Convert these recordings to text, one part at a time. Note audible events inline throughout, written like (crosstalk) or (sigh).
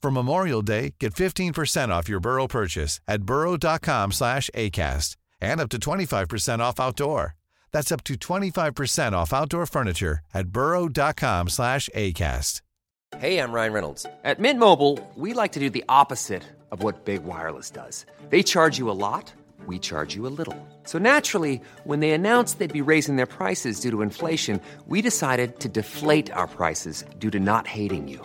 For Memorial Day, get 15% off your Burrow purchase at burrow.com slash ACAST and up to 25% off outdoor. That's up to 25% off outdoor furniture at burrow.com slash ACAST. Hey, I'm Ryan Reynolds. At Mint Mobile, we like to do the opposite of what Big Wireless does. They charge you a lot, we charge you a little. So naturally, when they announced they'd be raising their prices due to inflation, we decided to deflate our prices due to not hating you.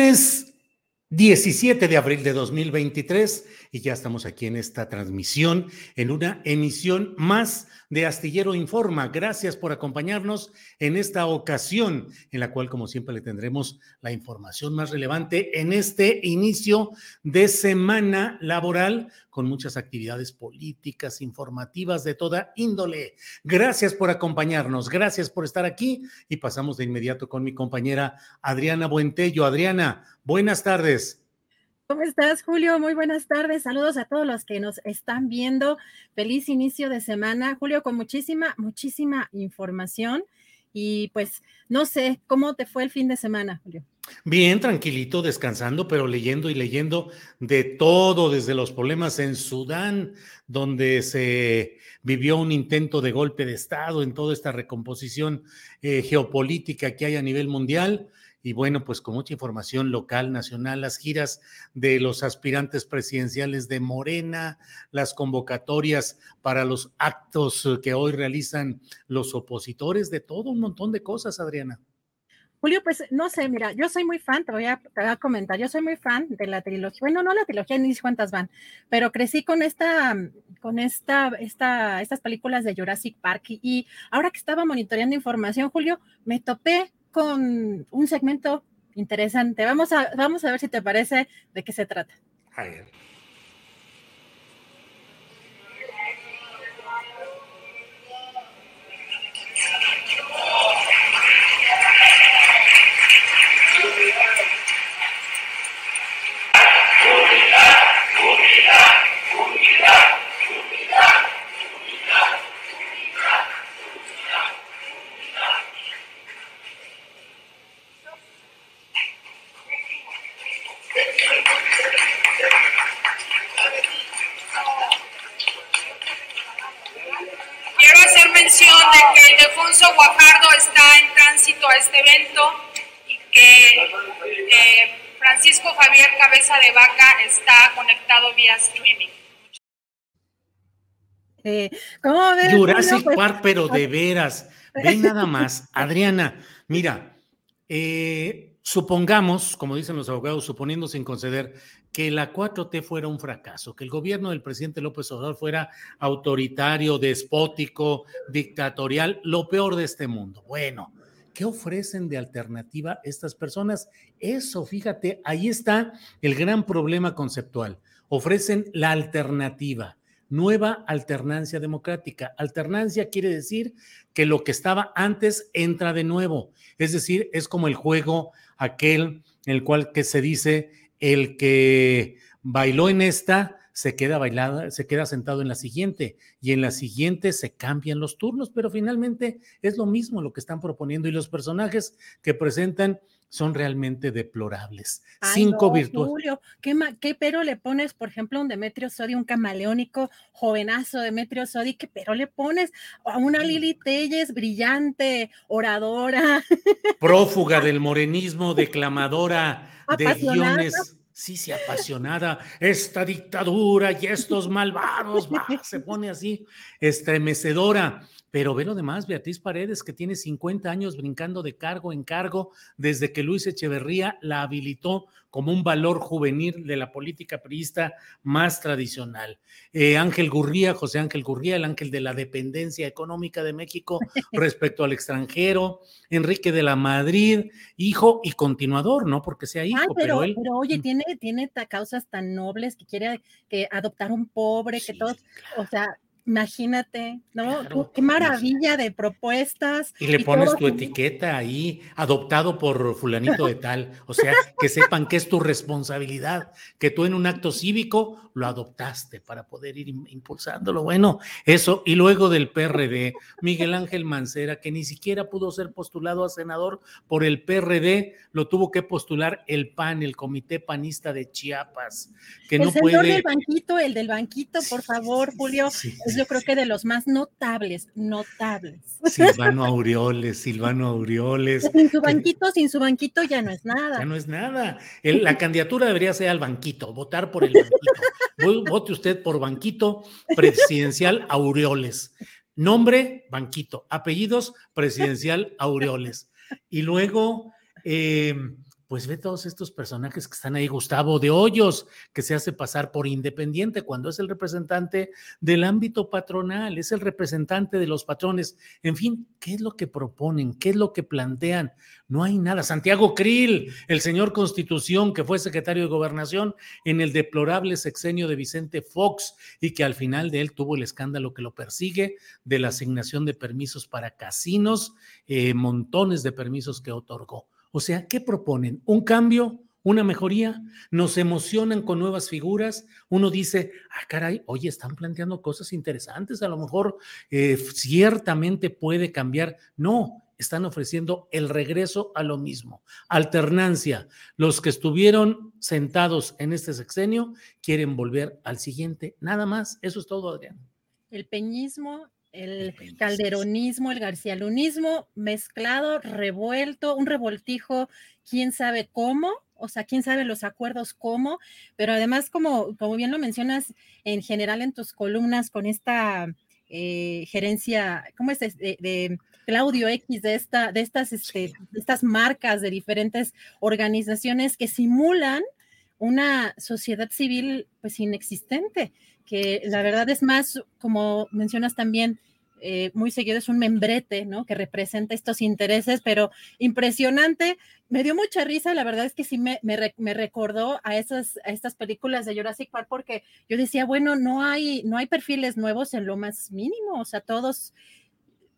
Lunes 17 de abril de 2023 y ya estamos aquí en esta transmisión, en una emisión más de Astillero Informa. Gracias por acompañarnos en esta ocasión, en la cual, como siempre, le tendremos la información más relevante en este inicio de semana laboral con muchas actividades políticas, informativas de toda índole. Gracias por acompañarnos, gracias por estar aquí y pasamos de inmediato con mi compañera Adriana Buentello. Adriana, buenas tardes. ¿Cómo estás, Julio? Muy buenas tardes. Saludos a todos los que nos están viendo. Feliz inicio de semana, Julio, con muchísima, muchísima información. Y pues, no sé, ¿cómo te fue el fin de semana, Julio? Bien, tranquilito, descansando, pero leyendo y leyendo de todo, desde los problemas en Sudán, donde se vivió un intento de golpe de Estado en toda esta recomposición eh, geopolítica que hay a nivel mundial y bueno, pues con mucha información local, nacional, las giras de los aspirantes presidenciales de Morena, las convocatorias para los actos que hoy realizan los opositores, de todo un montón de cosas, Adriana. Julio, pues no sé, mira, yo soy muy fan, te voy a, comentar, yo soy muy fan de la trilogía, bueno, no la trilogía, ni cuántas van, pero crecí con esta, con esta, esta, estas películas de Jurassic Park y, y ahora que estaba monitoreando información, Julio, me topé con un segmento interesante. Vamos a, vamos a ver si te parece de qué se trata. Guajardo está en tránsito a este evento y que eh, Francisco Javier Cabeza de Vaca está conectado vía streaming. Eh, ¿Cómo ves? Jurassic pues, Park, pero de veras. Ve nada más. Adriana, mira, eh, supongamos, como dicen los abogados, suponiendo sin conceder que la 4T fuera un fracaso, que el gobierno del presidente López Obrador fuera autoritario, despótico, dictatorial, lo peor de este mundo. Bueno, ¿qué ofrecen de alternativa estas personas? Eso, fíjate, ahí está el gran problema conceptual. Ofrecen la alternativa, nueva alternancia democrática. Alternancia quiere decir que lo que estaba antes entra de nuevo. Es decir, es como el juego aquel en el cual que se dice el que bailó en esta se queda bailada, se queda sentado en la siguiente y en la siguiente se cambian los turnos, pero finalmente es lo mismo lo que están proponiendo y los personajes que presentan son realmente deplorables. Cinco virtudes. Julio, ¿qué, ¿qué, pero le pones, por ejemplo, a un Demetrio Sodi, un camaleónico jovenazo Demetrio Sodi? ¿Qué pero le pones a una Lili Telles brillante, oradora? Prófuga del morenismo, declamadora (laughs) de guiones. Sí, sí, apasionada, esta dictadura y estos malvados, se pone así, estremecedora. Pero ve lo demás, Beatriz Paredes, que tiene 50 años brincando de cargo en cargo desde que Luis Echeverría la habilitó como un valor juvenil de la política priista más tradicional. Eh, Ángel Gurría, José Ángel Gurría, el ángel de la dependencia económica de México (laughs) respecto al extranjero. Enrique de la Madrid, hijo y continuador, ¿no? Porque sea hijo, pero, él... pero, oye, tiene, tiene causas tan nobles que quiere que adoptar un pobre, que todos, o sea, Imagínate, ¿no? Qué maravilla de propuestas. Y le pones tu etiqueta ahí, adoptado por fulanito de tal. O sea, que sepan que es tu responsabilidad, que tú en un acto cívico lo adoptaste para poder ir impulsándolo. Bueno, eso. Y luego del PRD, Miguel Ángel Mancera, que ni siquiera pudo ser postulado a senador por el PRD, lo tuvo que postular el PAN, el Comité Panista de Chiapas. Que el no señor puede... del banquito, el del banquito, por favor, Julio yo creo que de los más notables, notables. Silvano Aureoles, Silvano Aureoles. Sin su banquito, sin su banquito ya no es nada. Ya no es nada. la candidatura debería ser al banquito, votar por el banquito. Vote usted por banquito presidencial Aureoles. Nombre, banquito. Apellidos, presidencial Aureoles. Y luego, eh, pues ve todos estos personajes que están ahí, Gustavo de Hoyos, que se hace pasar por independiente cuando es el representante del ámbito patronal, es el representante de los patrones. En fin, ¿qué es lo que proponen? ¿Qué es lo que plantean? No hay nada. Santiago Krill, el señor Constitución, que fue secretario de Gobernación en el deplorable sexenio de Vicente Fox y que al final de él tuvo el escándalo que lo persigue de la asignación de permisos para casinos, eh, montones de permisos que otorgó. O sea, ¿qué proponen? ¿Un cambio? ¿Una mejoría? ¿Nos emocionan con nuevas figuras? Uno dice, ah, caray, oye, están planteando cosas interesantes, a lo mejor eh, ciertamente puede cambiar. No, están ofreciendo el regreso a lo mismo, alternancia. Los que estuvieron sentados en este sexenio quieren volver al siguiente, nada más. Eso es todo, Adrián. El peñismo el calderonismo, el garcialunismo mezclado, revuelto, un revoltijo, quién sabe cómo, o sea, quién sabe los acuerdos cómo, pero además, como, como bien lo mencionas en general en tus columnas, con esta eh, gerencia, ¿cómo es? De, Claudio X, de, esta, de, estas, este, de estas marcas de diferentes organizaciones que simulan una sociedad civil pues inexistente que la verdad es más, como mencionas también, eh, muy seguido es un membrete, ¿no? Que representa estos intereses, pero impresionante. Me dio mucha risa, la verdad es que sí me, me, recordó a esas a estas películas de Jurassic Park porque yo decía, bueno, no hay, no hay perfiles nuevos en lo más mínimo, o sea, todos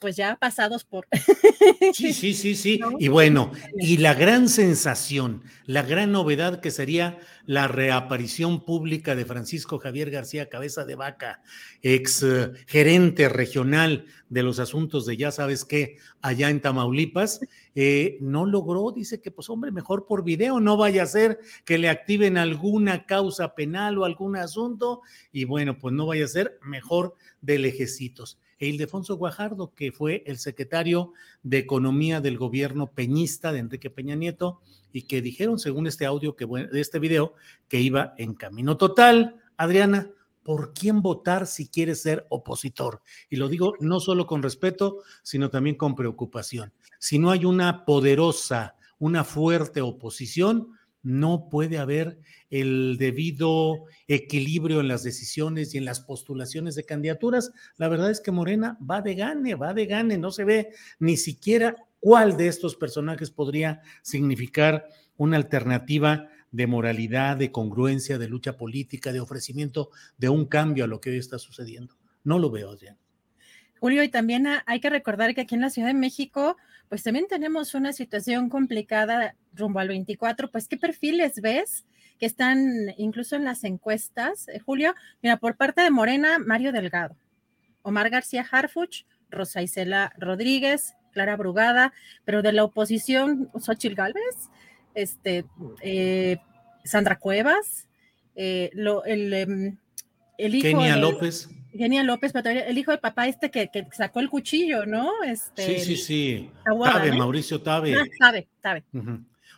pues ya pasados por... (laughs) Sí, sí, sí, sí. Y bueno, y la gran sensación, la gran novedad que sería la reaparición pública de Francisco Javier García Cabeza de Vaca, ex eh, gerente regional de los asuntos de ya sabes qué, allá en Tamaulipas, eh, no logró, dice que pues hombre, mejor por video, no vaya a ser que le activen alguna causa penal o algún asunto, y bueno, pues no vaya a ser mejor de lejecitos e Ildefonso Guajardo, que fue el secretario de Economía del gobierno peñista de Enrique Peña Nieto, y que dijeron, según este audio, que de este video, que iba en camino total. Adriana, ¿por quién votar si quieres ser opositor? Y lo digo no solo con respeto, sino también con preocupación. Si no hay una poderosa, una fuerte oposición, no puede haber el debido equilibrio en las decisiones y en las postulaciones de candidaturas. La verdad es que Morena va de gane, va de gane, no se ve ni siquiera cuál de estos personajes podría significar una alternativa de moralidad, de congruencia, de lucha política, de ofrecimiento de un cambio a lo que hoy está sucediendo. No lo veo, Adrián. Julio, y también hay que recordar que aquí en la Ciudad de México, pues también tenemos una situación complicada rumbo al 24, pues ¿qué perfiles ves que están incluso en las encuestas? Eh, Julio, mira, por parte de Morena, Mario Delgado, Omar García Harfuch, Rosa Isela Rodríguez, Clara Brugada, pero de la oposición, Xochil Gálvez, este, eh, Sandra Cuevas, eh, lo, el, em, el, hijo. Kenia López. Kenia López, pero el hijo del papá este que, que sacó el cuchillo, ¿no? Este, sí, sí, sí. Tabe, Mauricio Tabe. Ah, Tabe, Tabe.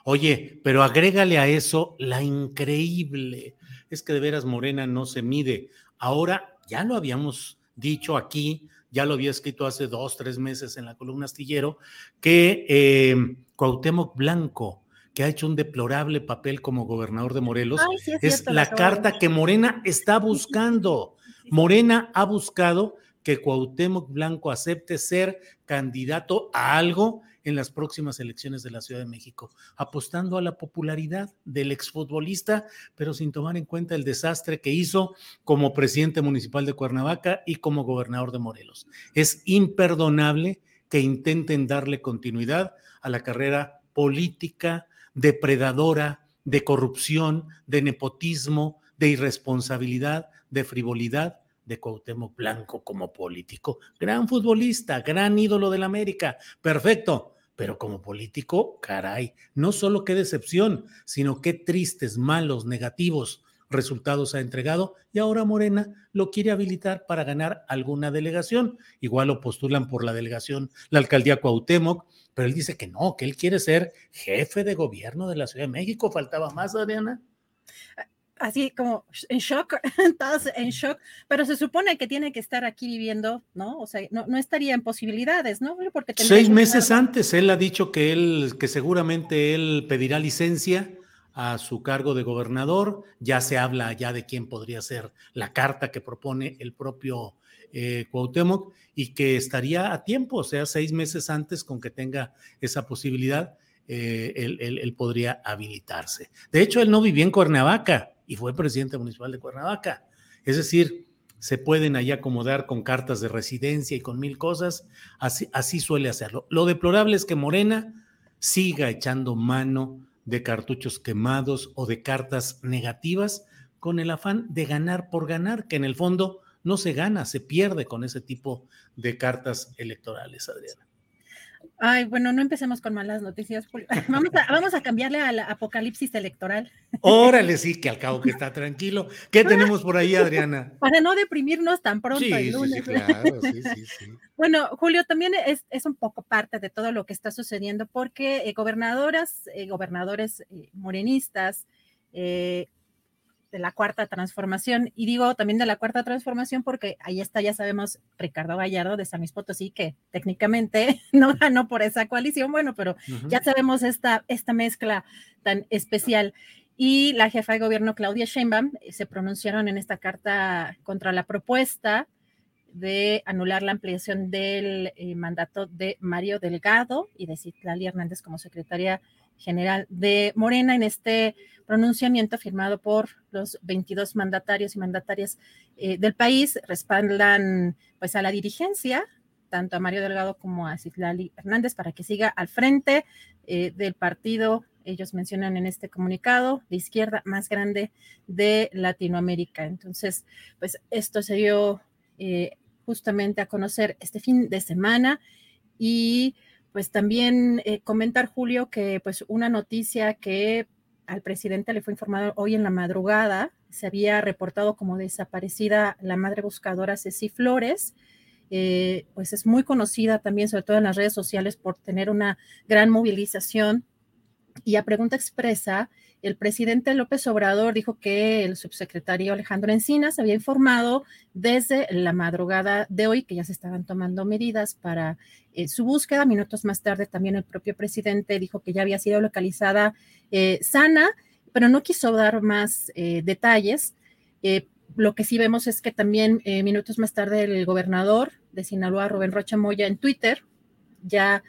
Oye, pero agrégale a eso la increíble. Es que de veras Morena no se mide. Ahora, ya lo habíamos dicho aquí, ya lo había escrito hace dos, tres meses en la columna astillero, que eh, Cuauhtémoc Blanco, que ha hecho un deplorable papel como gobernador de Morelos, es, la carta que Morena está buscando. Morena ha buscado que Cuauhtémoc Blanco acepte ser candidato a algo en las próximas elecciones de la Ciudad de México, apostando a la popularidad del exfutbolista, pero sin tomar en cuenta el desastre que hizo como presidente municipal de Cuernavaca y como gobernador de Morelos. Es imperdonable que intenten darle continuidad a la carrera política, depredadora, de corrupción, de nepotismo, de irresponsabilidad, de frivolidad de Cuauhtémoc Blanco como político. Gran futbolista, gran ídolo del América. Perfecto pero como político, caray, no solo qué decepción, sino qué tristes, malos, negativos resultados ha entregado y ahora Morena lo quiere habilitar para ganar alguna delegación. Igual lo postulan por la delegación, la alcaldía Cuauhtémoc, pero él dice que no, que él quiere ser jefe de gobierno de la Ciudad de México. Faltaba más, Adriana así como en shock, (laughs) todos en shock, pero se supone que tiene que estar aquí viviendo, ¿no? O sea, no, no estaría en posibilidades, ¿no? Porque Seis meses antes, él ha dicho que él, que seguramente él pedirá licencia a su cargo de gobernador, ya se habla ya de quién podría ser la carta que propone el propio eh, Cuauhtémoc y que estaría a tiempo, o sea, seis meses antes con que tenga esa posibilidad, eh, él, él podría habilitarse. De hecho, él no vivía en Cuernavaca, y fue presidente municipal de Cuernavaca. Es decir, se pueden ahí acomodar con cartas de residencia y con mil cosas, así, así suele hacerlo. Lo deplorable es que Morena siga echando mano de cartuchos quemados o de cartas negativas con el afán de ganar por ganar, que en el fondo no se gana, se pierde con ese tipo de cartas electorales, Adriana. Ay, bueno, no empecemos con malas noticias. (laughs) Vamos a, vamos a cambiarle al apocalipsis electoral. Órale, sí, que al cabo que está tranquilo. ¿Qué (laughs) tenemos por ahí, Adriana? Para no deprimirnos tan pronto el lunes. Sí, claro, sí, sí, (laughs) sí. Bueno, Julio, también es, es, un poco parte de todo lo que está sucediendo porque eh, gobernadoras, eh, gobernadores eh, morenistas, de la cuarta transformación. Y digo también de la cuarta transformación porque ahí está, ya sabemos, Ricardo Gallardo de San Luis Potosí, que técnicamente (laughs) no ganó por esa coalición, bueno, pero ya sabemos esta, esta mezcla tan especial. Y la jefa de gobierno, Claudia Sheinbaum, eh, se pronunciaron en esta carta contra la propuesta de anular la ampliación del eh, mandato de Mario Delgado y de Citlali Hernández como secretaria general de Morena en este pronunciamiento firmado por los 22 mandatarios y mandatarias eh, del país. Respaldan pues a la dirigencia, tanto a Mario Delgado como a Citlali Hernández, para que siga al frente eh, del partido. Ellos mencionan en este comunicado de izquierda más grande de Latinoamérica. Entonces, pues esto se dio eh, justamente a conocer este fin de semana y pues también eh, comentar, Julio, que pues una noticia que al presidente le fue informado hoy en la madrugada, se había reportado como desaparecida la madre buscadora Ceci Flores, eh, pues es muy conocida también, sobre todo en las redes sociales, por tener una gran movilización. Y a pregunta expresa, el presidente López Obrador dijo que el subsecretario Alejandro Encinas había informado desde la madrugada de hoy que ya se estaban tomando medidas para eh, su búsqueda. Minutos más tarde también el propio presidente dijo que ya había sido localizada eh, sana, pero no quiso dar más eh, detalles. lo que sí vemos es que también minutos más tarde el gobernador de Sinaloa, Rubén Rocha Moya, en Twitter ya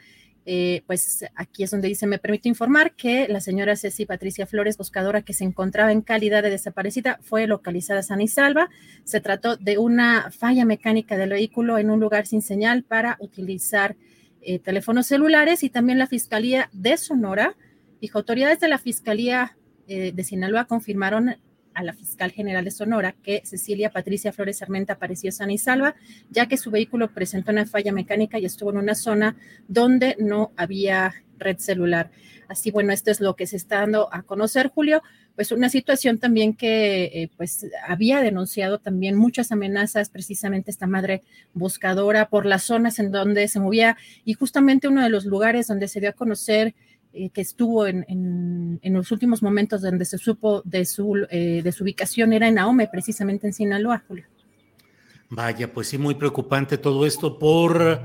eh, pues aquí es donde dice, me permito informar que la señora Ceci Patricia Flores, buscadora que se encontraba en calidad de desaparecida, fue localizada sana y salva. Se trató de una falla mecánica del vehículo en un lugar sin señal para utilizar eh, teléfonos celulares y también la Fiscalía de Sonora dijo, autoridades de la Fiscalía eh, de Sinaloa confirmaron a la fiscal general de Sonora que Cecilia Patricia Flores Armenta apareció sana y salva, ya que su vehículo presentó una falla mecánica y estuvo en una zona donde no había red celular. Así, bueno, esto es lo que se está dando a conocer, Julio. Pues una situación también que eh, pues había denunciado también muchas amenazas, precisamente esta madre buscadora por las zonas en donde se movía y justamente uno de los lugares donde se dio a conocer eh, que estuvo en, en, los últimos momentos donde se supo de su, eh, de su ubicación era en Ahome, precisamente en Sinaloa, Julio. Vaya, pues sí, muy preocupante todo esto por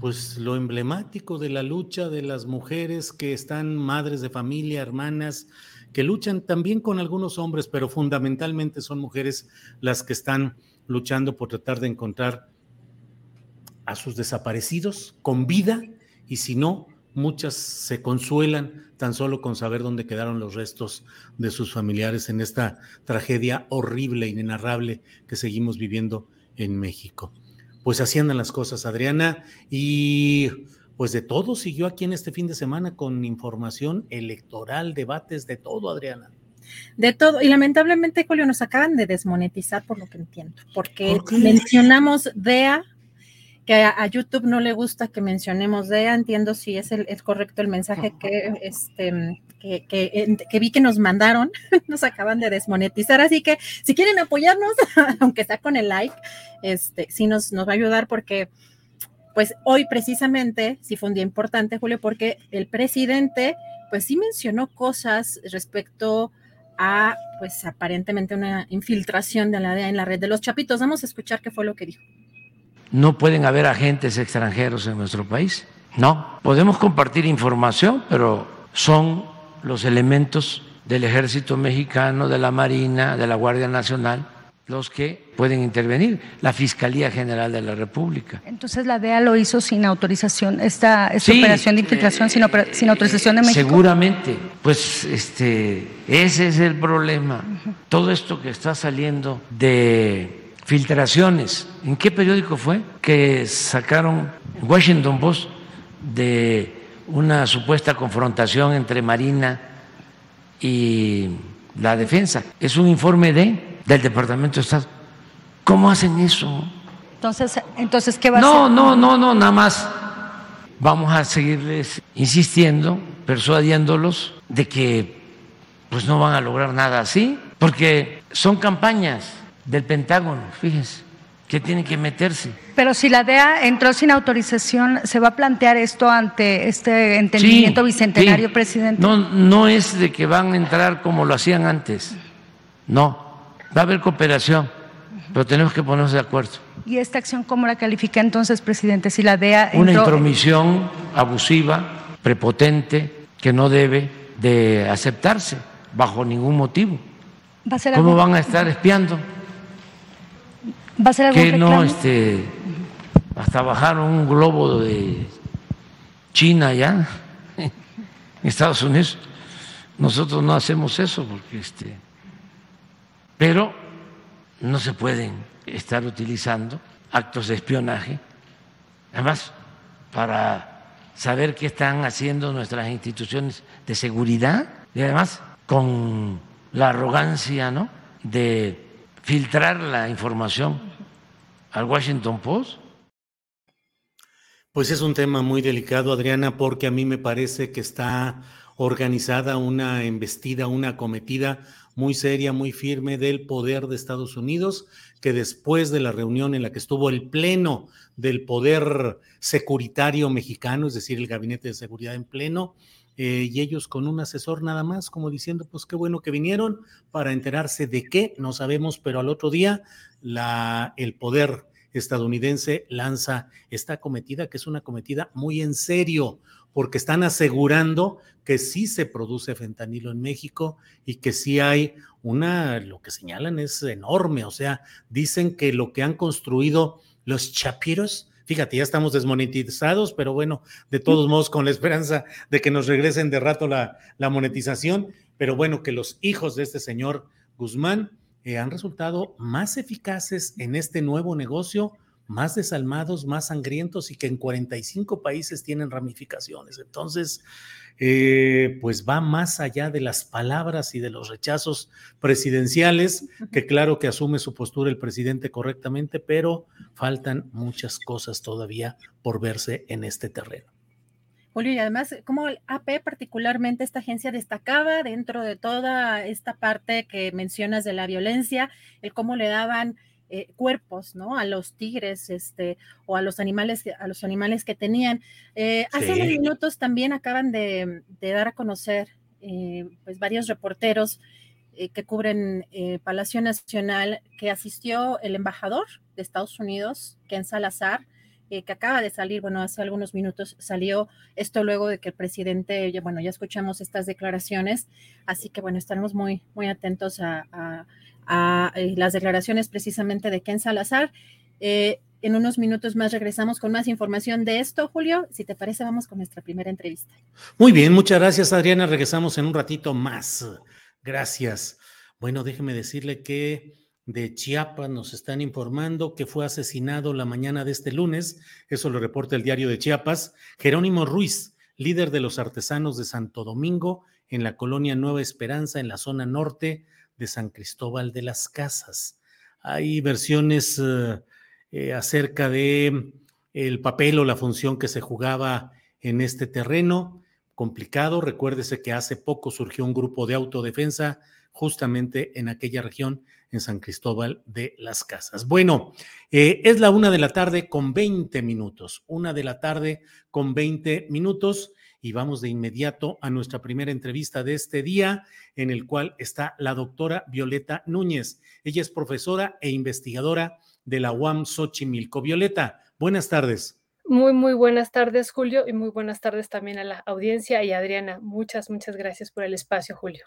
pues lo emblemático de la lucha de las mujeres que están madres de familia, hermanas, que luchan también con algunos hombres, pero fundamentalmente son mujeres las que están luchando por tratar de encontrar a sus desaparecidos con vida y si no, muchas se consuelan tan solo con saber dónde quedaron los restos de sus familiares en esta tragedia horrible, inenarrable que seguimos viviendo en México. Pues así andan las cosas, Adriana, y pues de todo siguió aquí en este fin de semana con información electoral, debates, de todo, Adriana. De todo, y lamentablemente, Julio, nos acaban de desmonetizar por lo que entiendo, porque mencionamos DEA que a, YouTube no le gusta que mencionemos de, entiendo si es, el, correcto el mensaje que, este, que, vi que nos mandaron, (laughs) nos acaban de desmonetizar, así que si quieren apoyarnos, (laughs) aunque sea con el like, este, sí nos, nos va a ayudar porque pues hoy precisamente sí fue un día importante, Julio, porque el presidente pues sí mencionó cosas respecto a pues aparentemente una infiltración de la DEA en la red de los chapitos. Vamos a escuchar qué fue lo que dijo no pueden haber agentes extranjeros en nuestro país. No, podemos compartir información, pero son los elementos del ejército mexicano, de la Marina, de la Guardia Nacional, los que pueden intervenir, la Fiscalía General de la República. Entonces la DEA lo hizo sin autorización, esta, operación de infiltración sin, sin, autorización de México. Seguramente, pues este, ese es el problema. Todo esto que está saliendo de filtraciones. ¿En qué periódico fue que sacaron Washington Post de una supuesta confrontación entre Marina y la defensa? Es un informe de del Departamento de Estado. ¿Cómo hacen eso? Entonces, entonces ¿qué va no, a hacer? No, no, no, nada más vamos a seguirles insistiendo, persuadiéndolos de que pues no van a lograr nada así, porque son campañas del Pentágono, fíjense, que tiene que meterse. Pero si la DEA entró sin autorización, ¿se va a plantear esto ante este entendimiento bicentenario, presidente? No, no es de que van a entrar como lo hacían antes. No, va a haber cooperación, pero tenemos que ponernos de acuerdo. ¿Y esta acción cómo la califica entonces, presidente? Si la DEA Una intromisión abusiva, prepotente, que no debe de aceptarse bajo ningún motivo. ¿Cómo van a estar espiando? ¿Va a ser algún que no, este, hasta bajaron un globo de China ya, (laughs) en Estados Unidos. Nosotros no hacemos eso porque este, pero no se pueden estar utilizando actos de espionaje, además para saber qué están haciendo nuestras instituciones de seguridad y además con la arrogancia, ¿no? de filtrar la información al Washington Post? Pues es un tema muy delicado, Adriana, porque a mí me parece que está organizada una embestida, una acometida muy seria, muy firme del poder de Estados Unidos, que después de la reunión en la que estuvo el pleno del poder securitario mexicano, es decir, el gabinete de seguridad en pleno, eh, y ellos con un asesor nada más, como diciendo, pues qué bueno que vinieron para enterarse de qué, no sabemos, pero al otro día la, el poder estadounidense lanza esta cometida, que es una cometida muy en serio, porque están asegurando que sí se produce fentanilo en México y que sí hay una, lo que señalan es enorme, o sea, dicen que lo que han construido los chapiros, Fíjate, ya estamos desmonetizados, pero bueno, de todos modos, con la esperanza de que nos regresen de rato la, monetización, pero bueno, que los hijos de este señor Guzmán eh, han resultado más eficaces en este nuevo negocio, más desalmados, más sangrientos y que en 45 países tienen ramificaciones. Entonces, eh, pues va más allá de las palabras y de los rechazos presidenciales, que claro que asume su postura el presidente correctamente, pero faltan muchas cosas todavía por verse en este terreno. Julio, y además, como el AP particularmente, esta agencia destacaba dentro de toda esta parte que mencionas de la violencia, el cómo le daban eh, cuerpos, ¿no? A los tigres, este, o a los animales, a los animales que tenían. Eh, hace unos minutos también acaban de, dar a conocer, eh, pues, varios reporteros que cubren Palacio Nacional, que asistió el embajador de Estados Unidos, Ken Salazar, que acaba de salir, bueno, hace algunos minutos salió esto luego de que el presidente, bueno, ya escuchamos estas declaraciones, así que bueno, estaremos muy, muy atentos a a eh, las declaraciones precisamente de Ken Salazar. Eh, en unos minutos más regresamos con más información de esto, Julio. Si te parece, vamos con nuestra primera entrevista. Muy bien, muchas gracias, Adriana. Regresamos en un ratito más. Gracias. Bueno, déjeme decirle que de Chiapas nos están informando que fue asesinado la mañana de este lunes, eso lo reporta el diario de Chiapas, Jerónimo Ruiz, líder de los artesanos de Santo Domingo en la colonia Nueva Esperanza, en la zona norte de San Cristóbal de las Casas. Hay versiones eh, eh, acerca de el papel o la función que se jugaba en este terreno complicado. Recuérdese que hace poco surgió un grupo de autodefensa justamente en aquella región, en San Cristóbal de las Casas. Bueno, eh, es la una de la tarde con 20 minutos, una de la tarde con 20 minutos y vamos de inmediato a nuestra primera entrevista de este día, en el cual está la doctora Violeta Núñez. Ella es profesora e investigadora de la UAM Xochimilco. Violeta, buenas tardes. Muy, muy buenas tardes, Julio, y muy buenas tardes también a la audiencia y Adriana. Muchas, muchas gracias por el espacio, Julio.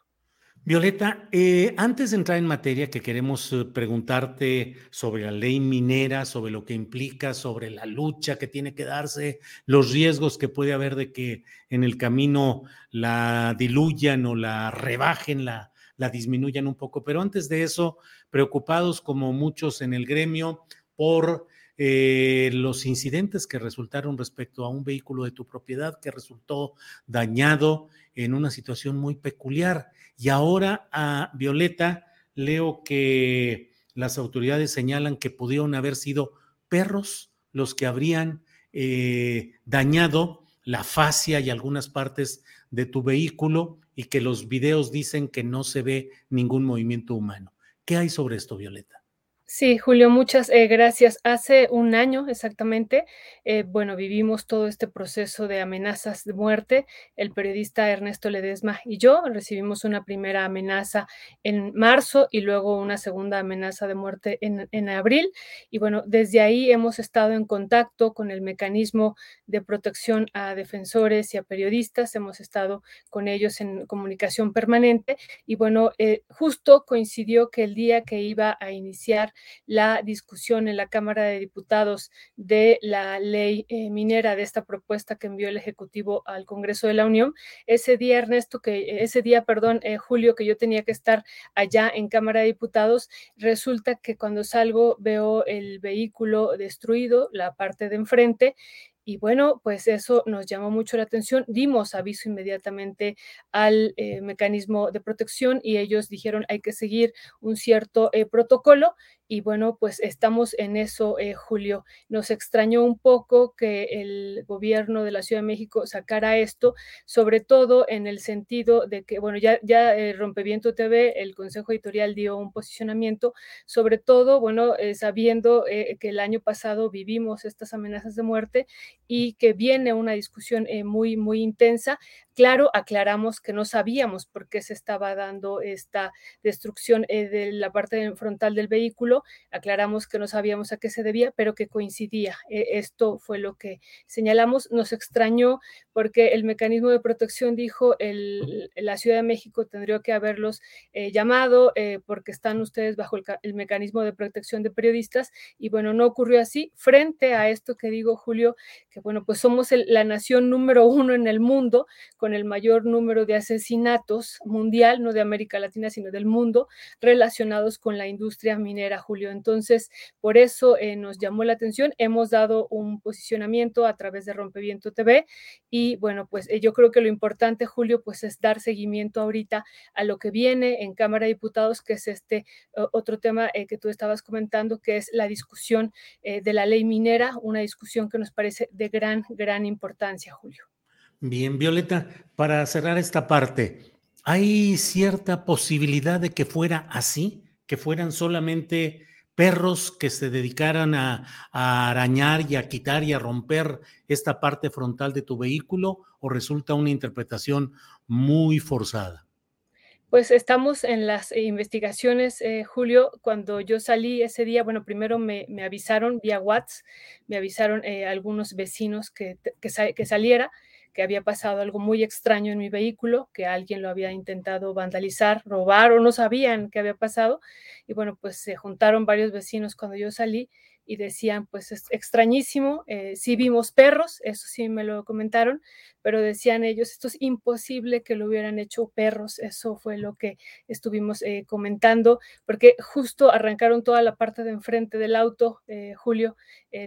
Violeta, eh, antes de entrar en materia que queremos eh, preguntarte sobre la ley minera, sobre lo que implica, sobre la lucha que tiene que darse, los riesgos que puede haber de que en el camino la diluyan o la rebajen, la, la disminuyan un poco. Pero antes de eso, preocupados como muchos en el gremio por eh, los incidentes que resultaron respecto a un vehículo de tu propiedad que resultó dañado en una situación muy peculiar. Y ahora a Violeta leo que las autoridades señalan que pudieron haber sido perros los que habrían eh, dañado la fascia y algunas partes de tu vehículo y que los videos dicen que no se ve ningún movimiento humano. ¿Qué hay sobre esto, Violeta? Sí, Julio, muchas eh, gracias. Hace un año exactamente, eh, bueno, vivimos todo este proceso de amenazas de muerte. El periodista Ernesto Ledesma y yo recibimos una primera amenaza en marzo y luego una segunda amenaza de muerte en, en abril. Y bueno, desde ahí hemos estado en contacto con el mecanismo de protección a defensores y a periodistas. Hemos estado con ellos en comunicación permanente. Y bueno, eh, justo coincidió que el día que iba a iniciar la discusión en la Cámara de Diputados de la ley eh, minera, de esta propuesta que envió el Ejecutivo al Congreso de la Unión. Ese día, Ernesto, que ese día, perdón, eh, Julio, que yo tenía que estar allá en Cámara de Diputados, resulta que cuando salgo veo el vehículo destruido, la parte de enfrente, y bueno, pues eso nos llamó mucho la atención. Dimos aviso inmediatamente al eh, mecanismo de protección y ellos dijeron hay que seguir un cierto protocolo y bueno, pues estamos en eso, eh, Julio. Nos extrañó un poco que el gobierno de la Ciudad de México sacara esto, sobre todo en el sentido de que, bueno, ya, ya eh, Rompeviento TV, el Consejo Editorial dio un posicionamiento, sobre todo, bueno, eh, sabiendo que el año pasado vivimos estas amenazas de muerte y que viene una discusión muy, muy intensa Claro, aclaramos que no sabíamos por qué se estaba dando esta destrucción eh, de la parte frontal del vehículo, aclaramos que no sabíamos a qué se debía, pero que coincidía. E, esto fue lo que señalamos. Nos extrañó porque el mecanismo de protección dijo el, la Ciudad de México tendría que haberlos eh, llamado eh, porque están ustedes bajo el, mecanismo de protección de periodistas y bueno, no ocurrió así. Frente a esto que digo, Julio, que bueno, pues somos la nación número uno en el mundo con con el mayor número de asesinatos mundial, no de América Latina, sino del mundo, relacionados con la industria minera, Julio. Entonces, por eso eh, nos llamó la atención. Hemos dado un posicionamiento a través de Rompeviento TV y bueno, pues eh, yo creo que lo importante, Julio, pues es dar seguimiento ahorita a lo que viene en Cámara de Diputados, que es este otro tema que tú estabas comentando, que es la discusión de la ley minera, una discusión que nos parece de gran, gran importancia, Julio. Bien, Violeta, para cerrar esta parte, ¿hay cierta posibilidad de que fuera así? ¿Que fueran solamente perros que se dedicaran a, arañar y a quitar y a romper esta parte frontal de tu vehículo o resulta una interpretación muy forzada? Pues estamos en las investigaciones, eh, Julio. Cuando yo salí ese día, bueno, primero me, avisaron vía WhatsApp, me avisaron eh, algunos vecinos que, que, saliera, que había pasado algo muy extraño en mi vehículo, que alguien lo había intentado vandalizar, robar o no sabían qué había pasado. Y bueno, pues se juntaron varios vecinos cuando yo salí y decían, pues es extrañísimo, eh, sí vimos perros, eso sí me lo comentaron, pero decían ellos, esto es imposible que lo hubieran hecho perros, eso fue lo que estuvimos eh, comentando, porque justo arrancaron toda la parte de enfrente del auto, eh, Julio,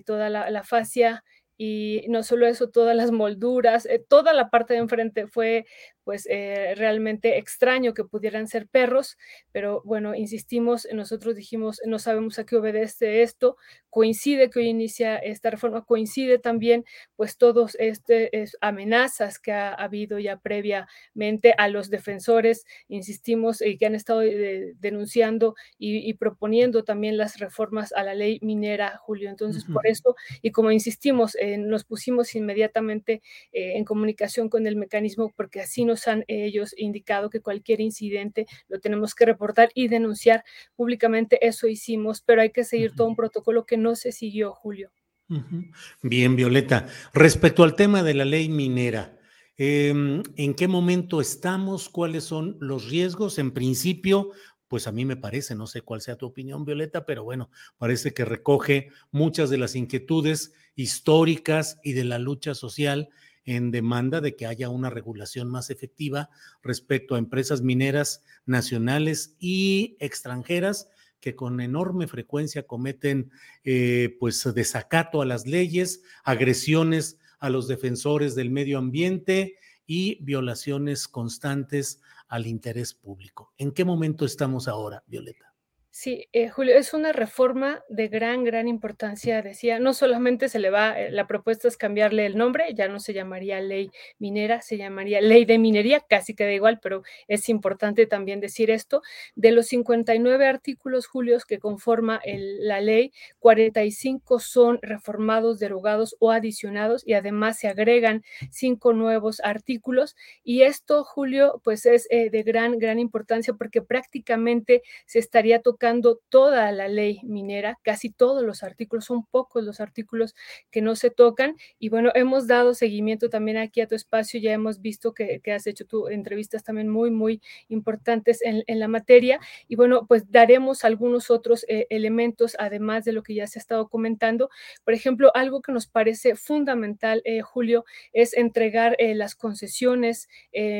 toda la, la fascia, y no solo eso, todas las molduras, toda la parte de enfrente fue pues eh, realmente extraño que pudieran ser perros, pero bueno, insistimos, nosotros dijimos, no sabemos a qué obedece esto, coincide que hoy inicia esta reforma, coincide también pues todos estas amenazas que ha, habido ya previamente a los defensores, insistimos, y que han estado eh, denunciando y, proponiendo también las reformas a la ley minera, Julio. Entonces, por eso, y como insistimos, eh, nos pusimos inmediatamente en comunicación con el mecanismo porque así nos han ellos indicado que cualquier incidente lo tenemos que reportar y denunciar públicamente. Eso hicimos, pero hay que seguir todo un protocolo que no se siguió, Julio. Bien, Violeta. Respecto al tema de la ley minera, em, ¿en qué momento estamos? ¿Cuáles son los riesgos? En principio, pues a mí me parece, no sé cuál sea tu opinión, Violeta, pero bueno, parece que recoge muchas de las inquietudes históricas y de la lucha social en demanda de que haya una regulación más efectiva respecto a empresas mineras nacionales y extranjeras que con enorme frecuencia cometen eh, pues desacato a las leyes, agresiones a los defensores del medio ambiente y violaciones constantes al interés público. ¿En qué momento estamos ahora, Violeta? Sí, eh, Julio, es una reforma de gran, gran importancia, decía, no solamente se le va, eh, la propuesta es cambiarle el nombre, ya no se llamaría ley minera, se llamaría ley de minería, casi queda igual, pero es importante también decir esto, de los 59 artículos, Julio, que conforma la ley, 45 son reformados, derogados o adicionados y además se agregan cinco nuevos artículos y esto, Julio, pues es eh, de gran, gran importancia porque prácticamente se estaría tocando toda la ley minera, casi todos los artículos, son pocos los artículos que no se tocan. Y bueno, hemos dado seguimiento también aquí a tu espacio, ya hemos visto que, has hecho tu entrevistas también muy, muy importantes en, la materia. Y bueno, pues daremos algunos otros eh, elementos, además de lo que ya se ha estado comentando. Por ejemplo, algo que nos parece fundamental, eh, Julio, es entregar eh, las concesiones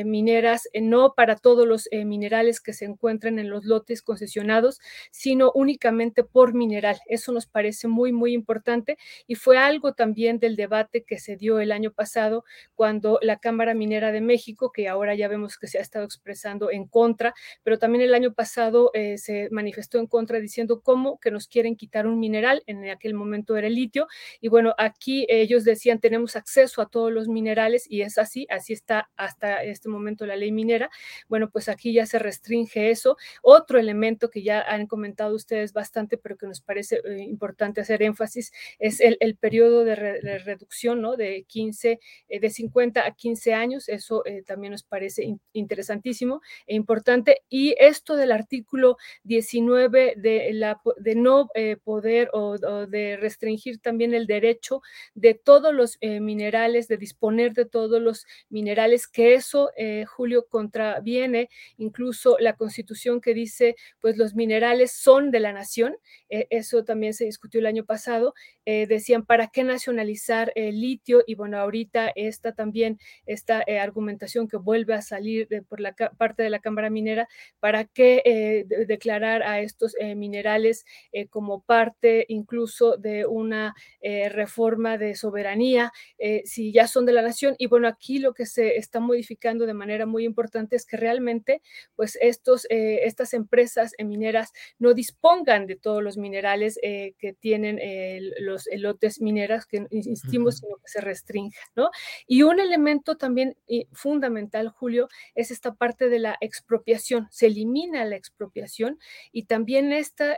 mineras, no para todos los minerales que se encuentran en los lotes concesionados, sino únicamente por mineral. Eso nos parece muy, muy importante y fue algo también del debate que se dio el año pasado cuando la Cámara Minera de México, que ahora ya vemos que se ha estado expresando en contra, pero también el año pasado eh, se manifestó en contra diciendo cómo que nos quieren quitar un mineral, en aquel momento era el litio, y bueno, aquí ellos decían tenemos acceso a todos los minerales y es así, así está hasta este momento la ley minera. Bueno, pues aquí ya se restringe eso. Otro elemento que ya han comentado ustedes bastante, pero que nos parece eh, importante hacer énfasis, es el, periodo de, reducción, ¿no? De 15, eh, de 50 a 15 años, eso eh, también nos parece interesantísimo e importante. Y esto del artículo 19 de, la, de no poder o, de restringir también el derecho de todos los minerales, de disponer de todos los minerales, que eso, Julio, contraviene incluso la constitución que dice, pues los minerales minerales son de la nación, eso también se discutió el año pasado, decían, ¿para qué nacionalizar el litio? Y bueno, ahorita esta también, esta argumentación que vuelve a salir por la parte de la Cámara Minera, ¿para qué declarar a estos minerales como parte incluso de una reforma de soberanía, si ya son de la nación? Y bueno, aquí lo que se está modificando de manera muy importante es que realmente, pues estos, eh, estas empresas mineras no dispongan de todos los minerales eh, que tienen eh, los lotes mineras, que insistimos, sino que se restrinja, ¿no? Y un elemento también fundamental, Julio, es esta parte de la expropiación. Se elimina la expropiación y también esta,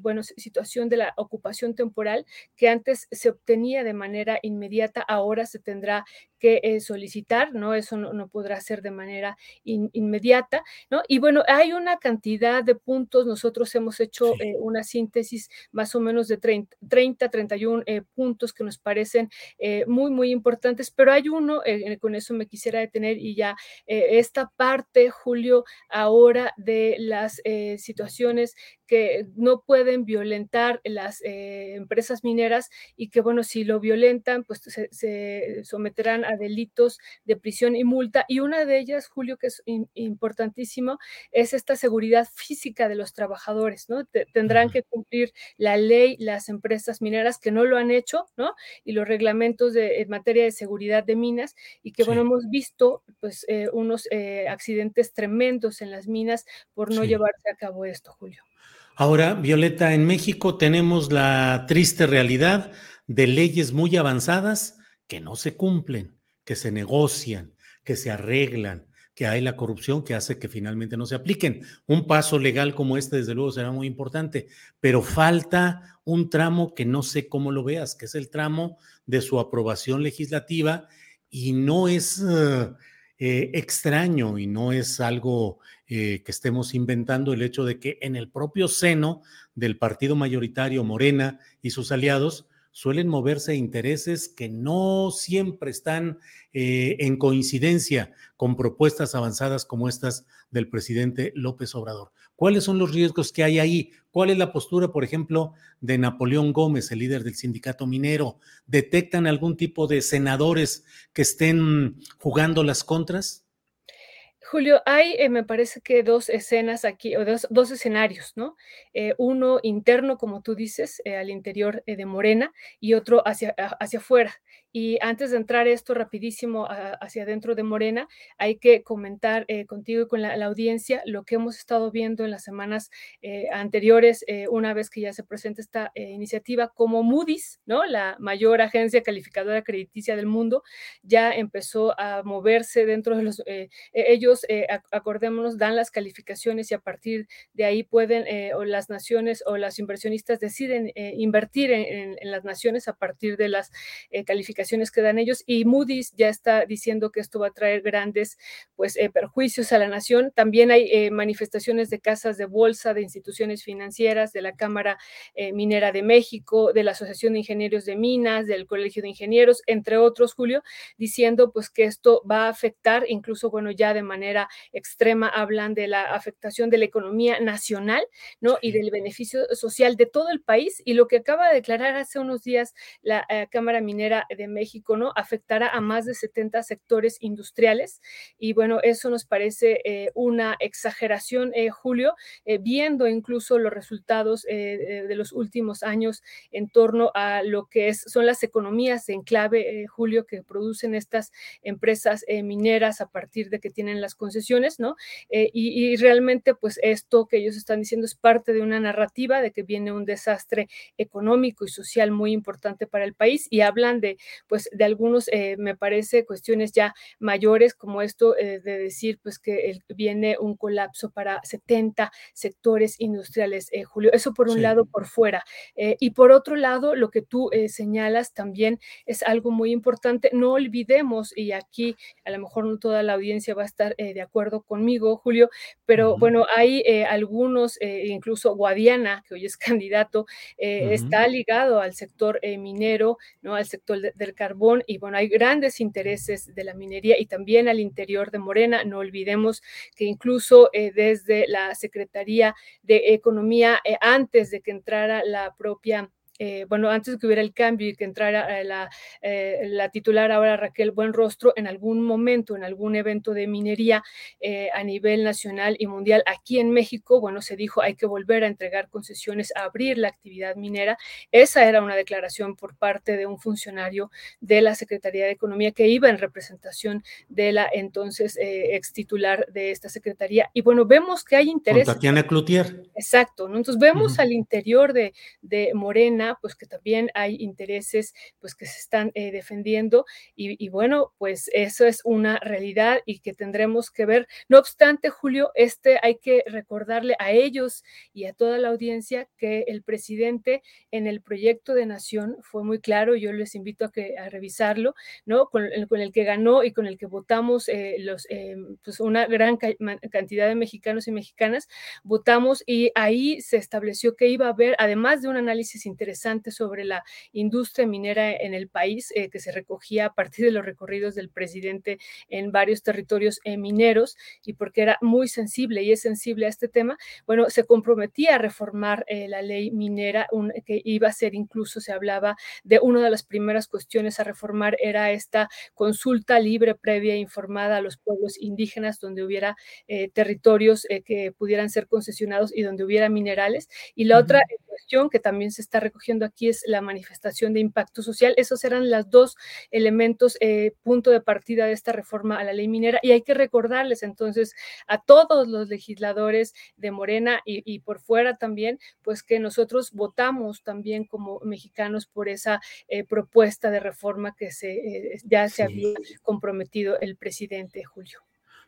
bueno, situación de la ocupación temporal que antes se obtenía de manera inmediata, ahora se tendrá que solicitar, ¿no? Eso no, podrá ser de manera inmediata, ¿no? Y bueno, hay una cantidad de puntos, nosotros hemos hecho eh, una síntesis más o menos de 30, 31 eh, puntos que nos parecen eh, muy, muy importantes, pero hay uno, con eso me quisiera detener y ya esta parte, Julio, ahora de las situaciones que no pueden violentar las empresas mineras y que, bueno, si lo violentan, pues se, se someterán a delitos de prisión y multa. Y una de ellas, Julio, que es importantísimo, es esta seguridad física de los trabajadores, ¿no? tendrán que cumplir la ley las empresas mineras que no lo han hecho, ¿no? Y los reglamentos de, en materia de seguridad de minas y que, bueno, hemos visto, pues, eh, unos eh, accidentes tremendos en las minas por no llevarse a cabo esto, Julio. Ahora, Violeta, en México tenemos la triste realidad de leyes muy avanzadas que no se cumplen que se negocian, que se arreglan, que hay la corrupción que hace que finalmente no se apliquen. Un paso legal como este, desde luego, será muy importante, pero falta un tramo que no sé cómo lo veas, que es el tramo de su aprobación legislativa y no es eh, extraño y no es algo eh, que estemos inventando el hecho de que en el propio seno del partido mayoritario Morena y sus aliados, suelen moverse intereses que no siempre están eh, en coincidencia con propuestas avanzadas como estas del presidente López Obrador. ¿Cuáles son los riesgos que hay ahí? ¿Cuál es la postura, por ejemplo, de Napoleón Gómez, el líder del sindicato minero? ¿Detectan algún tipo de senadores que estén jugando las contras? Julio, hay, eh, me parece que dos escenas aquí, o dos, dos escenarios, ¿no? Eh, uno interno, como tú dices, eh, al interior de Morena, y otro hacia, hacia afuera. Y antes de entrar esto rapidísimo hacia adentro de Morena, hay que comentar contigo y con la, audiencia lo que hemos estado viendo en las semanas anteriores, una vez que ya se presenta esta iniciativa, como Moody's, ¿no? La mayor agencia calificadora crediticia del mundo, ya empezó a moverse dentro de los, e, ellos eh, acordémonos, dan las calificaciones y a partir de ahí pueden, eh, o las naciones o las inversionistas deciden eh, invertir en, las naciones a partir de las calificaciones que dan ellos. Y Moody's ya está diciendo que esto va a traer grandes pues, perjuicios a la nación. También hay manifestaciones de casas de bolsa, de instituciones financieras, de la Cámara Minera de México, de la Asociación de Ingenieros de Minas, del Colegio de Ingenieros, entre otros, Julio, diciendo pues que esto va a afectar, incluso, bueno, ya de manera extrema hablan de la afectación de la economía nacional, ¿no? Y del beneficio social de todo el país. Y lo que acaba de declarar hace unos días la eh, Cámara Minera de México, ¿no? Afectará a más de 70 sectores industriales. Y bueno, eso nos parece eh, una exageración, eh, Julio, viendo incluso los resultados de los últimos años en torno a lo que es, son las economías en clave, Julio, que producen estas empresas mineras a partir de que tienen las concesiones, ¿no? Eh, y, realmente, pues esto que ellos están diciendo es parte de una narrativa de que viene un desastre económico y social muy importante para el país y hablan de, pues, de algunos, eh, me parece, cuestiones ya mayores como esto eh, de decir, pues, que viene un colapso para 70 sectores industriales, Julio. Eso por un lado, por fuera. y por otro lado, lo que tú señalas también es algo muy importante. No olvidemos, y aquí a lo mejor no toda la audiencia va a estar de acuerdo conmigo, Julio, pero bueno, hay algunos, incluso Guadiana, que hoy es (laughs) candidato, está ligado al sector minero, ¿no? Al sector del carbón, y bueno, hay grandes intereses de la minería y también al interior de Morena. No olvidemos que incluso desde la Secretaría de Economía, antes de que entrara la propia eh, bueno, antes de que hubiera el cambio y que entrara eh, la, eh, la, titular ahora Raquel Buenrostro, en algún momento, en algún evento de minería a nivel nacional y mundial aquí en México, bueno, se dijo hay que volver a entregar concesiones, a abrir la actividad minera. Esa era una declaración por parte de un funcionario de la Secretaría de Economía que iba en representación de la entonces ex titular de esta secretaría. Y bueno, vemos que hay interés. Tatiana Cloutier. Exacto, ¿no? Entonces vemos al interior de, de Morena pues que también hay intereses pues que se están eh, defendiendo y, bueno, pues eso es una realidad y que tendremos que ver. No obstante, Julio, este hay que recordarle a ellos y a toda la audiencia que el presidente en el proyecto de nación fue muy claro, yo les invito a que a revisarlo, ¿no? Con, el que ganó y con el que votamos eh, los, eh, pues una gran cantidad de mexicanos y mexicanas, votamos y ahí se estableció que iba a haber, además de un análisis interesante, sobre la industria minera en el país, eh, que se recogía a partir de los recorridos del presidente en varios territorios eh, mineros y porque era muy sensible y es sensible a este tema, bueno, se comprometía a reformar eh, la ley minera, que iba a ser incluso, se hablaba de una de las primeras cuestiones a reformar era esta consulta libre, previa e informada a los pueblos indígenas, donde hubiera territorios que pudieran ser concesionados y donde hubiera minerales. Y la otra cuestión que también se está recogiendo aquí es la manifestación de impacto social. Esos eran los dos elementos, eh, punto de partida de esta reforma a la ley minera. Y hay que recordarles entonces a todos los legisladores de Morena y, por fuera también, pues que nosotros votamos también como mexicanos por esa eh, propuesta de reforma que se, eh, ya se había comprometido el presidente Julio.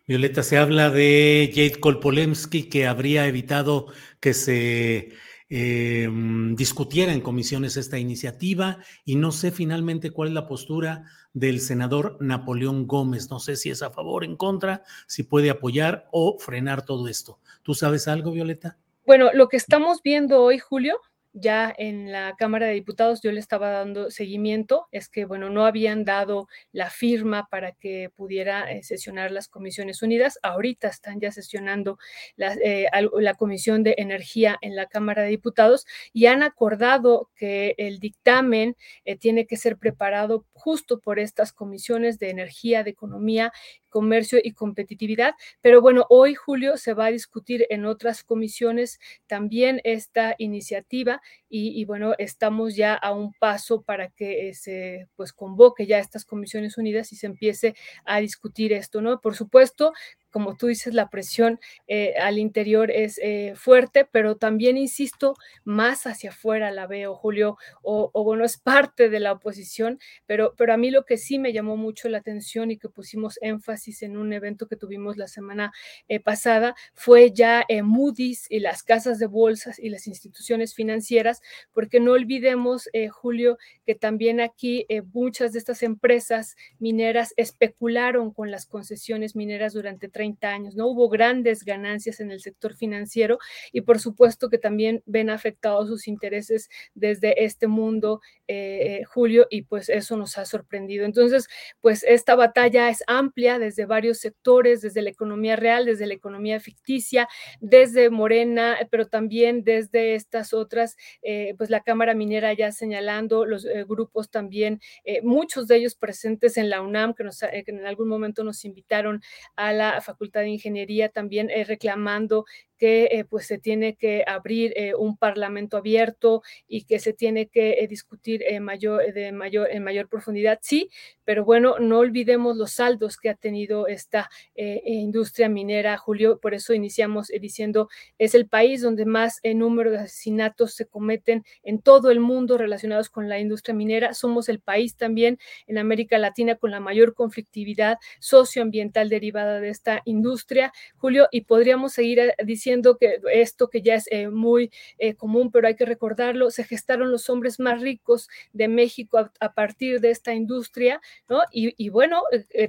Violeta, se habla de Jade Kolpolemsky que habría evitado que se eh, discutiera en comisiones esta iniciativa y no sé finalmente cuál es la postura del senador Napoleón Gómez. No sé si es a favor, en contra, si puede apoyar o frenar todo esto. ¿Tú sabes algo, Violeta? Bueno, lo que estamos viendo hoy, Julio, ya en la Cámara de Diputados yo le estaba dando seguimiento, es que, bueno, no habían dado la firma para que pudiera eh, sesionar las Comisiones Unidas. Ahorita están ya sesionando la, eh, la, Comisión de Energía en la Cámara de Diputados y han acordado que el dictamen eh, tiene que ser preparado justo por estas comisiones de energía, de economía comercio y competitividad. Pero bueno, hoy, Julio, se va a discutir en otras comisiones también esta iniciativa y, bueno, estamos ya a un paso para que eh, se pues convoque ya estas comisiones unidas y se empiece a discutir esto, ¿no? Por supuesto, como tú dices, la presión eh, al interior es eh, fuerte, pero también, insisto, más hacia afuera la veo, Julio, o, bueno, es parte de la oposición, pero, pero a mí lo que sí me llamó mucho la atención y que pusimos énfasis en un evento que tuvimos la semana eh, pasada fue ya Moody's y las casas de bolsas y las instituciones financieras, porque no olvidemos, Julio, que también aquí muchas de estas empresas mineras especularon con las concesiones mineras durante 30 años, ¿no? Hubo grandes ganancias en el sector financiero y por supuesto que también ven afectados sus intereses desde este mundo, eh, Julio, y pues eso nos ha sorprendido. Entonces, pues esta batalla es amplia desde varios sectores, desde la economía real, desde la economía ficticia, desde Morena, pero también desde estas otras, eh, pues la Cámara Minera ya señalando, los eh, grupos también, muchos de ellos presentes en la UNAM, que, nos, en algún momento nos invitaron a la de Ingeniería también eh, reclamando que eh, pues se tiene que abrir eh, un parlamento abierto y que se tiene que eh, discutir mayor, de mayor, en mayor profundidad, sí, pero bueno, no olvidemos los saldos que ha tenido esta industria minera, Julio, por eso iniciamos diciendo, es el país donde más número de asesinatos se cometen en todo el mundo relacionados con la industria minera, somos el país también en América Latina con la mayor conflictividad socioambiental derivada de esta industria, Julio, y podríamos seguir diciendo diciendo que esto que ya es eh, muy eh, común, pero hay que recordarlo, se gestaron los hombres más ricos de México a, partir de esta industria, ¿no? Y, bueno,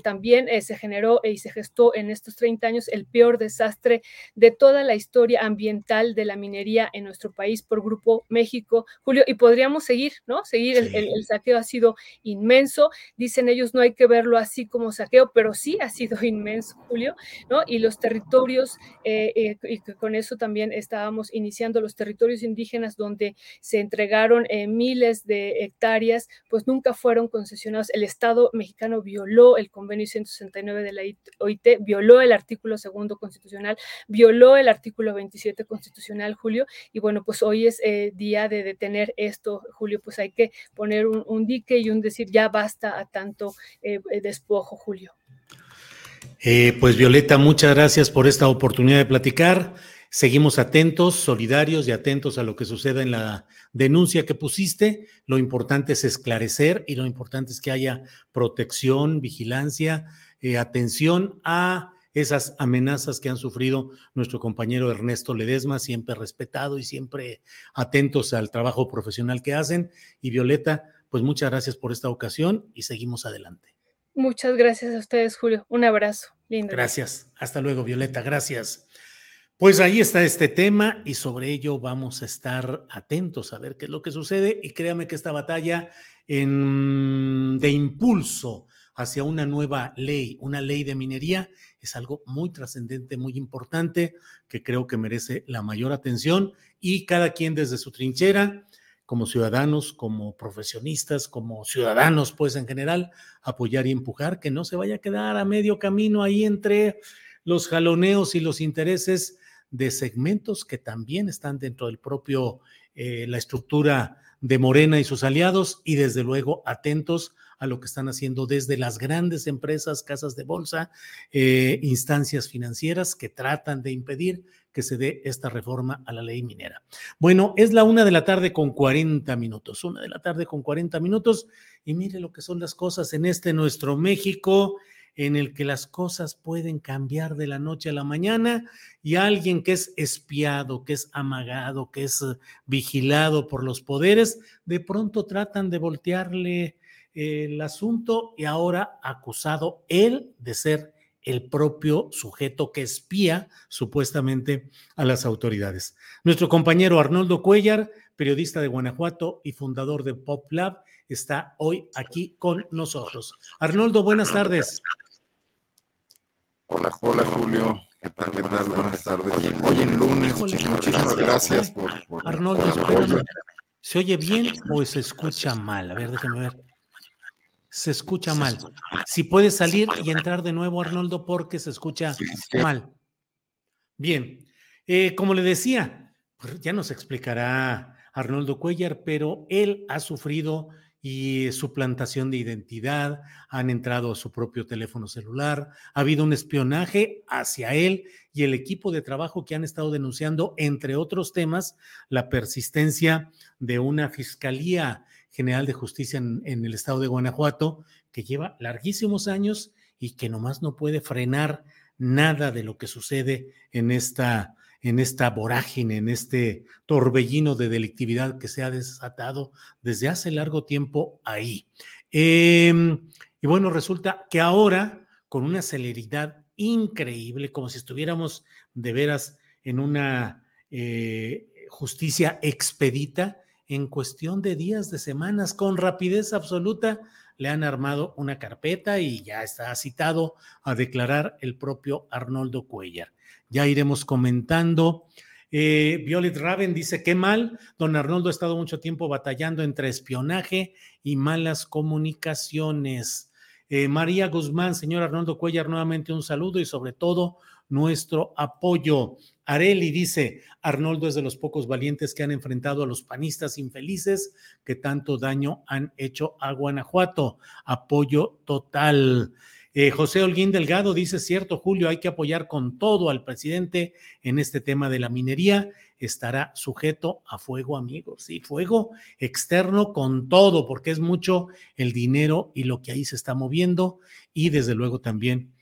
también se generó y se gestó en estos 30 años el peor desastre de toda la historia ambiental de la minería en nuestro país por Grupo México, Julio, y podríamos seguir, ¿no? Seguir, el, el saqueo ha sido inmenso, dicen ellos no hay que verlo así como saqueo, pero sí ha sido (laughs) inmenso, Julio, ¿no? Y los territorios, eh, eh, y con eso también estábamos iniciando los territorios indígenas donde se entregaron eh, miles de hectáreas, pues nunca fueron concesionados. El Estado mexicano violó el convenio 169 de la OIT, violó el artículo segundo constitucional, violó el artículo 27 constitucional, Julio, y bueno, pues hoy es día de detener esto, Julio, pues hay que poner un, un dique y un decir ya basta a tanto despojo, Julio. Eh, pues Violeta, muchas gracias por esta oportunidad de platicar. Seguimos atentos, solidarios y atentos a lo que suceda en la denuncia que pusiste. Lo importante es esclarecer y lo importante es que haya protección, vigilancia, eh, atención a esas amenazas que han sufrido nuestro compañero Ernesto Ledesma, siempre respetado y siempre atentos al trabajo profesional que hacen. Y Violeta, pues muchas gracias por esta ocasión y seguimos adelante. Muchas gracias a ustedes, Julio. Un abrazo. Lindo. Gracias. Hasta luego, Violeta. Gracias. Pues ahí está este tema y sobre ello vamos a estar atentos a ver qué es lo que sucede y créame que esta batalla en, de impulso hacia una nueva ley, una ley de minería, es algo muy trascendente, muy importante, que creo que merece la mayor atención y cada quien desde su trinchera como ciudadanos, como profesionistas, como ciudadanos, pues en general, apoyar y empujar, que no se vaya a quedar a medio camino ahí entre los jaloneos y los intereses de segmentos que también están dentro del propio, eh, la estructura de Morena y sus aliados, y desde luego atentos a lo que están haciendo desde las grandes empresas, casas de bolsa, eh, instancias financieras que tratan de impedir que se dé esta reforma a la ley minera. Bueno, es la una de la tarde con 40 minutos, una de la tarde con 40 minutos, y mire lo que son las cosas en este nuestro México en el que las cosas pueden cambiar de la noche a la mañana y alguien que es espiado, que es amagado, que es vigilado por los poderes, de pronto tratan de voltearle el asunto y ahora acusado él de ser el propio sujeto que espía supuestamente a las autoridades. Nuestro compañero Arnoldo Cuellar, periodista de Guanajuato y fundador de Pop Lab, está hoy aquí con nosotros. Arnoldo, buenas tardes. Hola, hola Julio. ¿Qué tal? ¿Qué tal? Buenas tardes. Hoy en lunes, muchísimas gracias por, Arnoldo, ¿se oye bien o se escucha mal? A ver, déjame ver se escucha mal. Si puede salir y entrar de nuevo, Arnoldo, porque se escucha mal. Bien, eh, como le decía, pues, ya nos explicará Arnoldo Cuellar, pero él ha sufrido y suplantación de identidad, han entrado a su propio teléfono celular, ha habido un espionaje hacia él y el equipo de trabajo que han estado denunciando, entre otros temas, la persistencia de una fiscalía General de Justicia en, el estado de Guanajuato, que lleva larguísimos años y que nomás no puede frenar nada de lo que sucede en esta, en esta vorágine, en este torbellino de delictividad que se ha desatado desde hace largo tiempo ahí. Em, y bueno, resulta que ahora, con una celeridad increíble, como si estuviéramos de veras en una eh, justicia expedita, en cuestión de días, de semanas, con rapidez absoluta, le han armado una carpeta y ya está citado a declarar el propio Arnoldo Cuellar. Ya iremos comentando. Eh, Violet Raven dice, qué mal, don Arnoldo ha estado mucho tiempo batallando entre espionaje y malas comunicaciones. Eh, María Guzmán, señor Arnoldo Cuellar, nuevamente un saludo y sobre todo nuestro apoyo. Areli dice, Arnoldo es de los pocos valientes que han enfrentado a los panistas infelices que tanto daño han hecho a Guanajuato. Apoyo total. Eh, José Holguín Delgado dice, cierto, Julio, hay que apoyar con todo al presidente en este tema de la minería. Estará sujeto a fuego, amigos, y fuego externo con todo, porque es mucho el dinero y lo que ahí se está moviendo, y desde luego también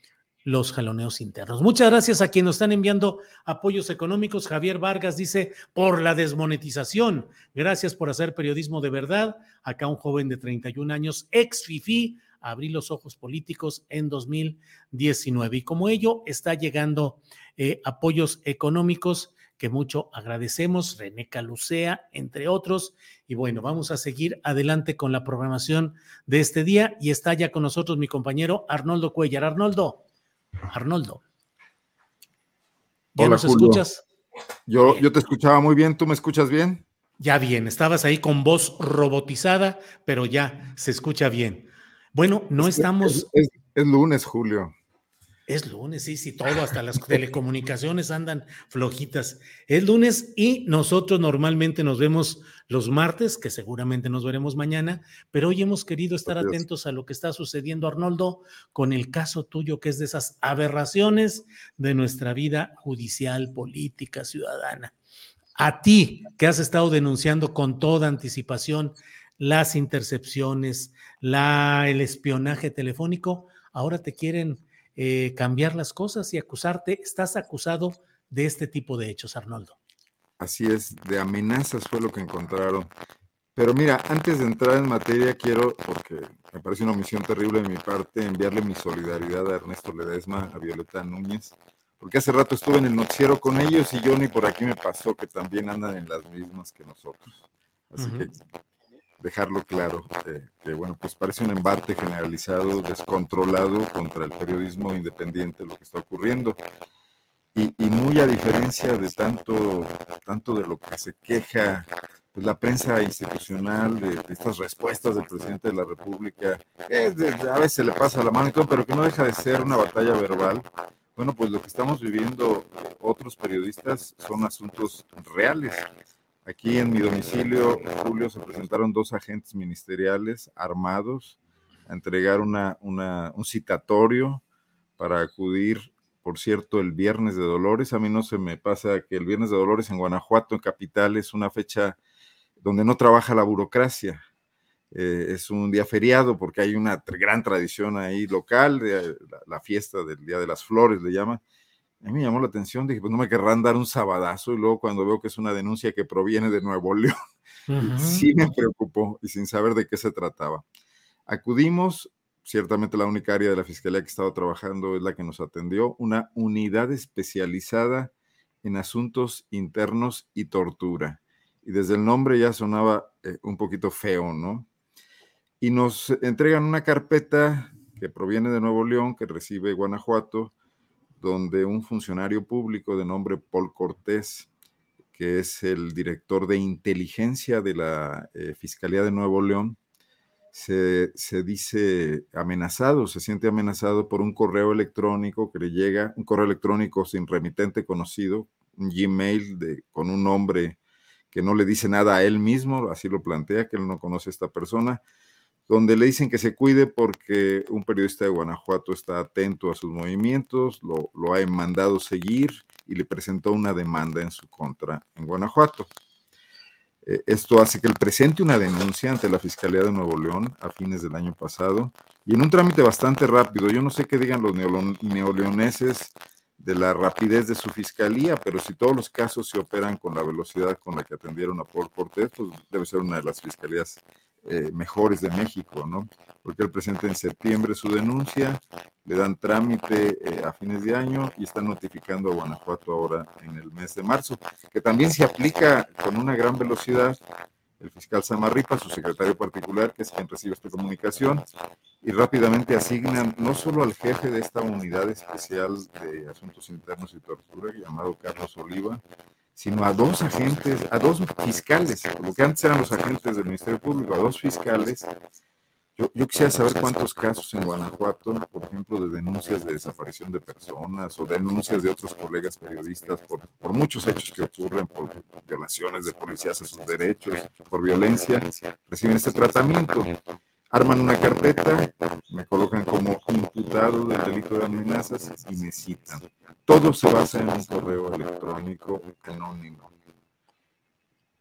los jaloneos internos. Muchas gracias a quienes nos están enviando apoyos económicos. Javier Vargas dice, por la desmonetización. Gracias por hacer periodismo de verdad. Acá un joven de 31 años, ex FIFI, abrí los ojos políticos en 2019. Y como ello está llegando eh, apoyos económicos que mucho agradecemos, René Calucea, entre otros. Y bueno, vamos a seguir adelante con la programación de este día. Y está ya con nosotros mi compañero Arnoldo Cuellar. Arnoldo. Arnoldo. ¿Ya nos escuchas? Yo, yo te escuchaba muy bien, ¿tú me escuchas bien? Ya bien, estabas ahí con voz robotizada, pero ya se escucha bien. Bueno, no estamos. es, lunes, Julio. Es lunes, sí, sí, todo, hasta las (laughs) telecomunicaciones andan flojitas. Es lunes y nosotros normalmente nos vemos los martes, que seguramente nos veremos mañana, pero hoy hemos querido estar atentos a lo que está sucediendo, Arnoldo, con el caso tuyo, que es de esas aberraciones de nuestra vida judicial, política, ciudadana. A ti, que has estado denunciando con toda anticipación las intercepciones, la, el espionaje telefónico, ahora te quieren eh, cambiar las cosas y acusarte. Estás acusado de este tipo de hechos, Arnoldo. Así es, de amenazas fue lo que encontraron. Pero mira, antes de entrar en materia, quiero, porque me parece una omisión terrible de mi parte, enviarle mi solidaridad a Ernesto Ledesma, a Violeta Núñez, porque hace rato estuve en el noticiero con ellos y yo ni por aquí me pasó que también andan en las mismas que nosotros. Así que dejarlo claro, eh, que bueno, pues parece un embate generalizado, descontrolado contra el periodismo independiente lo que está ocurriendo. Y, muy a diferencia de tanto, tanto de lo que se queja pues, la prensa institucional, de, estas respuestas del presidente de la República, que a veces le pasa la mano y todo, pero que no deja de ser una batalla verbal. Bueno, pues lo que estamos viviendo otros periodistas son asuntos reales Aquí en mi domicilio, Julio, se presentaron dos agentes ministeriales armados a entregar una, un citatorio para acudir, por cierto, el Viernes de Dolores. A mí no se me pasa que el Viernes de Dolores en Guanajuato, en capital, es una fecha donde no trabaja la burocracia. Eh, es un día feriado porque hay una gran tradición ahí local, de, la, fiesta del Día de las Flores le llaman, a mí me llamó la atención, dije, pues no me querrán dar un sabadazo y luego cuando veo que es una denuncia que proviene de Nuevo (laughs) León, sí me preocupó y sin saber de qué se trataba. Acudimos, ciertamente la única área de la fiscalía que estaba trabajando es la que nos atendió, una unidad especializada en asuntos internos y tortura. Y desde el nombre ya sonaba eh, un poquito feo, ¿no? Y nos entregan una carpeta que proviene de Nuevo León, que recibe Guanajuato, donde un funcionario público de nombre Paul Cortés, que es el director de inteligencia de la eh, Fiscalía de Nuevo León, se, dice amenazado, se siente amenazado por un correo electrónico que le llega, un correo electrónico sin remitente conocido, un Gmail de, con un nombre que no le dice nada a él mismo, así lo plantea, que él no conoce a esta persona, donde le dicen que se cuide porque un periodista de Guanajuato está atento a sus movimientos, lo, ha mandado seguir y le presentó una demanda en su contra en Guanajuato. Eh, esto hace que él presente una denuncia ante la Fiscalía de Nuevo León a fines del año pasado y en un trámite bastante rápido. Yo no sé qué digan los neoleoneses de la rapidez de su fiscalía, pero si todos los casos se operan con la velocidad con la que atendieron a Paul Cortés, pues debe ser una de las fiscalías eh, mejores de México, ¿no? Porque él presenta en septiembre su denuncia, le dan trámite eh, a fines de año y están notificando a Guanajuato ahora en el mes de marzo, que también se aplica con una gran velocidad el fiscal Samarripa, su secretario particular, que es quien recibe esta comunicación, y rápidamente asignan no solo al jefe de esta unidad especial de asuntos internos y tortura, llamado Carlos Oliva, sino a dos agentes, a dos fiscales, lo que antes eran los agentes del Ministerio Público, a dos fiscales. Yo, yo, quisiera saber cuántos casos en Guanajuato, por ejemplo, de denuncias de desaparición de personas o denuncias de otros colegas periodistas por, por muchos hechos que ocurren, por violaciones de policías a sus derechos, por violencia, reciben este tratamiento arman una carpeta, me colocan como imputado del delito de amenazas y me citan. Todo se basa en un correo electrónico anónimo.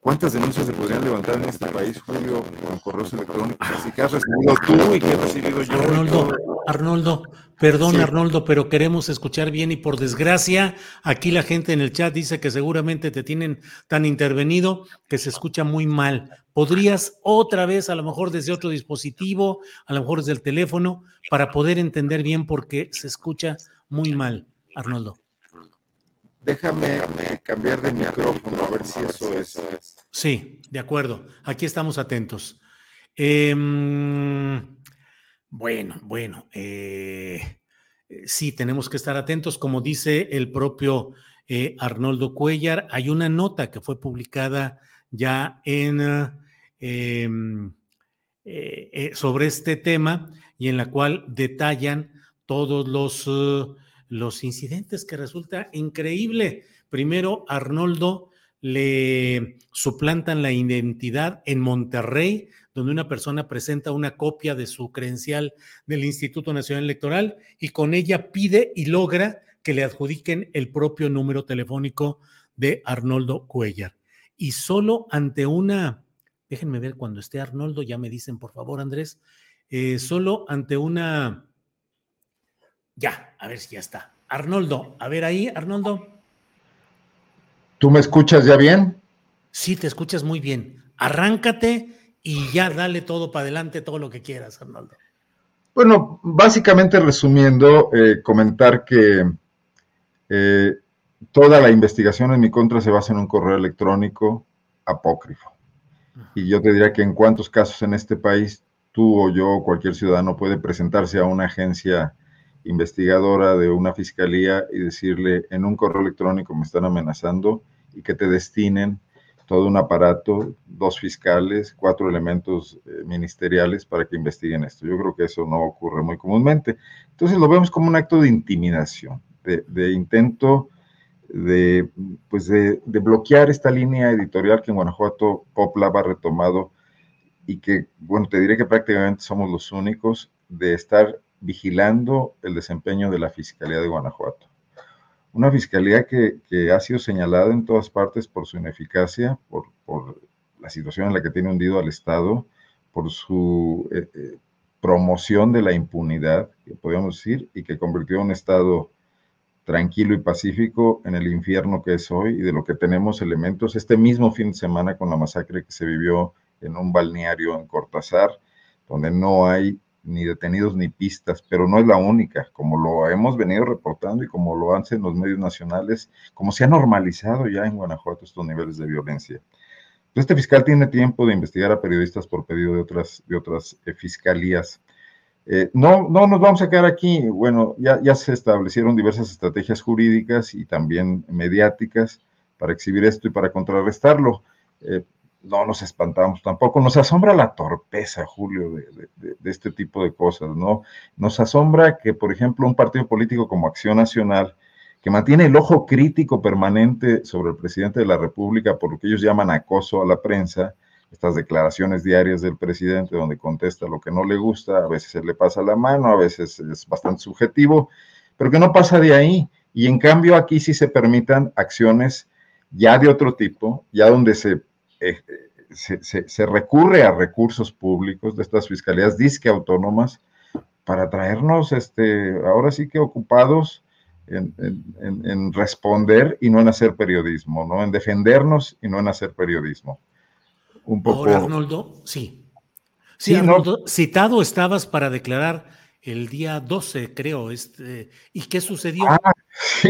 ¿Cuántas denuncias se podrían levantar en este país, Julio, con correos electrónicos? Así que has recibido tú y que he recibido yo. Arnoldo, Arnoldo, perdón, Arnoldo, pero queremos escuchar bien y por desgracia, aquí la gente en el chat dice que seguramente te tienen tan intervenido que se escucha muy mal. ¿Podrías otra vez, a lo mejor desde otro dispositivo, a lo mejor desde el teléfono, para poder entender bien porque se escucha muy mal, Arnoldo? Déjame cambiar de micrófono a ver si eso es. Sí, de acuerdo. Aquí estamos atentos. Em, bueno, bueno. Eh, sí, tenemos que estar atentos. Como dice el propio eh, Arnoldo Cuellar, hay una nota que fue publicada ya en em, eh, sobre este tema y en la cual detallan todos los los incidentes que resulta increíble. Primero, Arnoldo le suplantan la identidad en Monterrey, donde una persona presenta una copia de su credencial del Instituto Nacional Electoral y con ella pide y logra que le adjudiquen el propio número telefónico de Arnoldo Cuellar. Y solo ante una, déjenme ver cuando esté Arnoldo, ya me dicen por favor Andrés, eh, solo ante una ya, a ver si ya está. Arnoldo, a ver ahí, Arnoldo. ¿Tú me escuchas ya bien? Sí, te escuchas muy bien. Arráncate y ya dale todo para adelante, todo lo que quieras, Arnoldo. Bueno, básicamente resumiendo, eh, comentar que eh, toda la investigación en mi contra se basa en un correo electrónico apócrifo. Y yo te diría que en cuántos casos en este país tú o yo o cualquier ciudadano puede presentarse a una agencia investigadora de una fiscalía y decirle en un correo electrónico me están amenazando y que te destinen todo un aparato, dos fiscales, cuatro elementos eh, ministeriales para que investiguen esto. Yo creo que eso no ocurre muy comúnmente. Entonces lo vemos como un acto de intimidación, de, intento de, pues de, bloquear esta línea editorial que en Guanajuato Poplava ha retomado y que, bueno, te diré que prácticamente somos los únicos de estar vigilando el desempeño de la Fiscalía de Guanajuato. Una fiscalía que, ha sido señalada en todas partes por su ineficacia, por, la situación en la que tiene hundido al Estado, por su eh, eh, promoción de la impunidad, que podríamos decir, y que convirtió a un Estado tranquilo y pacífico en el infierno que es hoy y de lo que tenemos elementos este mismo fin de semana con la masacre que se vivió en un balneario en Cortázar, donde no hay ni detenidos ni pistas, pero no es la única, como lo hemos venido reportando y como lo hacen los medios nacionales, como se ha normalizado ya en Guanajuato estos niveles de violencia. Este fiscal tiene tiempo de investigar a periodistas por pedido de otras, de otras eh, fiscalías. Eh, no, no nos vamos a quedar aquí. Bueno, ya, ya se establecieron diversas estrategias jurídicas y también mediáticas para exhibir esto y para contrarrestarlo. Eh, no nos espantamos tampoco. Nos asombra la torpeza, Julio, de, este tipo de cosas, ¿no? Nos asombra que, por ejemplo, un partido político como Acción Nacional, que mantiene el ojo crítico permanente sobre el presidente de la República por lo que ellos llaman acoso a la prensa, estas declaraciones diarias del presidente donde contesta lo que no le gusta, a veces se le pasa la mano, a veces es bastante subjetivo, pero que no pasa de ahí. Y en cambio aquí sí se permitan acciones ya de otro tipo, ya donde se eh, se, recurre a recursos públicos de estas fiscalías disque autónomas para traernos, este, ahora sí que ocupados en, responder y no en hacer periodismo, ¿no? En defendernos y no en hacer periodismo. Un poco. Ahora, Arnoldo, sí. Sí, Arnoldo, citado estabas para declarar el día 12, creo. Este, ¿Y qué sucedió? Ah, (laughs) sí,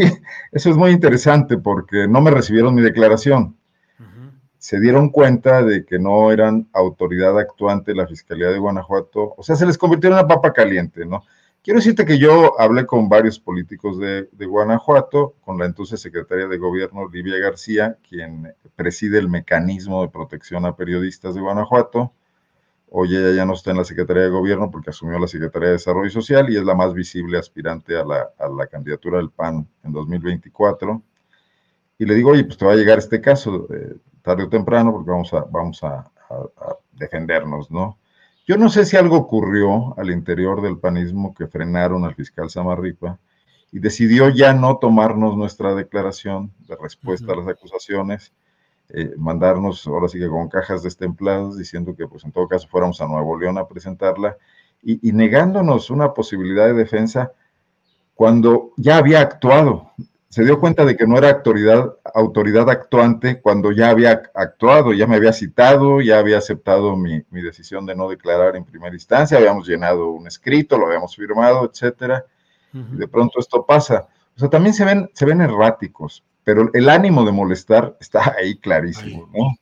eso es muy interesante porque no me recibieron mi declaración se dieron cuenta de que no eran autoridad actuante la Fiscalía de Guanajuato, o sea, se les convirtió en una papa caliente, ¿no? Quiero decirte que yo hablé con varios políticos de, Guanajuato, con la entonces secretaria de Gobierno, Livia García, quien preside el mecanismo de protección a periodistas de Guanajuato. Hoy ella ya no está en la Secretaría de Gobierno porque asumió la Secretaría de Desarrollo Social y es la más visible aspirante a la, candidatura del PAN en 2024. Y le digo, oye, pues te va a llegar este caso. Eh, tarde o temprano, porque vamos a, vamos a, defendernos, ¿no? Yo no sé si algo ocurrió al interior del panismo que frenaron al fiscal Samarripa y decidió ya no tomarnos nuestra declaración de respuesta a las acusaciones. eh, mandarnos ahora sí que con cajas destempladas diciendo que pues en todo caso fuéramos a Nuevo León a presentarla y, y negándonos una posibilidad de defensa cuando ya había actuado se dio cuenta de que no era autoridad, autoridad actuante cuando ya había actuado, ya me había citado, ya había aceptado mi, decisión de no declarar en primera instancia, habíamos llenado un escrito, lo habíamos firmado, etcétera, y de pronto esto pasa. O sea, también se ven, se ven erráticos, pero el ánimo de molestar está ahí clarísimo, ¿no?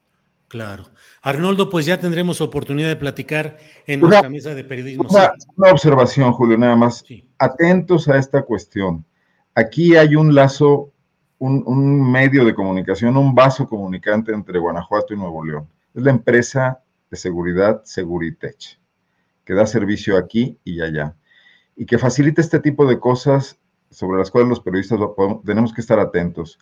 Claro. Arnoldo, pues ya tendremos oportunidad de platicar en nuestra mesa de periodismo. Una, observación, Julio, nada más. Atentos a esta cuestión aquí hay un lazo, un, medio de comunicación, un vaso comunicante entre Guanajuato y Nuevo León. Es la empresa de seguridad Seguritech, que da servicio aquí y allá, y que facilita este tipo de cosas sobre las cuales los periodistas tenemos que estar atentos,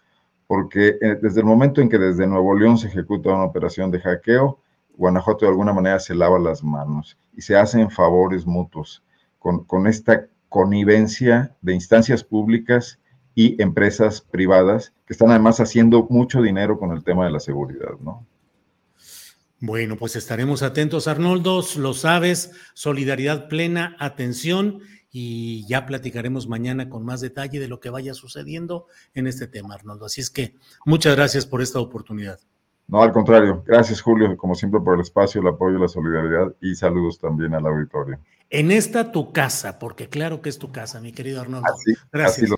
porque eh, desde el momento en que desde Nuevo León se ejecuta una operación de hackeo, Guanajuato de alguna manera se lava las manos y se hacen favores mutuos con, con esta connivencia de instancias públicas y empresas privadas que están además haciendo mucho dinero con el tema de la seguridad, ¿no? Bueno, pues estaremos atentos, Arnoldo, lo sabes, solidaridad plena, atención y ya platicaremos mañana con más detalle de lo que vaya sucediendo en este tema, Arnoldo. Así es que muchas gracias por esta oportunidad. No, al contrario, gracias Julio, como siempre por el espacio, el apoyo, la solidaridad y saludos también al auditorio en esta tu casa, porque claro que es tu casa, mi querido Arnoldo. gracias.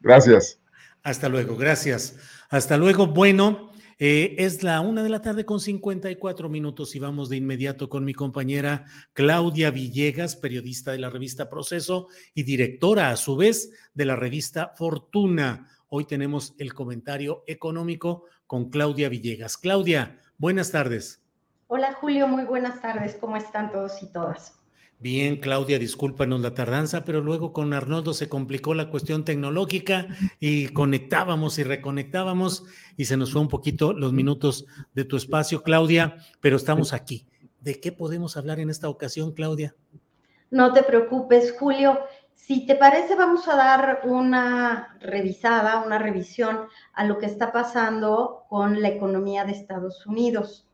gracias. Hasta luego, gracias. Hasta luego. Bueno, eh, es la una de la tarde con 54 minutos y vamos de inmediato con mi compañera Claudia Villegas, periodista de la revista Proceso y directora a su vez de la revista Fortuna. Hoy tenemos el comentario económico con Claudia Villegas. Claudia, buenas tardes. Hola Julio, muy buenas tardes. ¿Cómo están todos y todas? Bien, Claudia, discúlpanos la tardanza, pero luego con Arnoldo se complicó la cuestión tecnológica y conectábamos y reconectábamos y se nos fue un poquito los minutos de tu espacio, Claudia, pero estamos aquí. ¿De qué podemos hablar en esta ocasión, Claudia? No te preocupes, Julio. Si te parece, vamos a dar una revisada, una revisión a lo que está pasando con la economía de Estados Unidos.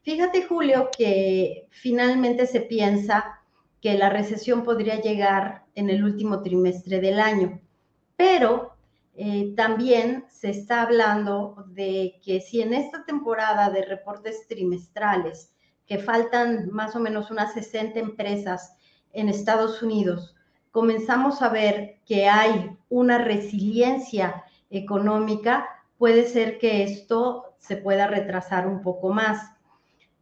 Fíjate, Julio, que finalmente se piensa que la recesión podría llegar en el último trimestre del año. Pero eh, también se está hablando de que si en esta temporada de reportes trimestrales, que faltan más o menos unas 60 empresas en Estados Unidos, comenzamos a ver que hay una resiliencia económica, puede ser que esto se pueda retrasar un poco más.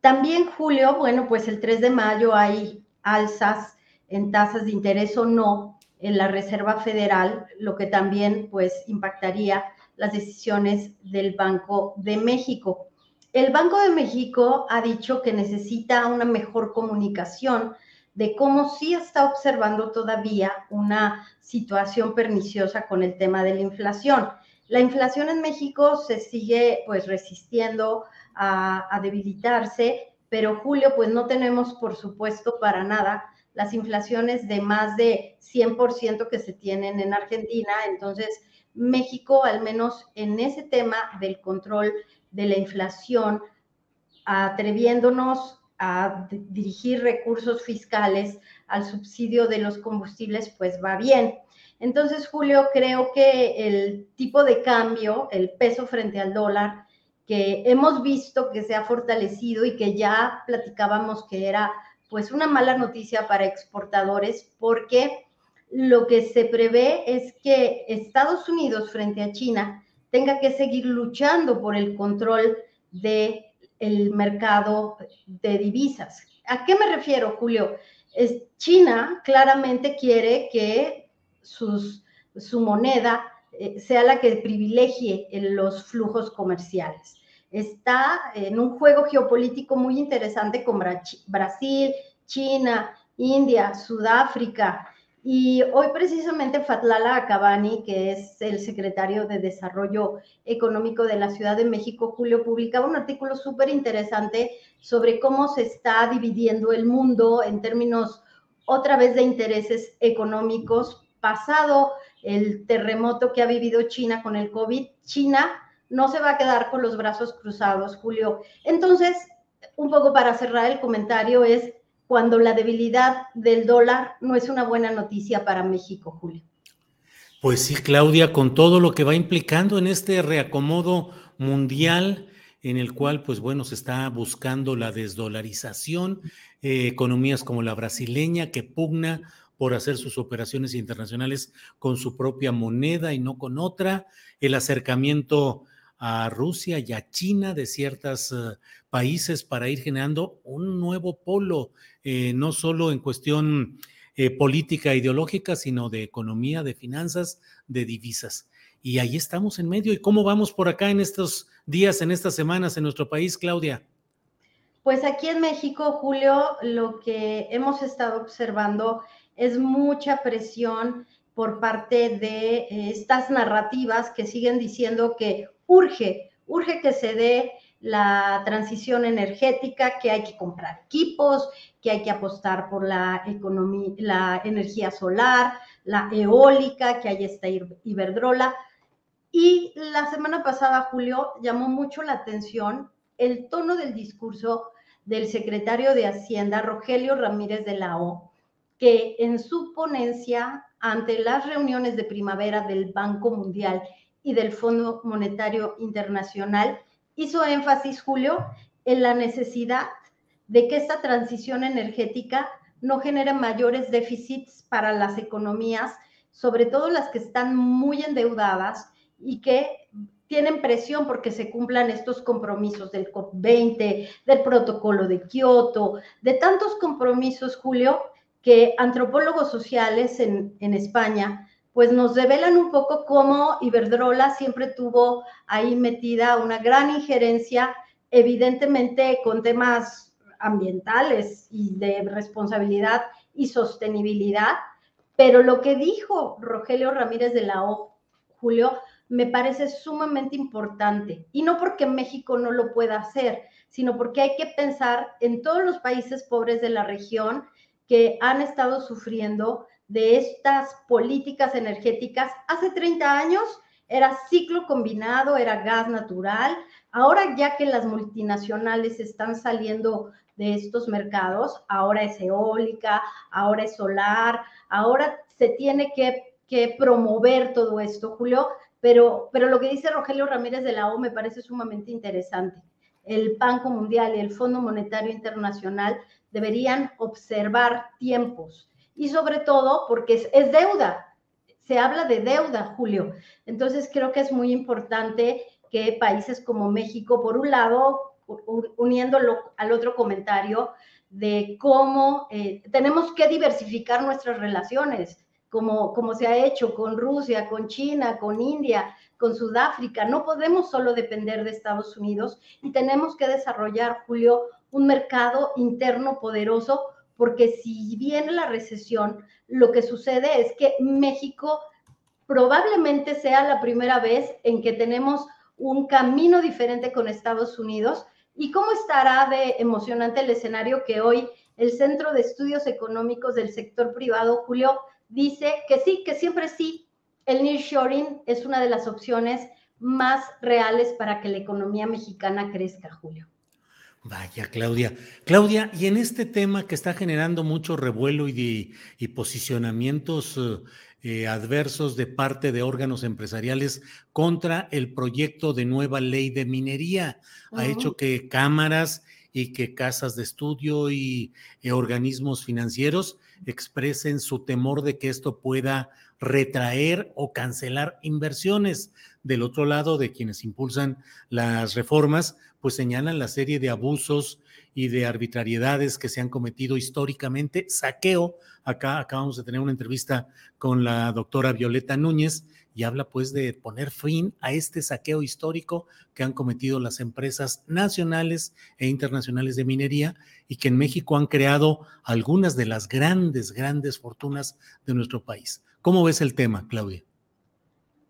También, Julio, bueno, pues el 3 de mayo hay alzas en tasas de interés o no en la Reserva Federal, lo que también pues impactaría las decisiones del Banco de México. El Banco de México ha dicho que necesita una mejor comunicación de cómo sí está observando todavía una situación perniciosa con el tema de la inflación. La inflación en México se sigue pues resistiendo a, a debilitarse pero Julio, pues no tenemos, por supuesto, para nada las inflaciones de más de 100% que se tienen en Argentina. Entonces, México, al menos en ese tema del control de la inflación, atreviéndonos a dirigir recursos fiscales al subsidio de los combustibles, pues va bien. Entonces, Julio, creo que el tipo de cambio, el peso frente al dólar, que hemos visto que se ha fortalecido y que ya platicábamos que era pues una mala noticia para exportadores porque lo que se prevé es que Estados Unidos frente a China tenga que seguir luchando por el control del el mercado de divisas. ¿A qué me refiero, Julio? Es, China claramente quiere que sus, su moneda eh, sea la que privilegie los flujos comerciales. Está en un juego geopolítico muy interesante con Brasil, China, India, Sudáfrica. Y hoy precisamente Fatlala Akabani, que es el secretario de Desarrollo Económico de la Ciudad de México, Julio, publicaba un artículo súper interesante sobre cómo se está dividiendo el mundo en términos otra vez de intereses económicos pasado el terremoto que ha vivido China con el COVID, China no se va a quedar con los brazos cruzados, Julio. Entonces, un poco para cerrar el comentario es cuando la debilidad del dólar no es una buena noticia para México, Julio. Pues sí, Claudia, con todo lo que va implicando en este reacomodo mundial en el cual, pues bueno, se está buscando la desdolarización, eh, economías como la brasileña que pugna por hacer sus operaciones internacionales con su propia moneda y no con otra, el acercamiento a Rusia y a China de ciertos eh, países para ir generando un nuevo polo, eh, no solo en cuestión eh, política ideológica, sino de economía, de finanzas, de divisas. Y ahí estamos en medio. ¿Y cómo vamos por acá en estos días, en estas semanas en nuestro país, Claudia? Pues aquí en México, Julio, lo que hemos estado observando es mucha presión por parte de eh, estas narrativas que siguen diciendo que urge, urge que se dé la transición energética, que hay que comprar equipos, que hay que apostar por la economía, la energía solar, la eólica, que hay esta Iberdrola. Y la semana pasada, Julio, llamó mucho la atención el tono del discurso del secretario de Hacienda, Rogelio Ramírez de la O, que en su ponencia ante las reuniones de primavera del Banco Mundial y del Fondo Monetario Internacional, hizo énfasis, Julio, en la necesidad de que esta transición energética no genere mayores déficits para las economías, sobre todo las que están muy endeudadas y que tienen presión porque se cumplan estos compromisos del COP20, del protocolo de Kioto, de tantos compromisos, Julio, que antropólogos sociales en, en España pues nos revelan un poco cómo Iberdrola siempre tuvo ahí metida una gran injerencia, evidentemente con temas ambientales y de responsabilidad y sostenibilidad, pero lo que dijo Rogelio Ramírez de la O, Julio, me parece sumamente importante. Y no porque México no lo pueda hacer, sino porque hay que pensar en todos los países pobres de la región que han estado sufriendo de estas políticas energéticas. Hace 30 años era ciclo combinado, era gas natural. Ahora ya que las multinacionales están saliendo de estos mercados, ahora es eólica, ahora es solar, ahora se tiene que, que promover todo esto, Julio, pero, pero lo que dice Rogelio Ramírez de la O me parece sumamente interesante. El Banco Mundial y el Fondo Monetario Internacional deberían observar tiempos y sobre todo porque es, deuda. Se habla de deuda, Julio. Entonces creo que es muy importante que países como México, por un lado, uniéndolo al otro comentario, de cómo eh, tenemos que diversificar nuestras relaciones, como, como se ha hecho con Rusia, con China, con India, con Sudáfrica. No podemos solo depender de Estados Unidos y tenemos que desarrollar, Julio, un mercado interno poderoso porque si viene la recesión, lo que sucede es que México probablemente sea la primera vez en que tenemos un camino diferente con Estados Unidos. ¿Y cómo estará de emocionante el escenario que hoy el Centro de Estudios Económicos del Sector Privado, Julio, dice que sí, que siempre sí, el nearshoring es una de las opciones más reales para que la economía mexicana crezca, Julio? Vaya, Claudia. Claudia, y en este tema que está generando mucho revuelo y, posicionamientos eh, adversos de parte de órganos empresariales contra el proyecto de nueva ley de minería, ha hecho que cámaras y que casas de estudio y eh, organismos financieros expresen su temor de que esto pueda retraer o cancelar inversiones. Del otro lado, de quienes impulsan las reformas, pues señalan la serie de abusos y de arbitrariedades que se han cometido históricamente. Saqueo, acá acabamos de tener una entrevista con la doctora Violeta Núñez y habla pues de poner fin a este saqueo histórico que han cometido las empresas nacionales e internacionales de minería y que en México han creado algunas de las grandes, grandes fortunas de nuestro país. ¿Cómo ves el tema, Claudia?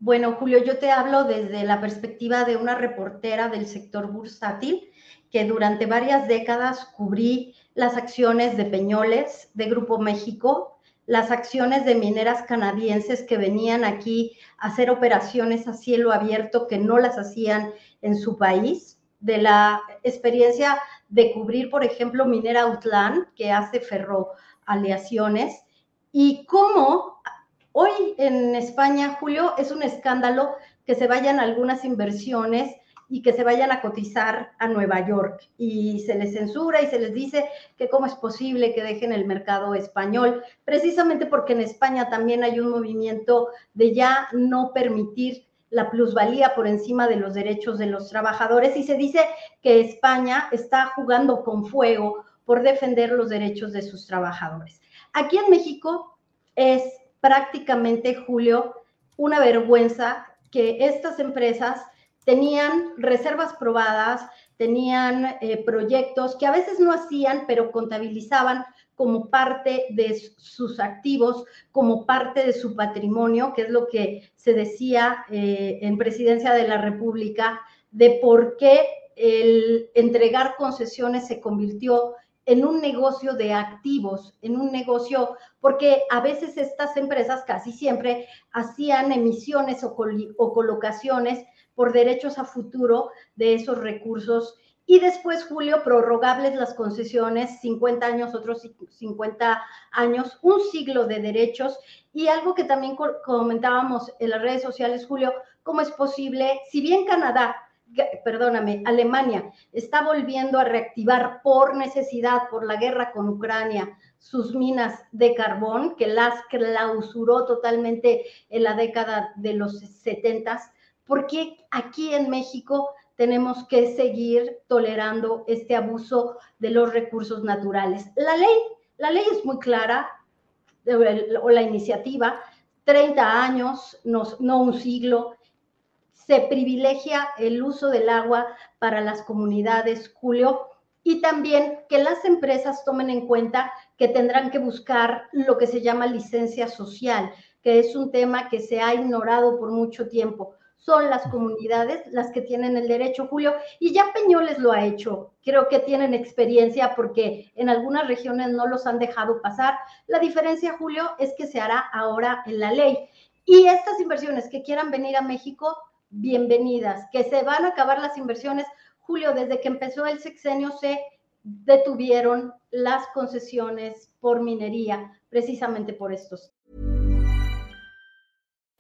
Bueno, Julio, yo te hablo desde la perspectiva de una reportera del sector bursátil que durante varias décadas cubrí las acciones de Peñoles, de Grupo México, las acciones de mineras canadienses que venían aquí a hacer operaciones a cielo abierto que no las hacían en su país, de la experiencia de cubrir, por ejemplo, Minera Outland, que hace ferroaleaciones, y cómo hoy en España, Julio, es un escándalo que se vayan algunas inversiones y que se vayan a cotizar a Nueva York. Y se les censura y se les dice que cómo es posible que dejen el mercado español, precisamente porque en España también hay un movimiento de ya no permitir la plusvalía por encima de los derechos de los trabajadores y se dice que España está jugando con fuego por defender los derechos de sus trabajadores. Aquí en México es prácticamente, Julio, una vergüenza que estas empresas tenían reservas probadas, tenían eh, proyectos que a veces no hacían, pero contabilizaban como parte de sus activos, como parte de su patrimonio, que es lo que se decía eh, en Presidencia de la República, de por qué el entregar concesiones se convirtió en un negocio de activos, en un negocio, porque a veces estas empresas casi siempre hacían emisiones o, colocaciones por derechos a futuro de esos recursos. Y después, Julio, prorrogables las concesiones, 50 años, otros 50 años, un siglo de derechos. Y algo que también comentábamos en las redes sociales, Julio, ¿cómo es posible, si bien Canadá, perdóname, Alemania está volviendo a reactivar por necesidad, por la guerra con Ucrania, sus minas de carbón, que las clausuró totalmente en la década de los 70, porque aquí en México tenemos que seguir tolerando este abuso de los recursos naturales. La ley, la ley es muy clara, o la iniciativa, 30 años, no, no un siglo, se privilegia el uso del agua para las comunidades, Julio, y también que las empresas tomen en cuenta que tendrán que buscar lo que se llama licencia social, que es un tema que se ha ignorado por mucho tiempo son las comunidades las que tienen el derecho, Julio, y ya Peñoles lo ha hecho. Creo que tienen experiencia porque en algunas regiones no los han dejado pasar. La diferencia, Julio, es que se hará ahora en la ley. Y estas inversiones que quieran venir a México, bienvenidas. Que se van a acabar las inversiones. Julio, desde que empezó el sexenio se detuvieron las concesiones por minería, precisamente por estos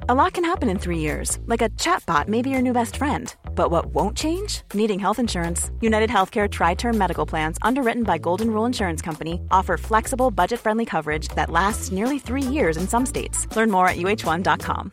A lot can happen in three years, like a chatbot may be your new best friend. But what won't change? Needing health insurance. United Healthcare Tri Term Medical Plans, underwritten by Golden Rule Insurance Company, offer flexible, budget friendly coverage that lasts nearly three years in some states. Learn more at uh1.com.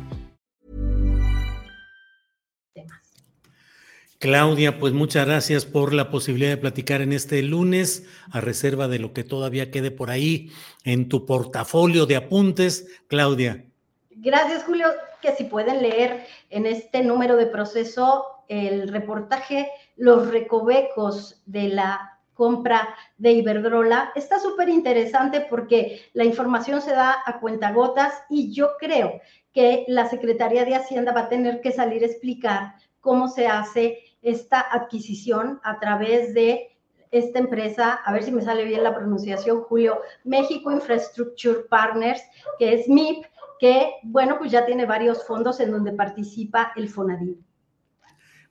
Claudia, pues muchas gracias por la posibilidad de platicar en este lunes, a reserva de lo que todavía quede por ahí en tu portafolio de apuntes. Claudia. Gracias, Julio, que si pueden leer en este número de proceso el reportaje Los recovecos de la compra de Iberdrola. Está súper interesante porque la información se da a cuentagotas y yo creo que la Secretaría de Hacienda va a tener que salir a explicar cómo se hace esta adquisición a través de esta empresa, a ver si me sale bien la pronunciación, Julio, México Infrastructure Partners, que es MIP, que, bueno, pues ya tiene varios fondos en donde participa el FONADIV.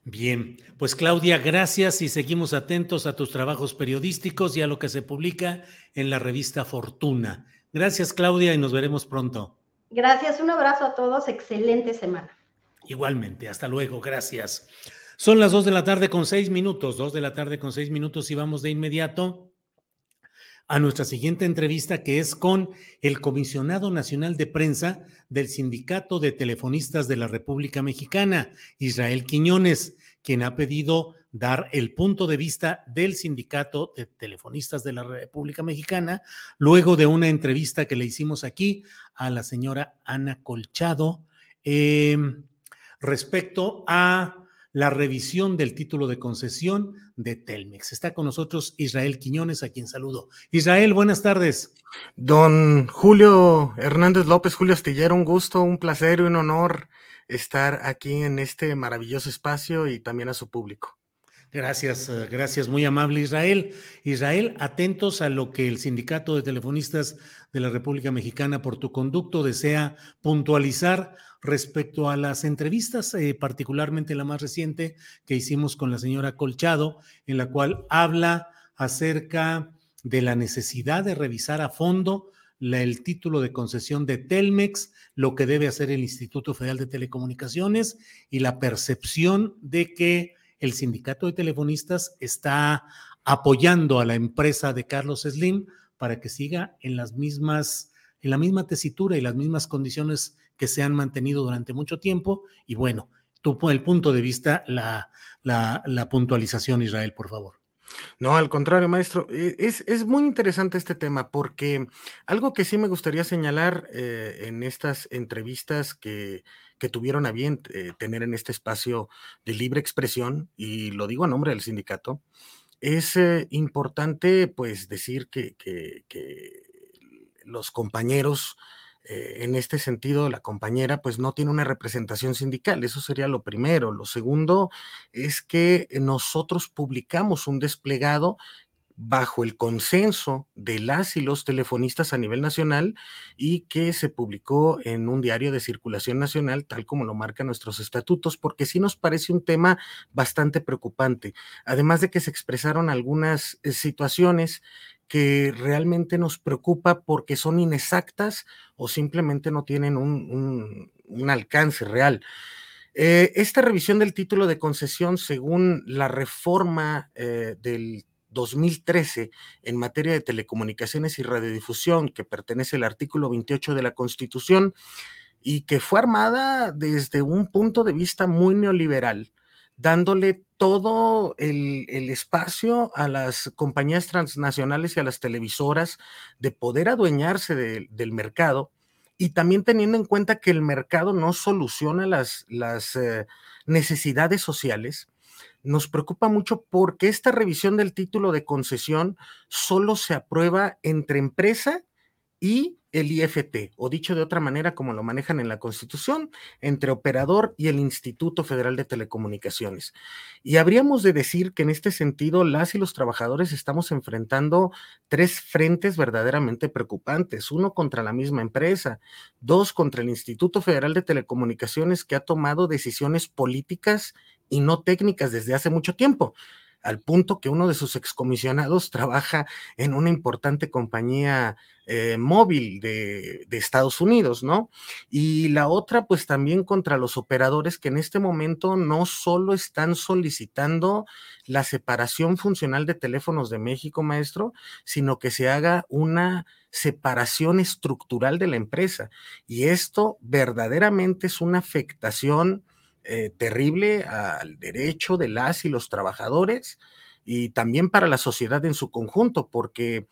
Bien, pues Claudia, gracias y seguimos atentos a tus trabajos periodísticos y a lo que se publica en la revista Fortuna. Gracias Claudia y nos veremos pronto. Gracias, un abrazo a todos, excelente semana. Igualmente, hasta luego, gracias. Son las dos de la tarde con seis minutos, dos de la tarde con seis minutos y vamos de inmediato a nuestra siguiente entrevista, que es con el comisionado nacional de prensa del Sindicato de Telefonistas de la República Mexicana, Israel Quiñones, quien ha pedido dar el punto de vista del sindicato de telefonistas de la República Mexicana, luego de una entrevista que le hicimos aquí a la señora Ana Colchado em, respecto a la revisión del título de concesión de Telmex. Está con nosotros Israel Quiñones, a quien saludo. Israel, buenas tardes. Don Julio Hernández López, Julio Astillero, un gusto, un placer y un honor estar aquí en este maravilloso espacio y también a su público. Gracias, eh, gracias, muy amable Israel. Israel, atentos a lo que el Sindicato de Telefonistas de la República Mexicana por tu conducto desea puntualizar respecto a las entrevistas, eh, particularmente la más reciente que hicimos con la señora Colchado, en la cual habla acerca de la necesidad de revisar a fondo el título de concesión de Telmex, lo que debe hacer el Instituto Federal de Telecomunicaciones y la percepción de que el sindicato de telefonistas está apoyando a la empresa de Carlos Slim para que siga en las mismas, en la misma tesitura y las mismas condiciones que se han mantenido durante mucho tiempo. Y bueno, tú el punto de vista, la, la, puntualización, Israel, por favor. No, al contrario, maestro, e, es, es, muy interesante este tema porque algo que sí me gustaría señalar eh, en estas entrevistas que, que tuvieron a bien eh, tener en este espacio de libre expresión, y lo digo a nombre del sindicato, es eh, importante pues decir que, los compañeros, eh, en este sentido, la compañera pues no tiene una representación sindical, eso sería lo primero. Lo segundo es que nosotros publicamos un desplegado bajo el consenso de las y los telefonistas a nivel nacional y que se publicó en un diario de circulación nacional, tal como lo marcan nuestros estatutos, porque sí nos parece un tema bastante preocupante. Además de que se expresaron algunas eh, situaciones que realmente nos preocupa porque son inexactas o simplemente no tienen un, alcance real. Eh, esta revisión del título de concesión, según la reforma eh, del 2013 en materia de telecomunicaciones y radiodifusión, que pertenece al artículo 28 de la Constitución y que fue armada desde un punto de vista muy neoliberal, dándole todo el, espacio a las compañías transnacionales y a las televisoras de poder adueñarse del mercado y también teniendo en cuenta que el mercado no soluciona las, eh, necesidades sociales, nos preocupa mucho porque esta revisión del título de concesión solo se aprueba entre empresa y el IFT, o dicho de otra manera como lo manejan en la Constitución, entre operador y el Instituto Federal de Telecomunicaciones. Y habríamos de decir que en este sentido las y los trabajadores estamos enfrentando tres frentes verdaderamente preocupantes. Uno contra la misma empresa, dos contra el Instituto Federal de Telecomunicaciones que ha tomado decisiones políticas y no técnicas desde hace mucho tiempo, al punto que uno de sus excomisionados trabaja en una importante compañía eh, móvil de, de, Estados Unidos, ¿no? Y la otra, pues también contra los operadores que en este momento no solo están solicitando la separación funcional de teléfonos de México, maestro, sino que se haga una separación estructural de la empresa. Y esto verdaderamente es una afectación eh, terrible al derecho de las y los trabajadores y también para la sociedad en su conjunto, porque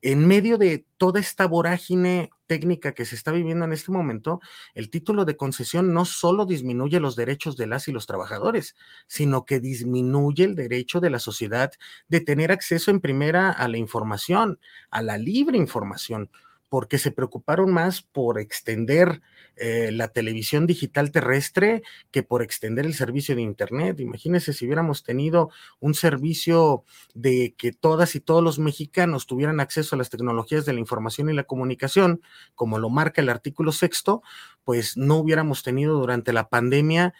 en medio de toda esta vorágine técnica que se está viviendo en este momento, el título de concesión no solo disminuye los derechos de las y los trabajadores, sino que disminuye el derecho de la sociedad de tener acceso en primera a la información, a la libre información porque se preocuparon más por extender eh, la televisión digital terrestre que por extender el servicio de Internet. Imagínense si hubiéramos tenido un servicio de que todas y todos los mexicanos tuvieran acceso a las tecnologías de la información y la comunicación, como lo marca el artículo sexto, pues no hubiéramos tenido durante la pandemia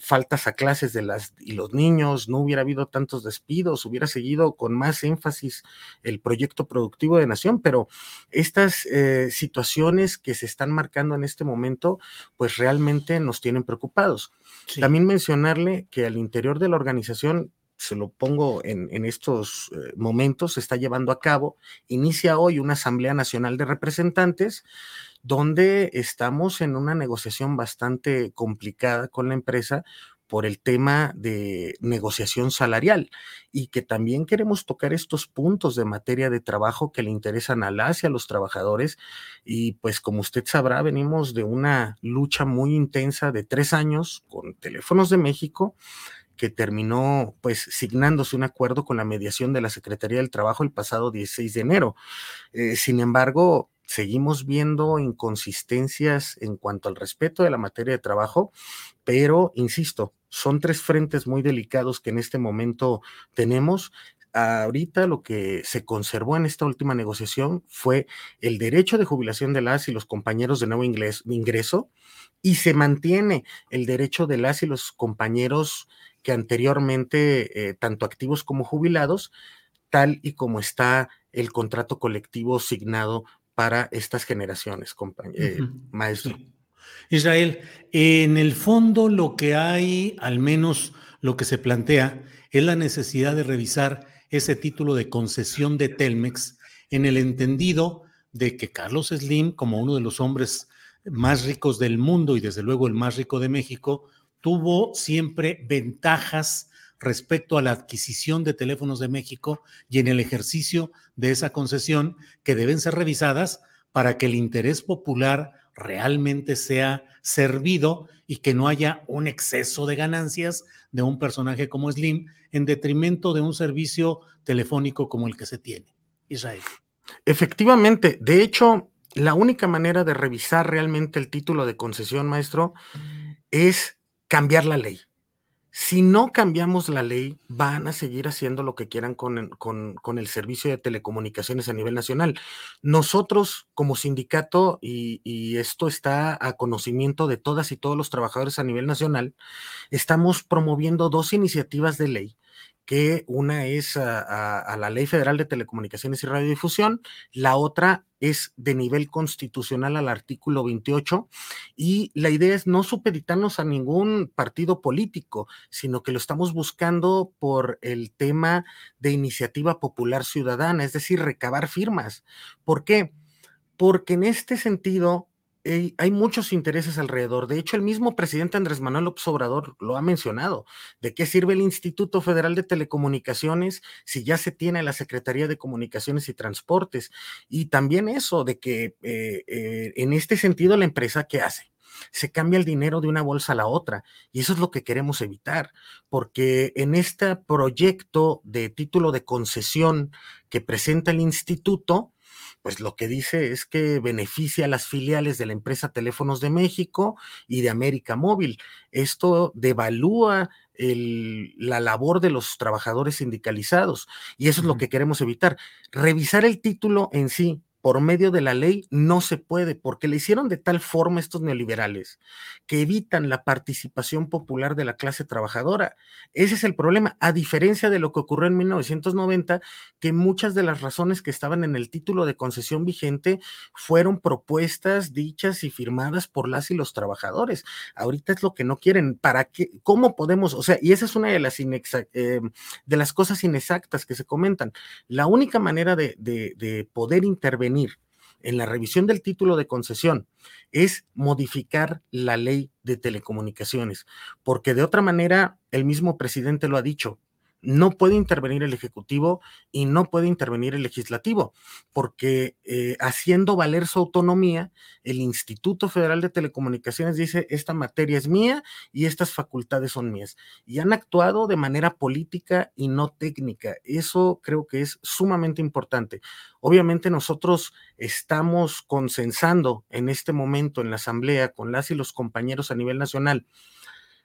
faltas a clases de las y los niños, no hubiera habido tantos despidos, hubiera seguido con más énfasis el proyecto productivo de nación, pero estas eh, situaciones que se están marcando en este momento, pues realmente nos tienen preocupados. También mencionarle que al interior de la organización se lo pongo en, en estos eh, momentos, se está llevando a cabo, inicia hoy una Asamblea Nacional de Representantes, donde estamos en una negociación bastante complicada con la empresa por el tema de negociación salarial y que también queremos tocar estos puntos de materia de trabajo que le interesan a las y a los trabajadores. Y pues como usted sabrá, venimos de una lucha muy intensa de tres años con Teléfonos de México que terminó pues signándose un acuerdo con la mediación de la Secretaría del Trabajo el pasado 16 de enero. Eh, sin embargo, seguimos viendo inconsistencias en cuanto al respeto de la materia de trabajo, pero insisto, son tres frentes muy delicados que en este momento tenemos. Ahorita lo que se conservó en esta última negociación fue el derecho de jubilación de las y los compañeros de nuevo ingreso y se mantiene el derecho de las y los compañeros que anteriormente, eh, tanto activos como jubilados, tal y como está el contrato colectivo signado para estas generaciones, eh, maestro. Israel, en el fondo lo que hay, al menos lo que se plantea, es la necesidad de revisar ese título de concesión de Telmex en el entendido de que Carlos Slim, como uno de los hombres más ricos del mundo y desde luego el más rico de México, tuvo siempre ventajas respecto a la adquisición de teléfonos de México y en el ejercicio de esa concesión que deben ser revisadas para que el interés popular realmente sea servido y que no haya un exceso de ganancias de un personaje como Slim en detrimento de un servicio telefónico como el que se tiene. Israel. Efectivamente, de hecho, la única manera de revisar realmente el título de concesión, maestro, es cambiar la ley si no cambiamos la ley, van a seguir haciendo lo que quieran con, el servicio de telecomunicaciones a nivel nacional. Nosotros como sindicato, y, y, esto está a conocimiento de todas y todos los trabajadores a nivel nacional, estamos promoviendo dos iniciativas de ley que una es a, la Ley Federal de Telecomunicaciones y Radiodifusión, la otra es de nivel constitucional al artículo 28 y la idea es no supeditarnos a ningún partido político, sino que lo estamos buscando por el tema de iniciativa popular ciudadana, es decir, recabar firmas. ¿Por qué? Porque en este sentido hay muchos intereses alrededor. De hecho, el mismo presidente Andrés Manuel López Obrador lo ha mencionado. ¿De qué sirve el Instituto Federal de Telecomunicaciones si ya se tiene la Secretaría de Comunicaciones y Transportes? Y también eso de que eh, eh, en este sentido la empresa, ¿qué hace? se cambia el dinero de una bolsa a la otra. Y eso es lo que queremos evitar, porque en este proyecto de título de concesión que presenta el instituto, pues lo que dice es que beneficia a las filiales de la empresa Teléfonos de México y de América Móvil. Esto devalúa la labor de los trabajadores sindicalizados y eso es lo que queremos evitar. Revisar el título en sí, por medio de la ley no se puede, porque le hicieron de tal forma estos neoliberales que evitan la participación popular de la clase trabajadora. Ese es el problema, a diferencia de lo que ocurrió en 1990, que muchas de las razones que estaban en el título de concesión vigente fueron propuestas dichas y firmadas por las y los trabajadores. Ahorita es lo que no quieren. ¿Para qué? ¿Cómo podemos? O sea, y esa es una de las, eh, de las cosas inexactas que se comentan. La única manera de, de poder intervenir en la revisión del título de concesión es modificar la ley de telecomunicaciones, porque de otra manera, el mismo presidente lo ha dicho, no puede intervenir el Ejecutivo y no puede intervenir el Legislativo, porque eh, haciendo valer su autonomía, el Instituto Federal de Telecomunicaciones dice, esta materia es mía y estas facultades son mías. Y han actuado de manera política y no técnica. Eso creo que es sumamente importante. Obviamente nosotros estamos consensando en este momento en la Asamblea con las y los compañeros a nivel nacional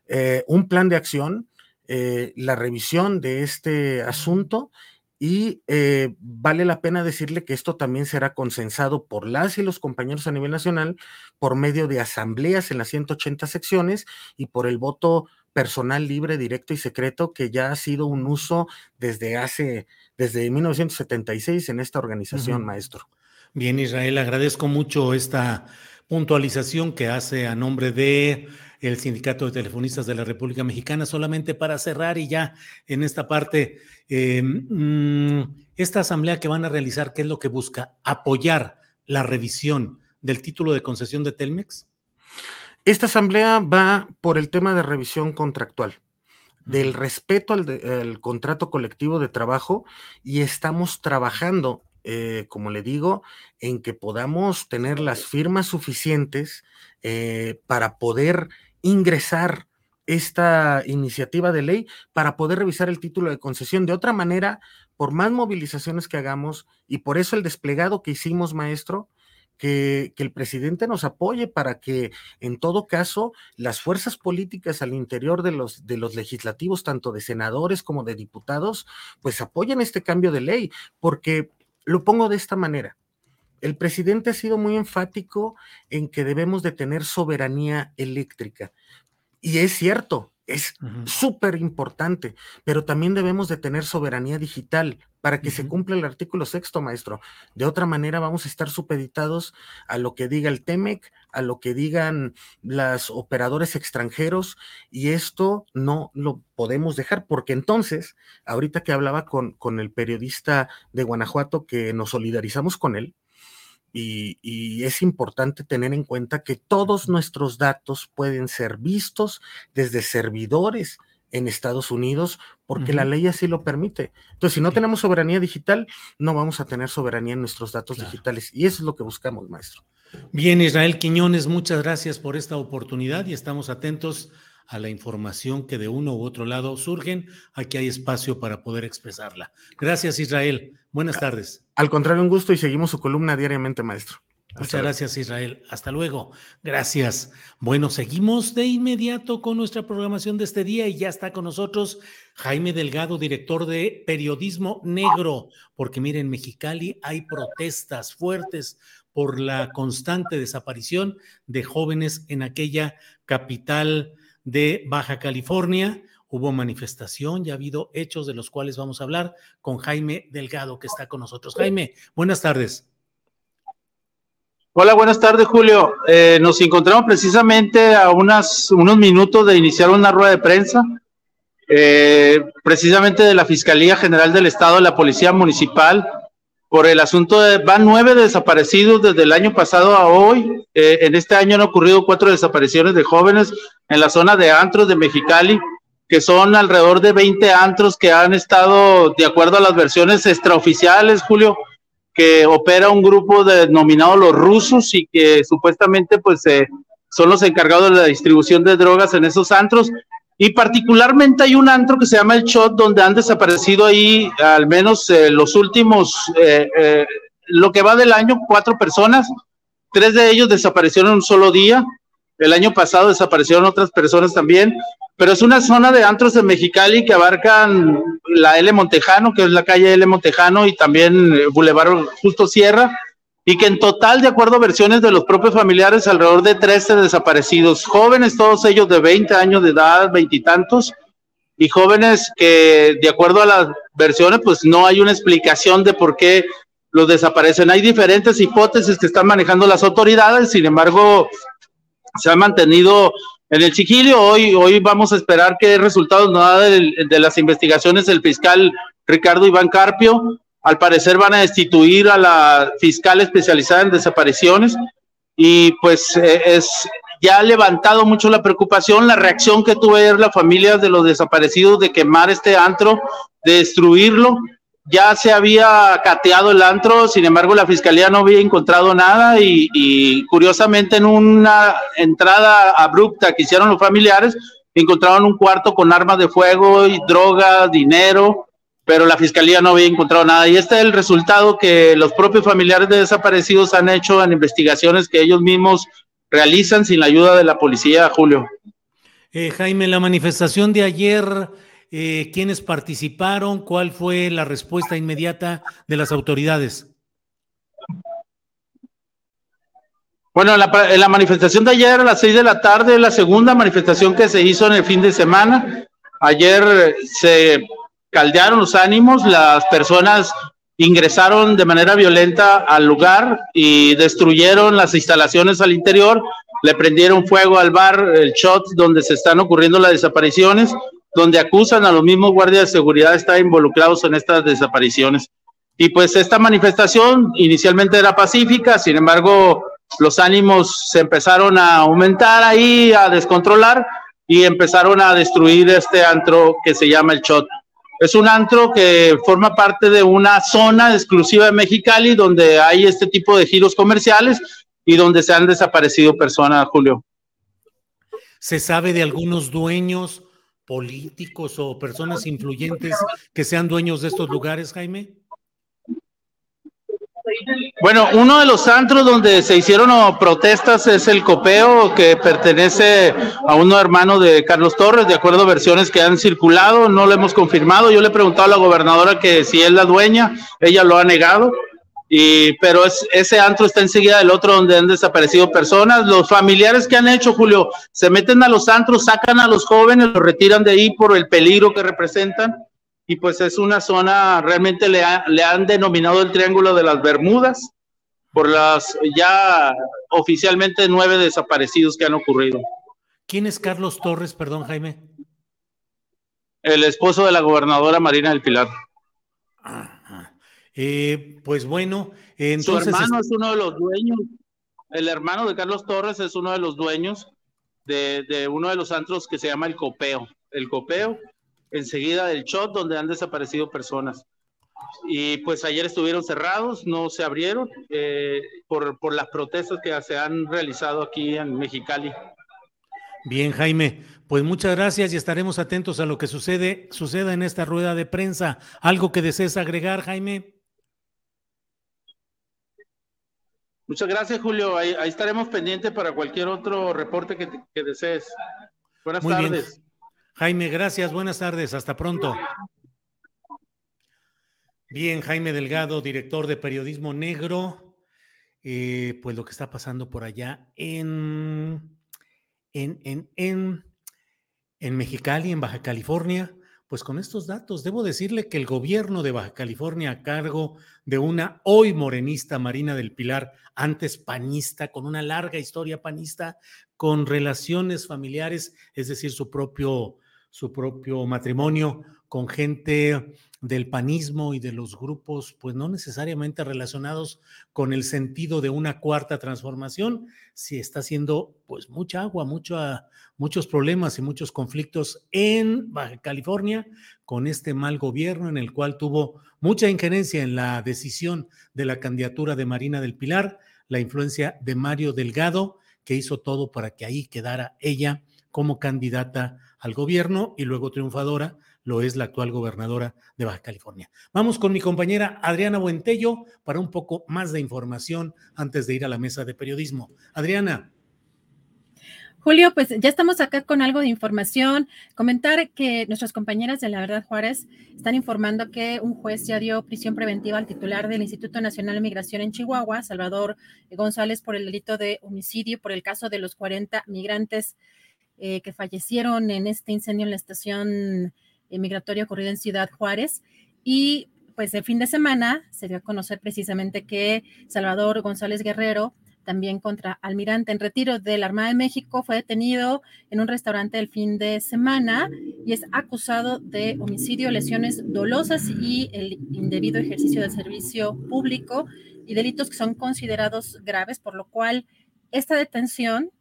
eh, un plan de acción eh, la revisión de este asunto y eh, vale la pena decirle que esto también será consensado por las y los compañeros a nivel nacional por medio de asambleas en las 180 secciones y por el voto personal libre, directo y secreto que ya ha sido un uso desde hace, desde 1976 en esta organización, maestro. Bien, Israel, agradezco mucho esta puntualización que hace a nombre de el Sindicato de Telefonistas de la República Mexicana. Solamente para cerrar y ya en esta parte, eh, mm, esta asamblea que van a realizar, ¿qué es lo que busca? ¿Apoyar la revisión del título de concesión de Telmex? Esta asamblea va por el tema de revisión contractual, del respeto al, contrato colectivo de trabajo y estamos trabajando, eh, como le digo, en que podamos tener las firmas suficientes eh, para poder ingresar esta iniciativa de ley para poder revisar el título de concesión. De otra manera, por más movilizaciones que hagamos y por eso el desplegado que hicimos, maestro, que, el presidente nos apoye para que en todo caso las fuerzas políticas al interior de los, de los legislativos, tanto de senadores como de diputados, pues apoyen este cambio de ley, porque lo pongo de esta manera. El presidente ha sido muy enfático en que debemos de tener soberanía eléctrica. Y es cierto, es súper importante, pero también debemos de tener soberanía digital para que se cumpla el artículo sexto, maestro. De otra manera vamos a estar supeditados a lo que diga el TEMEC, a lo que digan los operadores extranjeros, y esto no lo podemos dejar, porque entonces, ahorita que hablaba con, con el periodista de Guanajuato, que nos solidarizamos con él, y, es importante tener en cuenta que todos nuestros datos pueden ser vistos desde servidores en Estados Unidos porque la ley así lo permite. Entonces, si no tenemos soberanía digital, no vamos a tener soberanía en nuestros datos digitales. Y eso es lo que buscamos, maestro. Bien, Israel Quiñones, muchas gracias por esta oportunidad y estamos atentos a la información que de uno u otro lado surgen, aquí hay espacio para poder expresarla. Gracias, Israel. Buenas tardes. Al contrario, un gusto y seguimos su columna diariamente, maestro. Muchas gracias, Israel. Hasta luego. Gracias. Bueno, seguimos de inmediato con nuestra programación de este día y ya está con nosotros Jaime Delgado, director de Periodismo Negro, porque miren, en Mexicali hay protestas fuertes por la constante desaparición de jóvenes en aquella capital de Baja California. Hubo manifestación, ya ha habido hechos de los cuales vamos a hablar con Jaime Delgado, que está con nosotros. Jaime, buenas tardes. Hola, buenas tardes, Julio. Eh, nos encontramos precisamente a unas, unos minutos de iniciar una rueda de prensa, eh, precisamente de la Fiscalía General del Estado, la Policía Municipal, por el asunto de, van nueve desaparecidos desde el año pasado a hoy. Eh, en este año han ocurrido cuatro desapariciones de jóvenes en la zona de antros de Mexicali, que son alrededor de 20 antros que han estado, de acuerdo a las versiones extraoficiales, Julio, que opera un grupo denominado los rusos y que supuestamente pues eh, son los encargados de la distribución de drogas en esos antros. Y particularmente hay un antro que se llama El Shot, donde han desaparecido ahí al menos eh, los últimos, eh, eh, lo que va del año, cuatro personas. Tres de ellos desaparecieron en un solo día. El año pasado desaparecieron otras personas también. Pero es una zona de antros de Mexicali que abarcan la L Montejano, que es la calle L Montejano, y también Boulevard Justo Sierra y que en total, de acuerdo a versiones de los propios familiares, alrededor de 13 desaparecidos, jóvenes, todos ellos de 20 años de edad, veintitantos, y, jóvenes que, de acuerdo a las versiones, pues no hay una explicación de por qué los desaparecen. Hay diferentes hipótesis que están manejando las autoridades, sin embargo, se ha mantenido en el sigilio. Hoy, hoy vamos a esperar qué resultados nos da de, de las investigaciones el fiscal Ricardo Iván Carpio al parecer van a destituir a la fiscal especializada en desapariciones y pues eh, es ya ha levantado mucho la preocupación, la reacción que tuvo ayer la familia de los desaparecidos de quemar este antro, de destruirlo. Ya se había cateado el antro, sin embargo la fiscalía no había encontrado nada y, curiosamente en una entrada abrupta que hicieron los familiares, encontraron un cuarto con armas de fuego y droga, dinero, pero la fiscalía no había encontrado nada. Y este es el resultado que los propios familiares de desaparecidos han hecho en investigaciones que ellos mismos realizan sin la ayuda de la policía, Julio. Eh, Jaime, la manifestación de ayer, eh, ¿quiénes participaron? ¿Cuál fue la respuesta inmediata de las autoridades? Bueno, la, la manifestación de ayer a las seis de la tarde, la segunda manifestación que se hizo en el fin de semana. Ayer se caldearon los ánimos, las personas ingresaron de manera violenta al lugar y destruyeron las instalaciones al interior, le prendieron fuego al bar, el shot donde se están ocurriendo las desapariciones, donde acusan a los mismos guardias de seguridad de estar involucrados en estas desapariciones. Y pues esta manifestación inicialmente era pacífica, sin embargo, los ánimos se empezaron a aumentar ahí, a descontrolar y empezaron a destruir este antro que se llama el Chot. Es un antro que forma parte de una zona exclusiva de Mexicali donde hay este tipo de giros comerciales y donde se han desaparecido personas, Julio. ¿Se sabe de algunos dueños políticos o personas influyentes que sean dueños de estos lugares, Jaime? Bueno, uno de los antros donde se hicieron protestas es el Copeo, que pertenece a uno hermano de Carlos Torres, de acuerdo a versiones que han circulado, no lo hemos confirmado. Yo le he preguntado a la gobernadora que si es la dueña, ella lo ha negado. Y, pero es, ese antro está enseguida del otro donde han desaparecido personas. Los familiares que han hecho, Julio, se meten a los antros, sacan a los jóvenes, los retiran de ahí por el peligro que representan y pues es una zona, realmente le, le han denominado el Triángulo de las Bermudas por las ya oficialmente nueve desaparecidos que han ocurrido. ¿Quién es Carlos Torres, perdón, Jaime? El esposo de la gobernadora Marina del Pilar. Eh, pues bueno, entonces... Su hermano es uno de los dueños, el hermano de Carlos Torres es uno de los dueños de, de uno de los antros que se llama El Copeo. El Copeo enseguida del shot donde han desaparecido personas. Y pues ayer estuvieron cerrados, no se abrieron eh, por, por las protestas que se han realizado aquí en Mexicali. Bien, Jaime, pues muchas gracias y estaremos atentos a lo que sucede, suceda en esta rueda de prensa. ¿Algo que desees agregar, Jaime? Muchas gracias, Julio. Ahí, estaremos pendientes para cualquier otro reporte que, que desees. Buenas tardes. Jaime, gracias, buenas tardes, hasta pronto. Bien, Jaime Delgado, director de Periodismo Negro, eh, pues lo que está pasando por allá en, en, en, en, en Mexicali, en Baja California, pues con estos datos, debo decirle que el gobierno de Baja California a cargo de una hoy morenista Marina del Pilar, antes panista, con una larga historia panista, con relaciones familiares, es decir, su propio su propio matrimonio con gente del panismo y de los grupos, pues no necesariamente relacionados con el sentido de una cuarta transformación, si está haciendo pues mucha agua, muchos problemas y muchos conflictos en Baja California con este mal gobierno en el cual tuvo mucha injerencia en la decisión de la candidatura de Marina del Pilar, la influencia de Mario Delgado, que hizo todo para que ahí quedara ella como candidata al gobierno y luego triunfadora lo es la actual gobernadora de Baja California. Vamos con mi compañera Adriana Buentello para un poco más de información antes de ir a la mesa de periodismo. Adriana. Julio, pues ya estamos acá con algo de información. Comentar que nuestras compañeras de La Verdad Juárez están informando que un juez ya dio prisión preventiva al titular del Instituto Nacional de Migración en Chihuahua, Salvador González, por el delito de homicidio por el caso de los 40 migrantes eh, que fallecieron en este incendio en la estación eh, migratoria ocurrida en Ciudad Juárez. Y pues el fin de semana se dio a conocer precisamente que Salvador González Guerrero, también contra almirante en retiro de la Armada de México, fue detenido en un restaurante el fin de semana y es acusado de homicidio, lesiones dolosas y el indebido ejercicio del servicio público y delitos que son considerados graves, por lo cual esta detención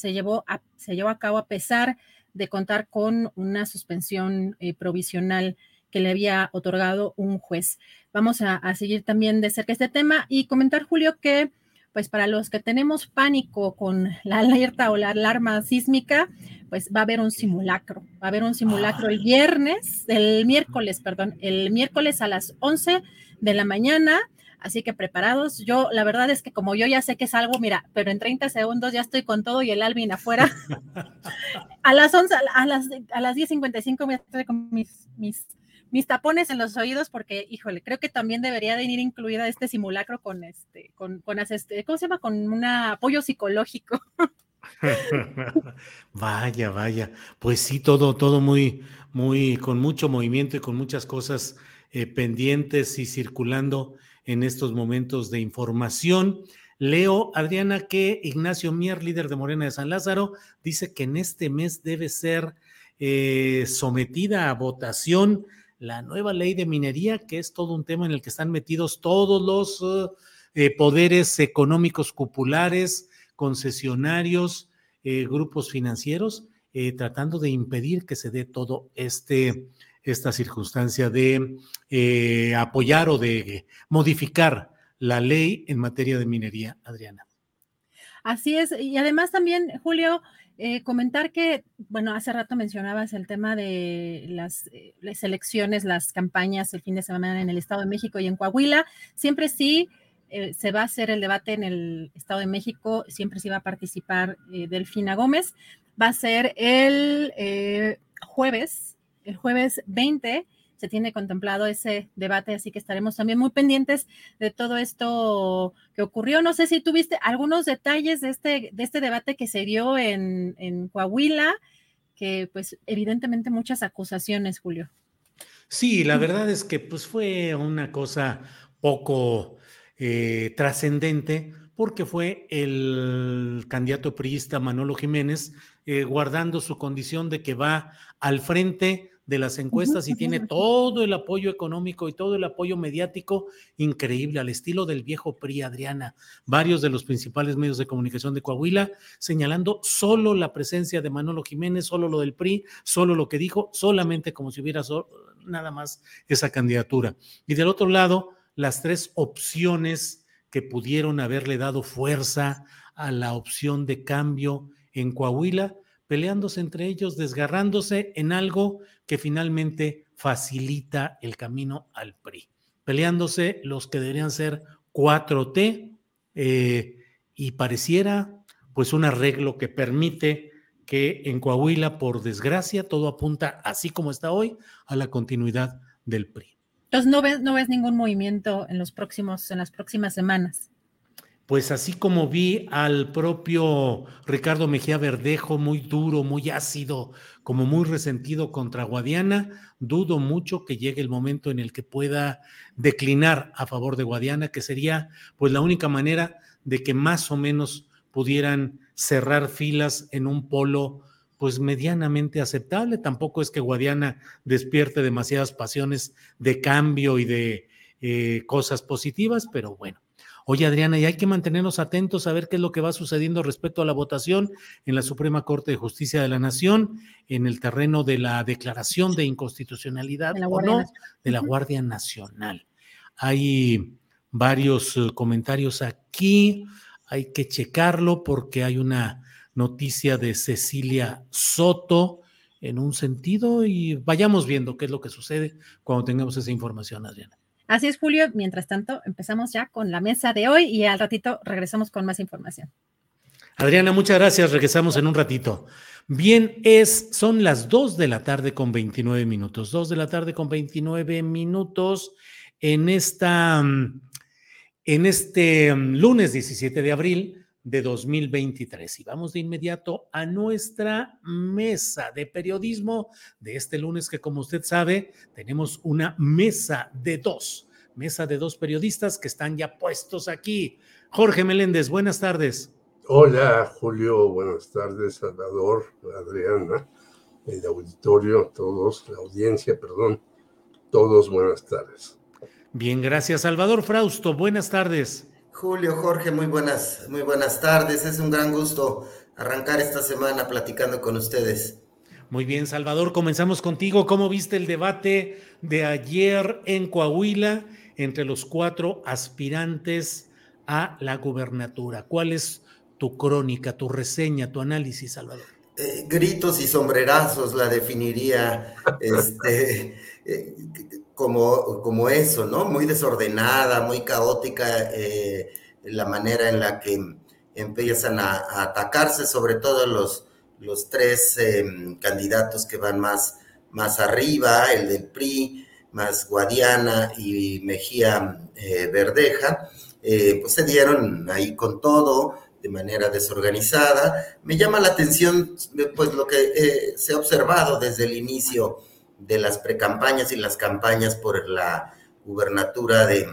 se llevó a, se llevó a cabo a pesar de contar con una suspensión eh, provisional que le había otorgado un juez. Vamos a, seguir también de cerca este tema y comentar, Julio, que pues para los que tenemos pánico con la alerta o la alarma sísmica, pues va a haber un simulacro. Va a haber un simulacro el viernes, el miércoles, perdón, el miércoles a las 11 de la mañana Así que preparados. Yo, la verdad es que como yo ya sé que es algo, mira, pero en 30 segundos ya estoy con todo y el Alvin afuera. (laughs) a las 11, a las, a las 10.55 me estoy con mis, mis, mis tapones en los oídos porque, híjole, creo que también debería de ir incluida este simulacro con este, con, con este, ¿cómo se llama? Con un apoyo psicológico. (laughs) vaya, vaya. Pues sí, todo, todo muy, muy, con mucho movimiento y con muchas cosas eh, pendientes y circulando en estos momentos de información. Leo, Adriana, que Ignacio Mier, líder de Morena de San Lázaro, dice que en este mes debe ser eh, sometida a votación la nueva ley de minería, que es todo un tema en el que están metidos todos los eh, poderes económicos cupulares, concesionarios, eh, grupos financieros, eh, tratando de impedir que se dé todo este esta circunstancia de apoyar o de modificar la ley en materia de minería, Adriana. Así es, y además también, Julio, comentar que, bueno, hace rato mencionabas el tema de las, las, elecciones, las campañas el fin de semana en el Estado de México y en Coahuila. Siempre sí eh, se va a hacer el debate en el Estado de México, siempre se va a participar eh, Delfina Gómez. Va a ser el eh, jueves, el jueves 20 se tiene contemplado ese debate, así que estaremos también muy pendientes de todo esto que ocurrió. No sé si tuviste algunos detalles de este, de este debate que se dio en, en Coahuila, que pues evidentemente muchas acusaciones, Julio. Sí, la verdad es que pues fue una cosa poco eh, trascendente porque fue el candidato priista Manolo Jiménez eh, guardando su condición de que va al frente de las encuestas y tiene todo el apoyo económico y todo el apoyo mediático increíble, al estilo del viejo PRI, Adriana. Varios de los principales medios de comunicación de Coahuila señalando solo la presencia de Manolo Jiménez, solo lo del PRI, solo lo que dijo, solamente como si hubiera nada más esa candidatura. Y del otro lado, las tres opciones que pudieron haberle dado fuerza a la opción de cambio en Coahuila, peleándose entre ellos, desgarrándose en algo que finalmente facilita el camino al PRI, peleándose los que deberían ser 4T eh, y pareciera pues un arreglo que permite que en Coahuila, por desgracia, todo apunta, así como está hoy, a la continuidad del PRI. Entonces no ves, no ves ningún movimiento en los próximos, en las próximas semanas. Pues así como vi al propio Ricardo Mejía Verdejo muy duro, muy ácido, como muy resentido contra Guadiana, dudo mucho que llegue el momento en el que pueda declinar a favor de Guadiana, que sería pues la única manera de que más o menos pudieran cerrar filas en un polo pues medianamente aceptable. Tampoco es que Guadiana despierte demasiadas pasiones de cambio y de eh, cosas positivas, pero bueno. Oye, Adriana, y hay que mantenernos atentos a ver qué es lo que va sucediendo respecto a la votación en la Suprema Corte de Justicia de la Nación, en el terreno de la declaración de inconstitucionalidad o no de la Guardia Nacional. Hay varios eh, comentarios aquí, hay que checarlo porque hay una noticia de Cecilia Soto en un sentido y vayamos viendo qué es lo que sucede cuando tengamos esa información, Adriana. Así es, Julio. Mientras tanto, empezamos ya con la mesa de hoy y al ratito regresamos con más información. Adriana, muchas gracias. Regresamos en un ratito. Bien, es, son las 2 de la tarde con 29 minutos. 2 de la tarde con 29 minutos en esta, en este mm, lunes 17 de abril de 2023. Y vamos de inmediato a nuestra mesa de periodismo de este lunes, que como usted sabe, tenemos una mesa de dos, mesa de dos periodistas que están ya puestos aquí. Jorge Meléndez, buenas tardes. Hola, Julio, buenas tardes, Salvador, Adriana, el auditorio, todos, la audiencia, perdón, todos, buenas tardes. Bien, gracias, Salvador Frausto, buenas tardes. Julio, Jorge, muy buenas, muy buenas tardes. Es un gran gusto arrancar esta semana platicando con ustedes. Muy bien, Salvador, comenzamos contigo. ¿Cómo viste el debate de ayer en Coahuila entre los cuatro aspirantes a la gubernatura? ¿Cuál es tu crónica, tu reseña, tu análisis, Salvador? Eh, gritos y sombrerazos la definiría este, (laughs) eh, como, como eso, ¿no? Muy desordenada, muy caótica eh, la manera en la que empiezan a, atacarse, sobre todo los, los tres em, candidatos que van más, más arriba, el del PRI, más Guadiana y Mejía eh, Verdeja, eh, pues se dieron ahí con todo de manera desorganizada. Me llama la atención pues lo que se ha observado desde el inicio de las precampañas y las campañas por la gubernatura de,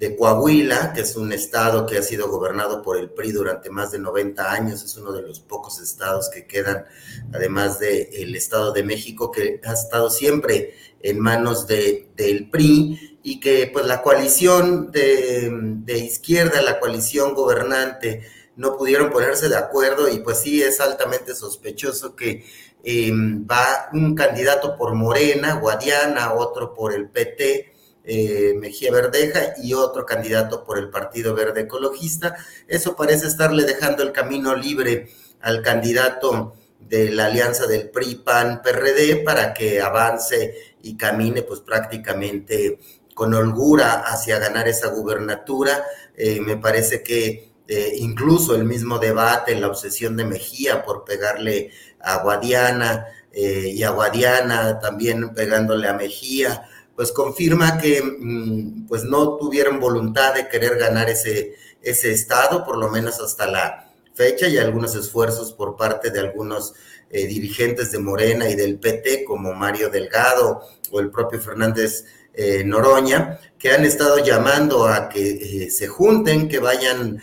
de Coahuila, que es un estado que ha sido gobernado por el PRI durante más de 90 años, es uno de los pocos estados que quedan, además del Estado de México, que ha estado siempre en manos de, del PRI y que pues la coalición de, de izquierda, la coalición gobernante, no pudieron ponerse de acuerdo y pues sí es altamente sospechoso que eh, va un candidato por Morena, Guadiana, otro por el PT, eh, Mejía Verdeja y otro candidato por el Partido Verde Ecologista. Eso parece estarle dejando el camino libre al candidato de la alianza del PRI, PAN, PRD para que avance y camine pues prácticamente con holgura hacia ganar esa gubernatura. Eh, me parece que eh, incluso el mismo debate, la obsesión de Mejía por pegarle a Guadiana y a Guadiana también pegándole a Mejía, pues confirma que mm, pues no tuvieron voluntad de querer ganar ese, ese estado, por lo menos hasta la fecha, y algunos esfuerzos por parte de algunos eh, dirigentes de Morena y del PT, como Mario Delgado o el propio Fernández eh, Noroña, que han estado llamando a que eh, se junten, que vayan,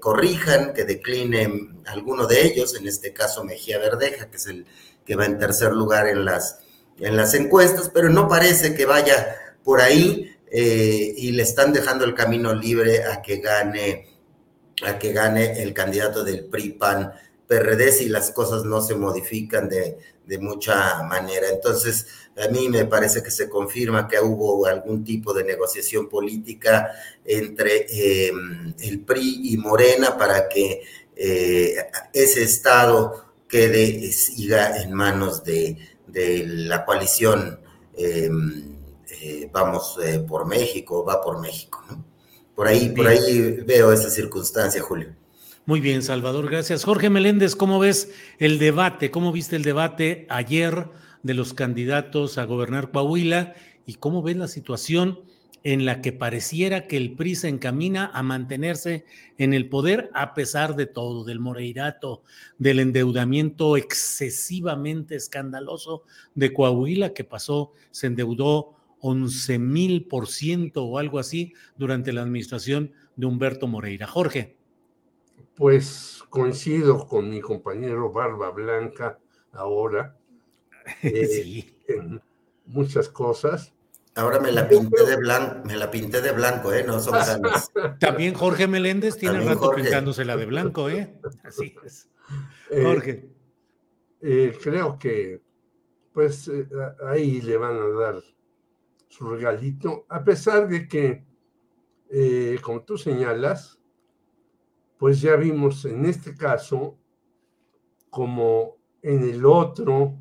corrijan, que declinen alguno de ellos, en este caso Mejía Verdeja, que es el que va en tercer lugar en las en las encuestas, pero no parece que vaya por ahí eh, y le están dejando el camino libre a que gane, a que gane el candidato del PRI PAN PRD si las cosas no se modifican de, mucha manera. Entonces, a mí me parece que se confirma que hubo algún tipo de negociación política entre eh, el PRI y Morena para que eh, ese Estado quede, siga en manos de, de la coalición em, eh, Vamos eh, por México, va por México. Por ahí, por ahí veo esa circunstancia, Julio. Muy bien, Salvador, gracias. Jorge Meléndez, ¿cómo ves el debate? ¿Cómo viste el debate ayer de los candidatos a gobernar Coahuila? ¿Y cómo ves la situación en la que pareciera que el PRI se encamina a mantenerse en el poder a pesar de todo, del moreirato, del endeudamiento excesivamente escandaloso de Coahuila que pasó, se endeudó 11 mil por ciento o algo así durante la administración de Humberto Moreira. Jorge. Pues coincido con mi compañero Barba Blanca ahora eh, (laughs) en muchas cosas Ahora me la pinté de blanco, me la pinté de blanco, ¿eh? No son (laughs) ganas. También Jorge Meléndez tiene rato pintándosela de blanco, ¿eh? Así es. (laughs) Eh, Jorge. Eh, creo que, pues, eh, ahí le van a dar su regalito, a pesar de que, como tú señalas, pues ya vimos en este caso, como en el otro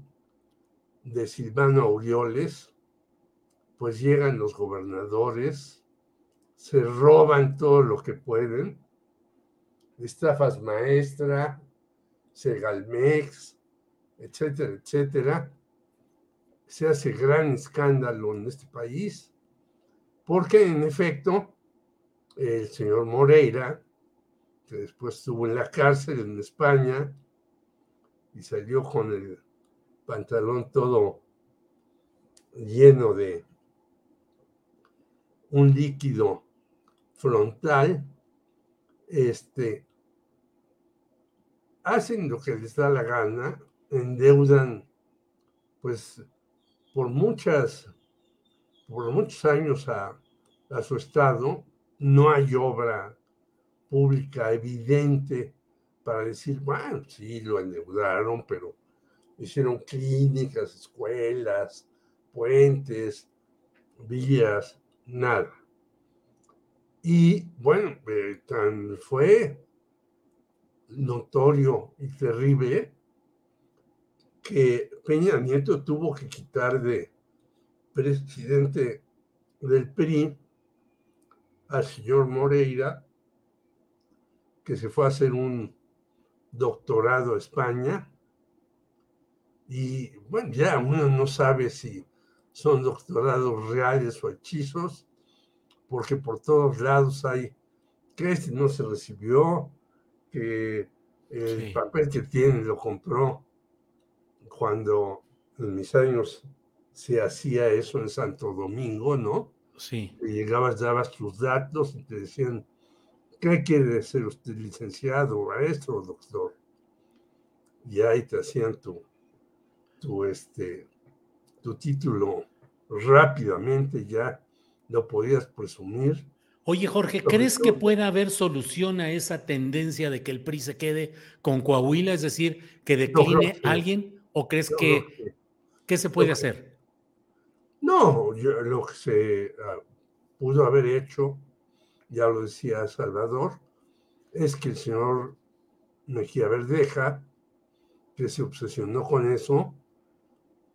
de Silvano Aureoles, pues llegan los gobernadores, se roban todo lo que pueden, estafas maestra, Segalmex, etcétera, etcétera. Se hace gran escándalo en este país, porque en efecto, el señor Moreira, que después estuvo en la cárcel en España y salió con el pantalón todo lleno de un líquido frontal, este, hacen lo que les da la gana, endeudan, pues, por muchas, por muchos años a, a su estado, no hay obra pública evidente para decir, bueno, sí, lo endeudaron, pero hicieron clínicas, escuelas, puentes, vías, nada. Y bueno, eh, tan fue notorio y terrible que Peña Nieto tuvo que quitar de presidente del PRI al señor Moreira, que se fue a hacer un doctorado a España. Y bueno, ya uno no sabe si son doctorados reales o hechizos, porque por todos lados hay que este no se recibió, que el papel que tiene lo compró cuando en mis años se hacía eso en Santo Domingo, ¿no? Sí. Y llegabas, dabas tus datos y te decían, ¿qué quiere ser usted, licenciado, maestro o doctor? Y ahí te hacían tu, tu, este, tu título rápidamente, ya lo podías presumir. Oye, Jorge, ¿crees que pueda haber solución a esa tendencia de que el PRI se quede con Coahuila, es decir, que decline alguien? ¿O crees que, qué se puede hacer? No, lo que se ah, pudo haber hecho, ya lo decía Salvador, es que el señor Mejía Verdeja, que se obsesionó con eso,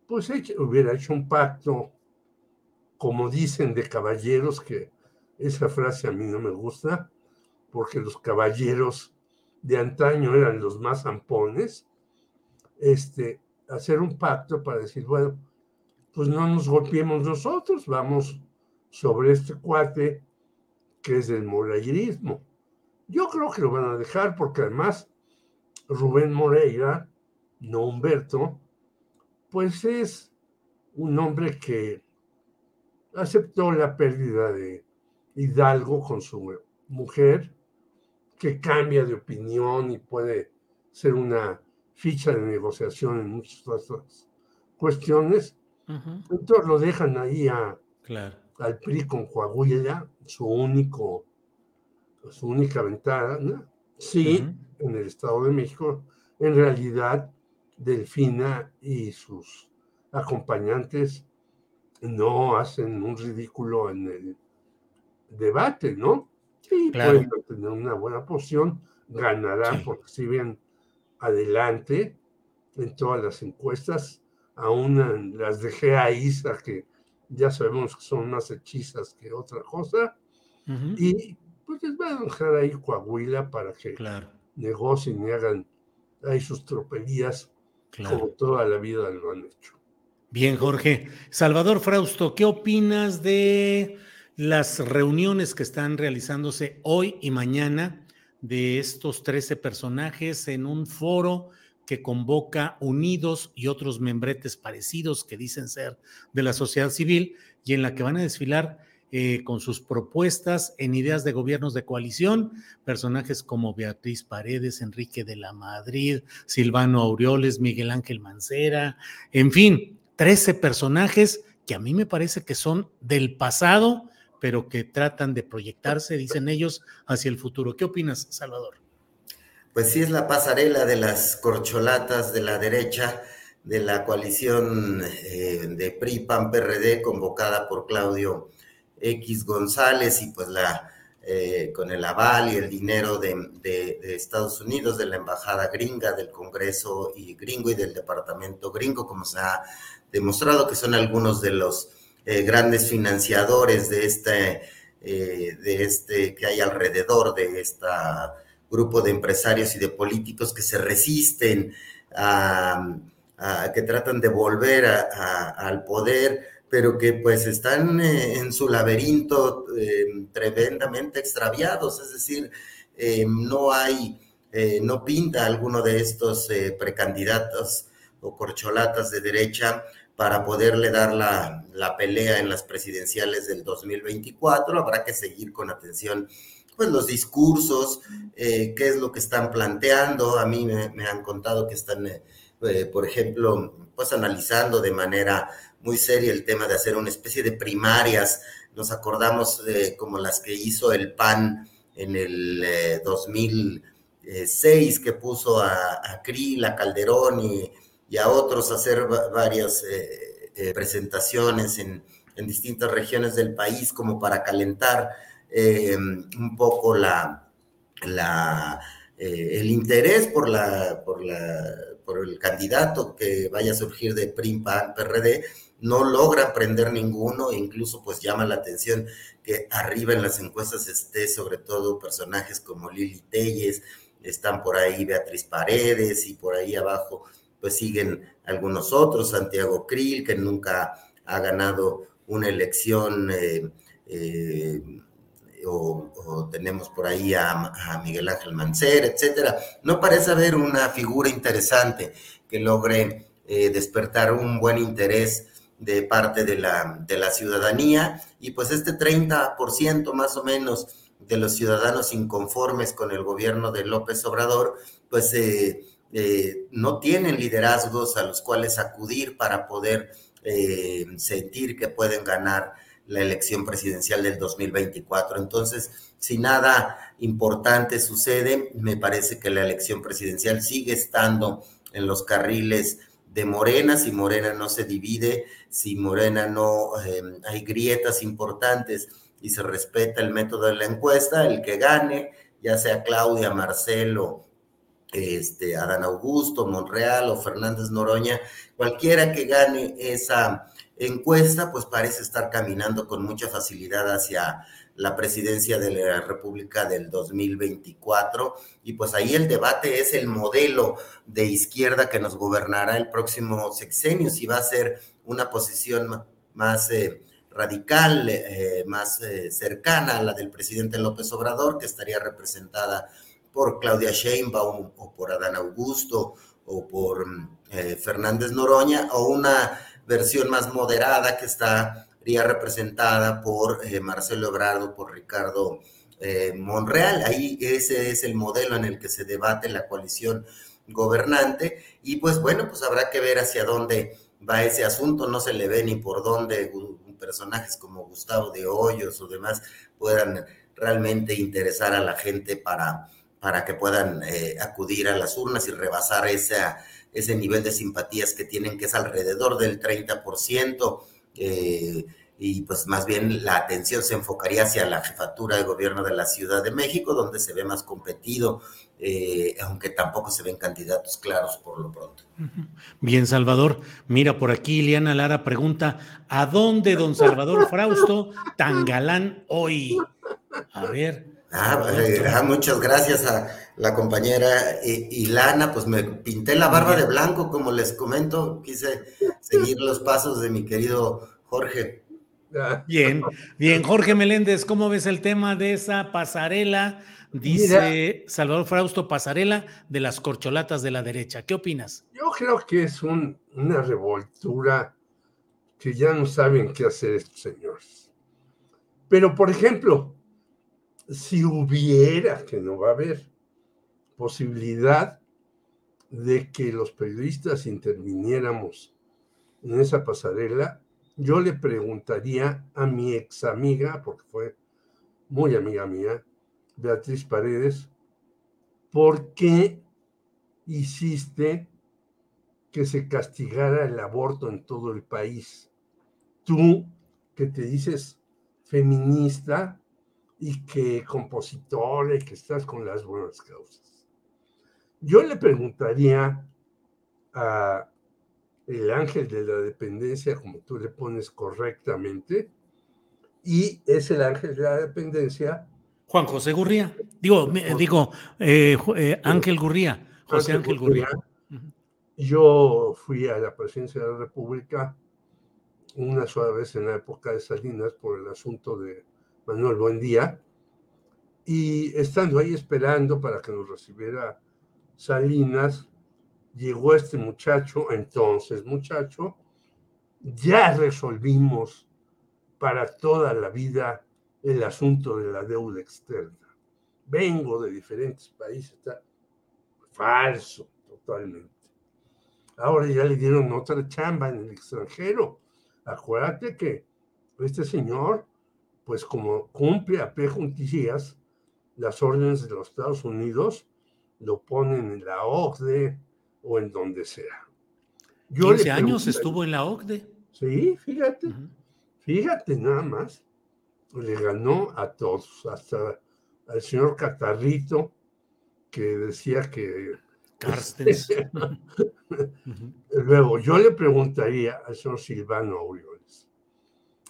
pues hubiera hecho un pacto, como dicen, de caballeros, que esa frase a mí no me gusta, porque los caballeros de antaño eran los más zampones, este, hacer un pacto para decir, bueno, pues no nos golpeemos nosotros, vamos sobre este cuate que es del moreirismo. Yo creo que lo van a dejar porque además Rubén Moreira, no Humberto, pues es un hombre que aceptó la pérdida de Hidalgo con su mujer, que cambia de opinión y puede ser una ficha de negociación en muchas otras cuestiones, entonces lo dejan ahí a, al PRI con Coahuila, su único, su única ventana. Sí, en el Estado de México, en realidad, Delfina y sus acompañantes no hacen un ridículo en el debate, ¿no? Sí, pueden tener una buena posición, ganarán porque si bien adelante en todas las encuestas, aún las dejé a Isa, que ya sabemos que son más hechizas que otra cosa, y pues les va a dejar ahí Coahuila para que negocien y hagan ahí sus tropelías como toda la vida lo han hecho. Bien, Jorge. Salvador Frausto, ¿qué opinas de las reuniones que están realizándose hoy y mañana de estos 13 personajes en un foro que convoca Unidos y otros membretes parecidos que dicen ser de la sociedad civil y en la que van a desfilar eh, con sus propuestas en ideas de gobiernos de coalición, personajes como Beatriz Paredes, Enrique de la Madrid, Silvano Aureoles, Miguel Ángel Mancera, en fin, 13 personajes que a mí me parece que son del pasado, pero que tratan de proyectarse, dicen ellos, hacia el futuro. ¿Qué opinas, Salvador? pues sí es la pasarela de las corcholatas de la derecha de la coalición eh, de PRI PAN PRD convocada por Claudio X González y pues la eh, con el aval y el dinero de, Estados Unidos, de la embajada gringa, del Congreso y gringo y del departamento gringo, como se ha demostrado que son algunos de los eh, grandes financiadores de este, de este que hay alrededor de esta grupo de empresarios y de políticos que se resisten a, que tratan de volver al poder, pero que pues están eh, en su laberinto eh, tremendamente extraviados, es decir, eh, no hay, no pinta alguno de estos precandidatos o corcholatas de derecha para poderle dar la, la pelea en las presidenciales del 2024. Habrá que seguir con atención pues los discursos, eh, qué es lo que están planteando. A mí me, han contado que están, eh, eh, por ejemplo, pues analizando de manera muy seria el tema de hacer una especie de primarias. Nos acordamos como las que hizo el PAN en el 2006, que puso a, a Krill, a Calderón y, a otros a hacer varias presentaciones en, distintas regiones del país como para calentar eh, un poco la, eh, el interés por, la, por, la, por el candidato que vaya a surgir de PRIM, PAN, PRD, no logra prender ninguno, e incluso pues llama la atención que arriba en las encuestas esté sobre todo personajes como Lili Telles, están por ahí Beatriz Paredes y por ahí abajo pues siguen algunos otros, Santiago Krill, que nunca ha ganado una elección eh, o, tenemos por ahí a, Miguel Ángel Mancera, etcétera. No parece haber una figura interesante que logre eh, despertar un buen interés de parte de la, de la ciudadanía y pues este 30% más o menos de los ciudadanos inconformes con el gobierno de López Obrador, pues eh, eh, no tienen liderazgos a los cuales acudir para poder eh, sentir que pueden ganar la elección presidencial del 2024. Entonces, si nada importante sucede, me parece que la elección presidencial sigue estando en los carriles de Morena, si Morena no se divide, si Morena no em, hay grietas importantes y se respeta el método de la encuesta, el que gane, ya sea Claudia, Marcelo, este, Adán Augusto, Monreal o Fernández Noroña, cualquiera que gane esa encuesta, pues parece estar caminando con mucha facilidad hacia la presidencia de la República del 2024. Y pues ahí el debate es el modelo de izquierda que nos gobernará el próximo sexenio, si va a ser una posición más eh, radical, eh, más eh, cercana a la del presidente López Obrador, que estaría representada por Claudia Sheinbaum o por Adán Augusto o por Fernández Noroña, o una versión más moderada que estaría representada por eh, Marcelo Ebrardo, por Ricardo eh, Monreal. Ahí ese es el modelo en el que se debate la coalición gobernante. Y pues bueno, pues habrá que ver hacia dónde va ese asunto, no se le ve ni por dónde personajes como Gustavo de Hoyos o demás puedan realmente interesar a la gente para, para que puedan eh, acudir a las urnas y rebasar esa ese nivel de simpatías que tienen, que es alrededor del 30%, eh, y pues más bien la atención se enfocaría hacia la jefatura de gobierno de la Ciudad de México, donde se ve más competido, eh, aunque tampoco se ven candidatos claros por lo pronto. Bien, Salvador. Mira, por aquí Liana Lara pregunta, ¿a dónde don Salvador Frausto tan galán hoy? A ver. Ah, eh, ah, muchas gracias a la compañera Ilana, pues me pinté la barba de blanco, como les comento, quise seguir los pasos de mi querido Jorge. Bien, bien, Jorge Meléndez, ¿cómo ves el tema de esa pasarela? Dice Salvador Frausto, pasarela de las corcholatas de la derecha. ¿Qué opinas? Yo creo que es una revoltura que ya no saben qué hacer estos señores. Pero, por ejemplo, si hubiera, que no va a haber, posibilidad de que los periodistas interviniéramos en esa pasarela, yo le preguntaría a mi ex amiga, porque fue muy amiga mía, Beatriz Paredes, ¿por qué hiciste que se castigara el aborto en todo el país? Tú, que te dices feminista, y que compositor y que estás con las buenas causas. Yo le preguntaría a el ángel de la dependencia, como tú le pones correctamente, y es el ángel de la dependencia. Juan José Gurría. Digo, digo eh, eh, Ángel Gurría. José Ángel, Gurría. Yo fui a la presidencia de la República una sola vez en la época de Salinas por el asunto de Manuel Buen Día, y estando ahí esperando para que nos recibiera Salinas, llegó este muchacho, entonces muchacho, ya resolvimos para toda la vida el asunto de la deuda externa. Vengo de diferentes países, está falso totalmente. Ahora ya le dieron otra chamba en el extranjero. Acuérdate que este señor pues como cumple a juntillas las órdenes de los Estados Unidos, lo ponen en la OCDE o en donde sea. Yo 15 años estuvo en la OCDE. Sí, fíjate, fíjate nada más. Le ganó a todos, hasta al señor Catarrito, que decía que... Carstens. (laughs) Luego, yo le preguntaría al señor Silvano Aureoles,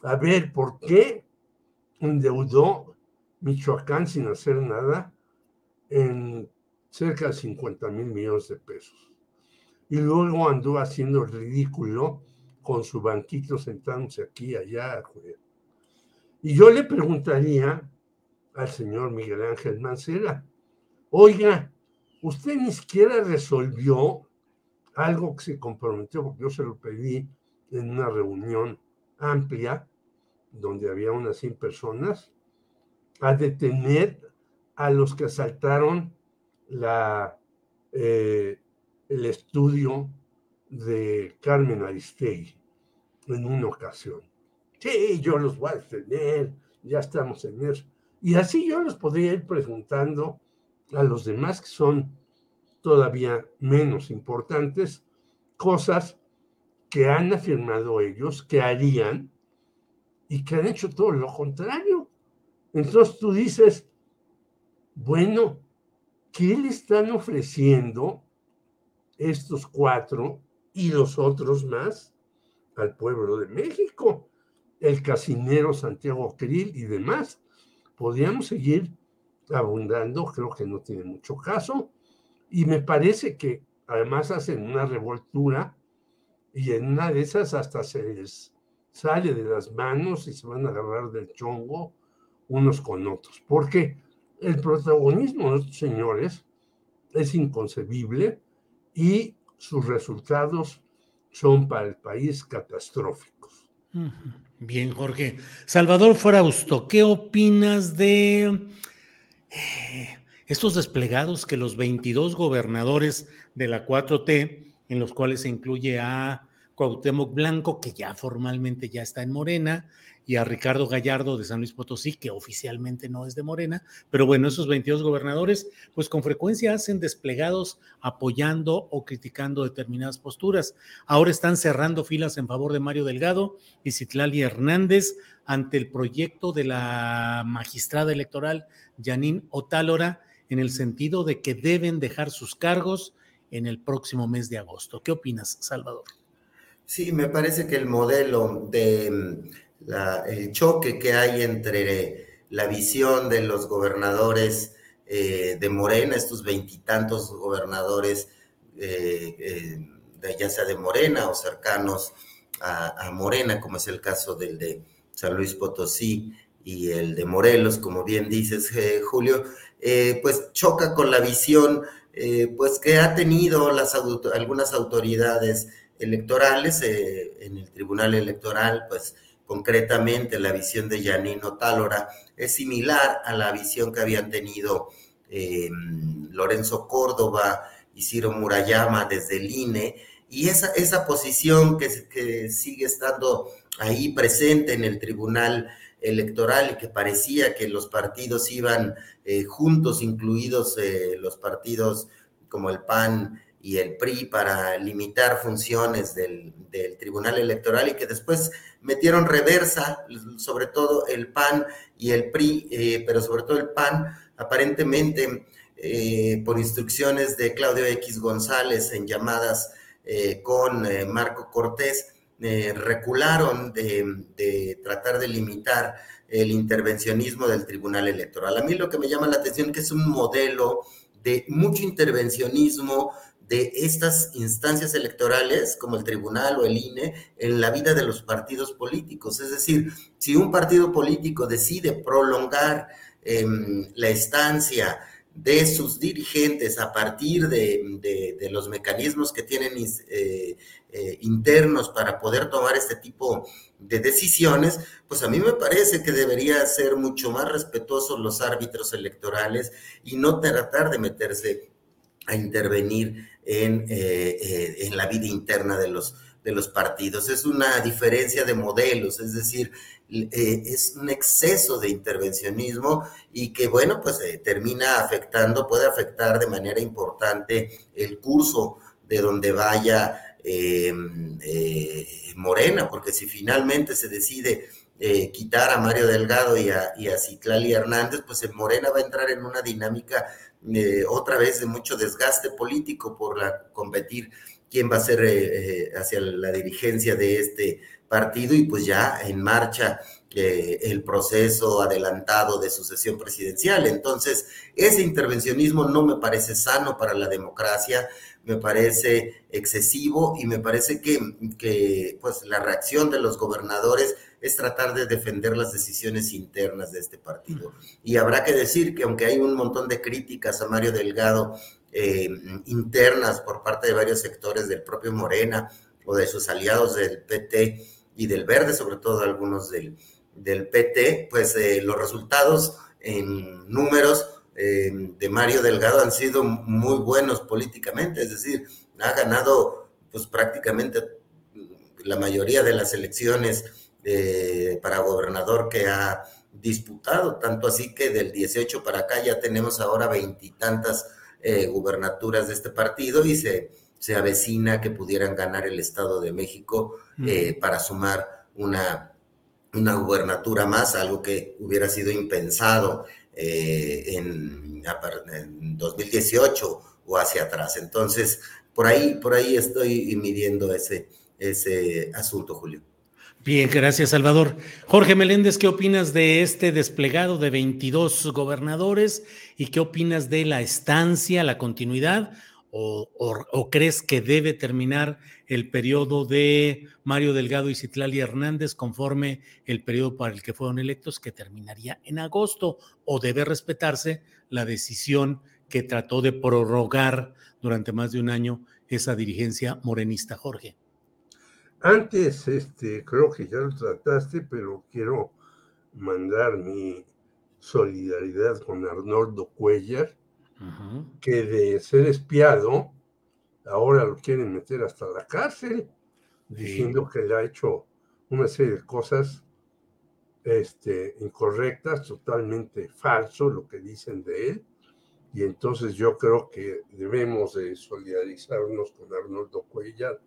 a ver, ¿por qué endeudó Michoacán sin hacer nada en cerca de 50 mil millones de pesos. Y luego andó haciendo el ridículo con su banquito sentándose aquí y allá. Y yo le preguntaría al señor Miguel Ángel Mancera, oiga, usted ni siquiera resolvió algo que se comprometió, porque yo se lo pedí en una reunión amplia, donde había unas 100 personas, a detener a los que asaltaron la, eh, el estudio de Carmen Aristegui en una ocasión. Sí, yo los voy a detener, ya estamos en eso. Y así yo los podría ir preguntando a los demás que son todavía menos importantes, cosas que han afirmado ellos que harían y que han hecho todo lo contrario. Entonces tú dices, bueno, ¿qué le están ofreciendo estos cuatro y los otros más al pueblo de México? El casinero Santiago Krill y demás. Podríamos seguir abundando, creo que no tiene mucho caso, y me parece que además hacen una revoltura y en una de esas hasta se les sale de las manos y se van a agarrar del chongo unos con otros, porque el protagonismo de estos señores es inconcebible y sus resultados son para el país catastróficos. Bien, Jorge. Salvador Frausto, ¿qué opinas de eh, estos desplegados que los 22 gobernadores de la 4T, en los cuales se incluye a Cuauhtémoc Blanco, que ya formalmente ya está en Morena, y a Ricardo Gallardo de San Luis Potosí, que oficialmente no es de Morena, pero bueno, esos 22 gobernadores, pues con frecuencia hacen desplegados apoyando o criticando determinadas posturas. Ahora están cerrando filas en favor de Mario Delgado y Citlali Hernández ante el proyecto de la magistrada electoral Janine Otálora, en el sentido de que deben dejar sus cargos en el próximo mes de agosto. ¿Qué opinas, Salvador? Sí, me parece que el modelo de el choque que hay entre la visión de los gobernadores eh, de Morena, estos veintitantos gobernadores, eh, eh, de, ya sea de Morena o cercanos a, Morena, como es el caso del de San Luis Potosí y el de Morelos, como bien dices, Julio, pues choca con la visión pues que ha tenido las algunas autoridades electorales en el Tribunal Electoral, pues concretamente la visión de Janino Tálora, es similar a la visión que habían tenido em, Lorenzo Córdoba y Ciro Murayama desde el INE, y esa, esa posición que, sigue estando ahí presente en el Tribunal Electoral y que parecía que los partidos iban eh, juntos, incluidos eh, los partidos como el PAN y el PRI para limitar funciones del, Tribunal Electoral y que después metieron reversa, sobre todo el PAN y el PRI, eh, pero sobre todo el PAN, aparentemente eh, por instrucciones de Claudio X González en llamadas eh, con Marco Cortés, recularon de, de tratar de limitar el intervencionismo del Tribunal Electoral. A mí lo que me llama la atención es que es un modelo de mucho intervencionismo, de estas instancias electorales, como el tribunal o el INE, en la vida de los partidos políticos. Es decir, si un partido político decide prolongar em, la estancia de sus dirigentes a partir de, los mecanismos que tienen eh, eh, internos para poder tomar este tipo de decisiones, pues a mí me parece que debería ser mucho más respetuosos los árbitros electorales y no tratar de meterse a intervenir en, eh, eh, en la vida interna de los, de los partidos. Es una diferencia de modelos, es decir, eh, es un exceso de intervencionismo y que, bueno, pues termina afectando, puede afectar de manera importante el curso de donde vaya Morena, porque si finalmente se decide quitar a Mario Delgado y a, y a Citlali Hernández, pues en Morena va a entrar en una dinámica eh, otra vez de mucho desgaste político por la, competir quién va a ser eh, eh, hacia la dirigencia de este partido y pues ya en marcha el proceso adelantado de sucesión presidencial. Entonces, ese intervencionismo no me parece sano para la democracia, me parece excesivo y me parece que, que pues la reacción de los gobernadores es tratar de defender las decisiones internas de este partido. Y habrá que decir que aunque hay un montón de críticas a Mario Delgado eh, internas por parte de varios sectores del propio Morena, o de sus aliados del PT y del Verde, sobre todo algunos del, del PT, pues eh, los resultados en números eh, de Mario Delgado han sido muy buenos políticamente, es decir, ha ganado pues prácticamente la mayoría de las elecciones eh, para gobernador que ha disputado, tanto así que del 18 para acá ya tenemos ahora veintitantas eh, gubernaturas de este partido y se, se avecina que pudieran ganar el Estado de México eh, para sumar una, una gubernatura más, algo que hubiera sido impensado eh, en, en 2018 o hacia atrás. Entonces, por ahí, por ahí estoy midiendo ese, ese asunto, Julio. Bien, gracias, Salvador. Jorge Meléndez, ¿qué opinas de este desplegado de 22 gobernadores y qué opinas de la estancia, la continuidad? ¿O, crees que debe terminar el periodo de Mario Delgado y Citlali Hernández conforme el periodo para el que fueron electos, que terminaría en agosto? ¿O debe respetarse la decisión que trató de prorrogar durante más de un año esa dirigencia morenista, Jorge? Antes, este, creo que ya lo trataste, pero quiero mandar mi solidaridad con Arnoldo Cuellar, que de ser espiado, ahora lo quieren meter hasta la cárcel, diciendo que le ha hecho una serie de cosas este, incorrectas, totalmente falso lo que dicen de él. Y entonces yo creo que debemos de solidarizarnos con Arnoldo Cuellar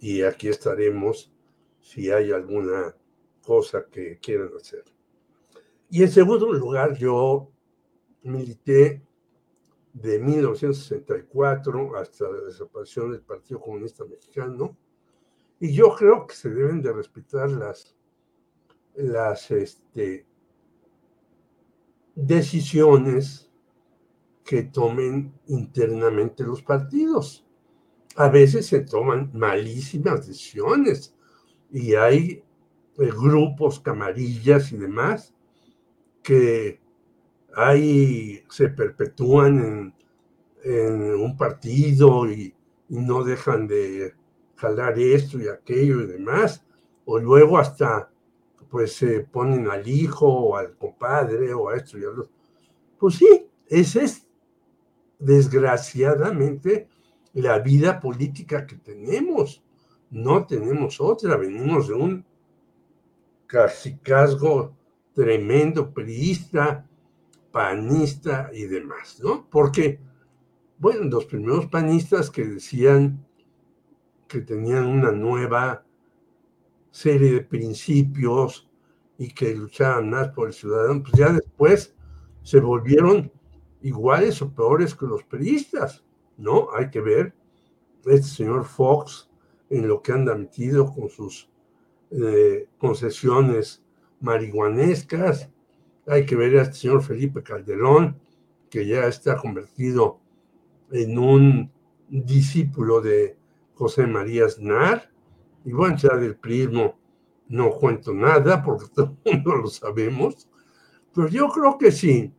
y aquí estaremos si hay alguna cosa que quieran hacer. Y en segundo lugar, yo milité de 1964 hasta la desaparición del Partido Comunista Mexicano, y yo creo que se deben de respetar las, las este, decisiones que tomen internamente los partidos a veces se toman malísimas decisiones y hay eh, grupos, camarillas y demás que ahí se perpetúan en, un partido y, no dejan de jalar esto y aquello y demás, o luego hasta pues se ponen al hijo o al compadre o a esto y a lo Pues sí, ese es desgraciadamente la vida política que tenemos. No tenemos otra, venimos de un casicazgo tremendo, priista, panista y demás, ¿no? Porque, bueno, los primeros panistas que decían que tenían una nueva serie de principios y que luchaban más por el ciudadano, pues ya después se volvieron iguales o peores que los priistas. ¿No? Hay que ver este señor Fox en lo que anda metido con sus eh, concesiones marihuanescas. Hay que ver a este señor Felipe Calderón, que ya está convertido en un discípulo de José María Aznar. Y bueno, ya del prismo no cuento nada porque (laughs) todo el mundo lo sabemos. Pero yo creo que sí,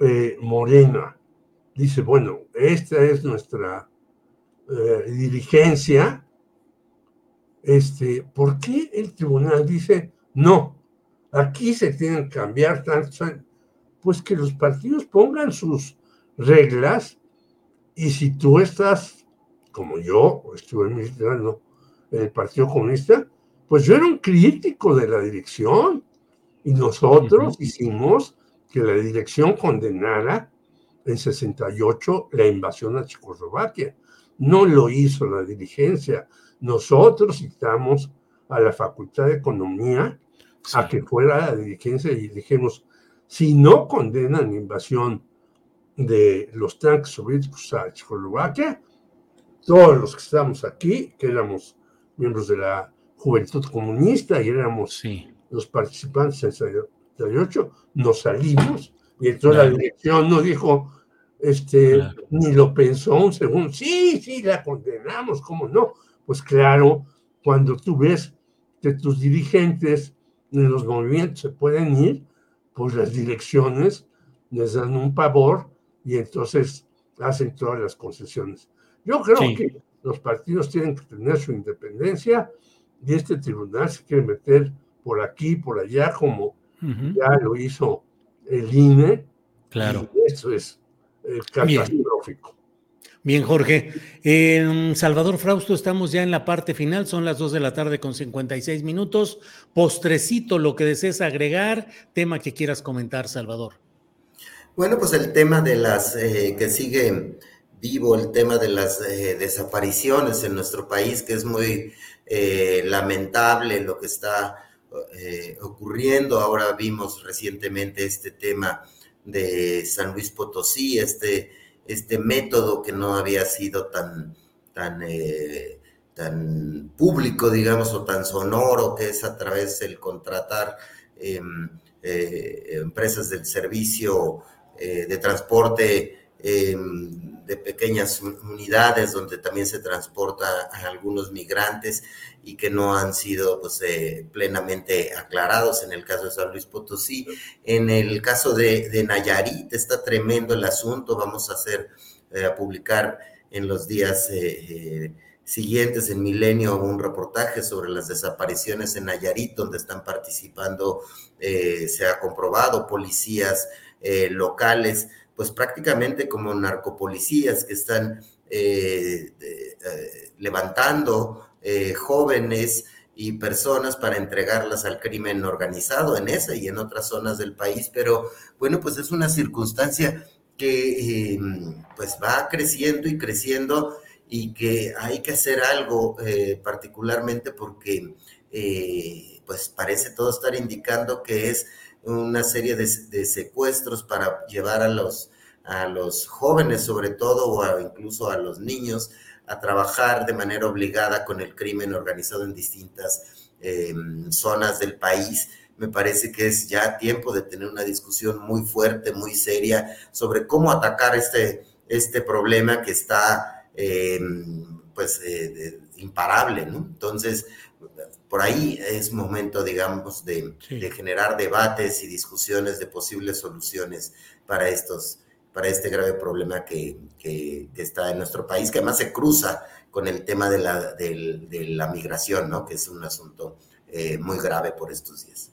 eh, Morena dice, bueno, esta es nuestra eh, diligencia, este, ¿por qué el tribunal dice, no, aquí se tienen que cambiar tantos Pues que los partidos pongan sus reglas y si tú estás, como yo, estuve militando en el Partido Comunista, pues yo era un crítico de la dirección y nosotros hicimos que la dirección condenara en 68 la invasión a Checoslovaquia. No lo hizo la dirigencia. Nosotros citamos a la Facultad de Economía a que fuera la dirigencia y dijimos, si no condenan la invasión de los tanques soviéticos a Checoslovaquia, todos los que estamos aquí, que éramos miembros de la Juventud Comunista y éramos los participantes en 68, nos salimos y entonces la dirección no dijo, este, ni lo pensó un segundo, sí, sí, la condenamos, ¿cómo no? Pues claro, cuando tú ves que tus dirigentes en los movimientos se pueden ir, pues las direcciones les dan un pavor y entonces hacen todas las concesiones. Yo creo que los partidos tienen que tener su independencia y este tribunal se quiere meter por aquí, por allá, como ya lo hizo el INE. Claro. eso es eh, catastrófico. Bien, Jorge. En Salvador Frausto estamos ya en la parte final, son las 2 de la tarde con 56 minutos. Postrecito, lo que desees agregar, tema que quieras comentar, Salvador. Bueno, pues el tema de las eh, que sigue vivo, el tema de las eh, desapariciones en nuestro país, que es muy eh, lamentable lo que está ocurriendo. Ahora vimos recientemente este tema de San Luis Potosí, este este método que no había sido tan, tan, eh, tan público, digamos, o tan sonoro, que es a través del contratar em, eh, empresas del servicio eh, de transporte de pequeñas unidades donde también se transporta a algunos migrantes y que no han sido pues, plenamente aclarados en el caso de San Luis Potosí. En el caso de, de Nayarit está tremendo el asunto, vamos a hacer, eh, a publicar en los días eh, eh, siguientes en Milenio un reportaje sobre las desapariciones en Nayarit, donde están participando, se ha comprobado, policías locales, pues prácticamente como narcopolicías que están levantando eh, jóvenes y personas para entregarlas al crimen organizado en esa y en otras zonas del país, pero bueno, pues es una circunstancia que eh, pues va creciendo y creciendo y que hay que hacer algo eh, particularmente porque pues parece todo estar indicando que es una serie de, secuestros para llevar a los, a los jóvenes sobre todo o incluso a los niños a trabajar de manera obligada con el crimen organizado en distintas em, zonas del país. Me parece que es ya tiempo de tener una discusión muy fuerte, muy seria sobre cómo atacar este, este problema que está em, pues eh, imparable. Entonces, por ahí es momento, digamos, de, de, generar debates y discusiones de posibles soluciones para estos, para este grave problema que, está en nuestro país, que además se cruza con el tema de la, de, la migración, ¿no? que es un asunto eh, muy grave por estos días.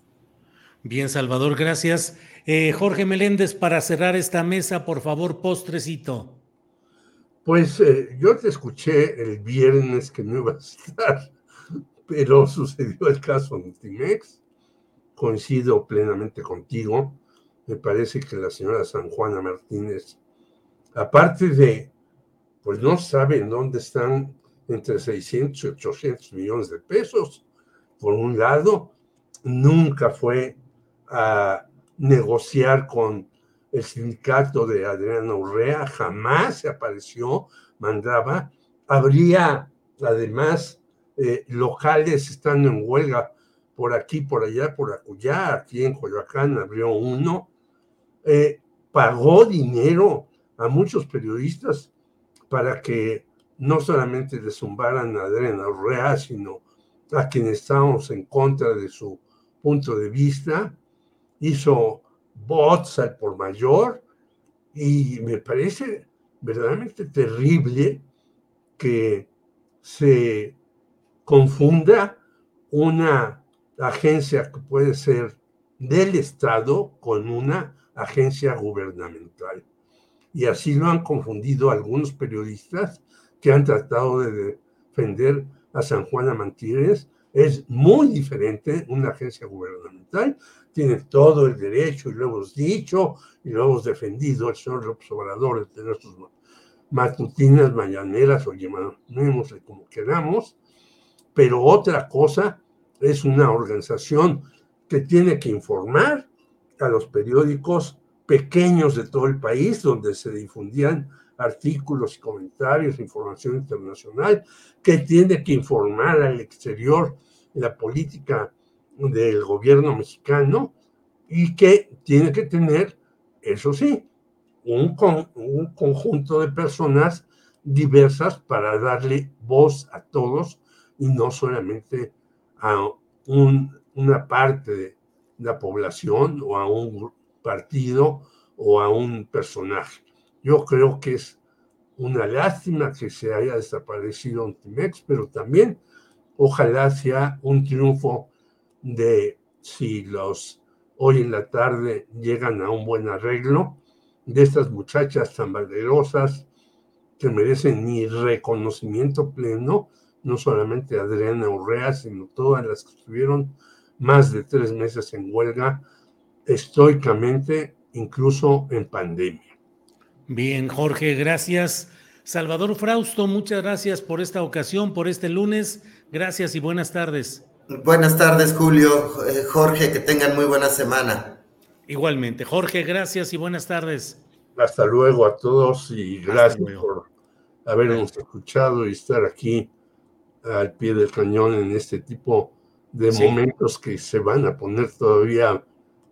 Bien, Salvador, gracias. Eh, Jorge Meléndez, para cerrar esta mesa, por favor, postrecito. Pues eh, yo te escuché el viernes que no iba a estar, pero (laughs) sucedió el caso Timex. Coincido plenamente contigo me parece que la señora San Juana Martínez, aparte de, pues no saben dónde están entre 600 y 800 millones de pesos, por un lado, nunca fue a negociar con el sindicato de Adriana Urrea, jamás se apareció, mandaba, habría además eh, locales estando en huelga por aquí, por allá, por acullá, aquí en Coyoacán abrió uno, eh, pagó dinero a muchos periodistas para que no solamente le zumbaran a Adriana Urrea, sino a quienes estábamos en contra de su punto de vista, hizo bots al por mayor y me parece verdaderamente terrible que se confunda una agencia que puede ser del Estado con una agencia gubernamental. Y así lo han confundido algunos periodistas que han tratado de defender a San Juan Amantírez. Es muy diferente una agencia gubernamental, tiene todo el derecho, y lo hemos dicho, y lo hemos defendido el señor López de sus matutinas, mañaneras, o llamémosle como queramos, pero otra cosa es una organización que tiene que informar a los periódicos pequeños de todo el país, donde se difundían artículos y comentarios, información internacional, que tiene que informar al exterior la política del gobierno mexicano y que tiene que tener, eso sí, un, un conjunto de personas diversas para darle voz a todos y no solamente a una parte de, la población o a un partido o a un personaje. Yo creo que es una lástima que se haya desaparecido Ontimex, pero también ojalá sea un triunfo de si los hoy en la tarde llegan a un buen arreglo de estas muchachas tan valerosas que merecen mi reconocimiento pleno, no solamente Adriana Urrea, sino todas las que estuvieron más de tres meses en huelga estoicamente, incluso en pandemia. Bien, Jorge, gracias. Salvador Frausto, muchas gracias por esta ocasión, por este lunes. Gracias y buenas tardes. Buenas tardes, Julio. Eh, Jorge, que tengan muy buena semana. Igualmente. Jorge, gracias y buenas tardes. Hasta luego a todos y gracias por habernos escuchado y estar aquí al pie del cañón en este tipo de momentos que se van a poner todavía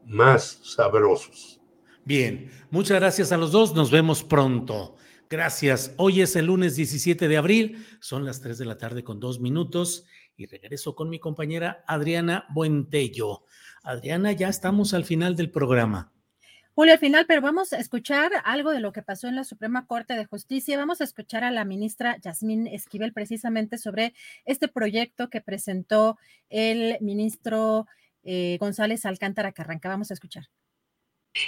más sabrosos. Bien, muchas gracias a los dos, nos vemos pronto. Gracias. Hoy es el lunes 17 de abril, son las 3 de la tarde con dos minutos y regreso con mi compañera Adriana Buentello. Adriana, ya estamos al final del programa. Julio, al final, pero vamos a escuchar algo de lo que pasó en la Suprema Corte de Justicia. Vamos a escuchar a la ministra Yasmín Esquivel precisamente sobre este proyecto que presentó el ministro eh, González Alcántara Carranca. Vamos a escuchar.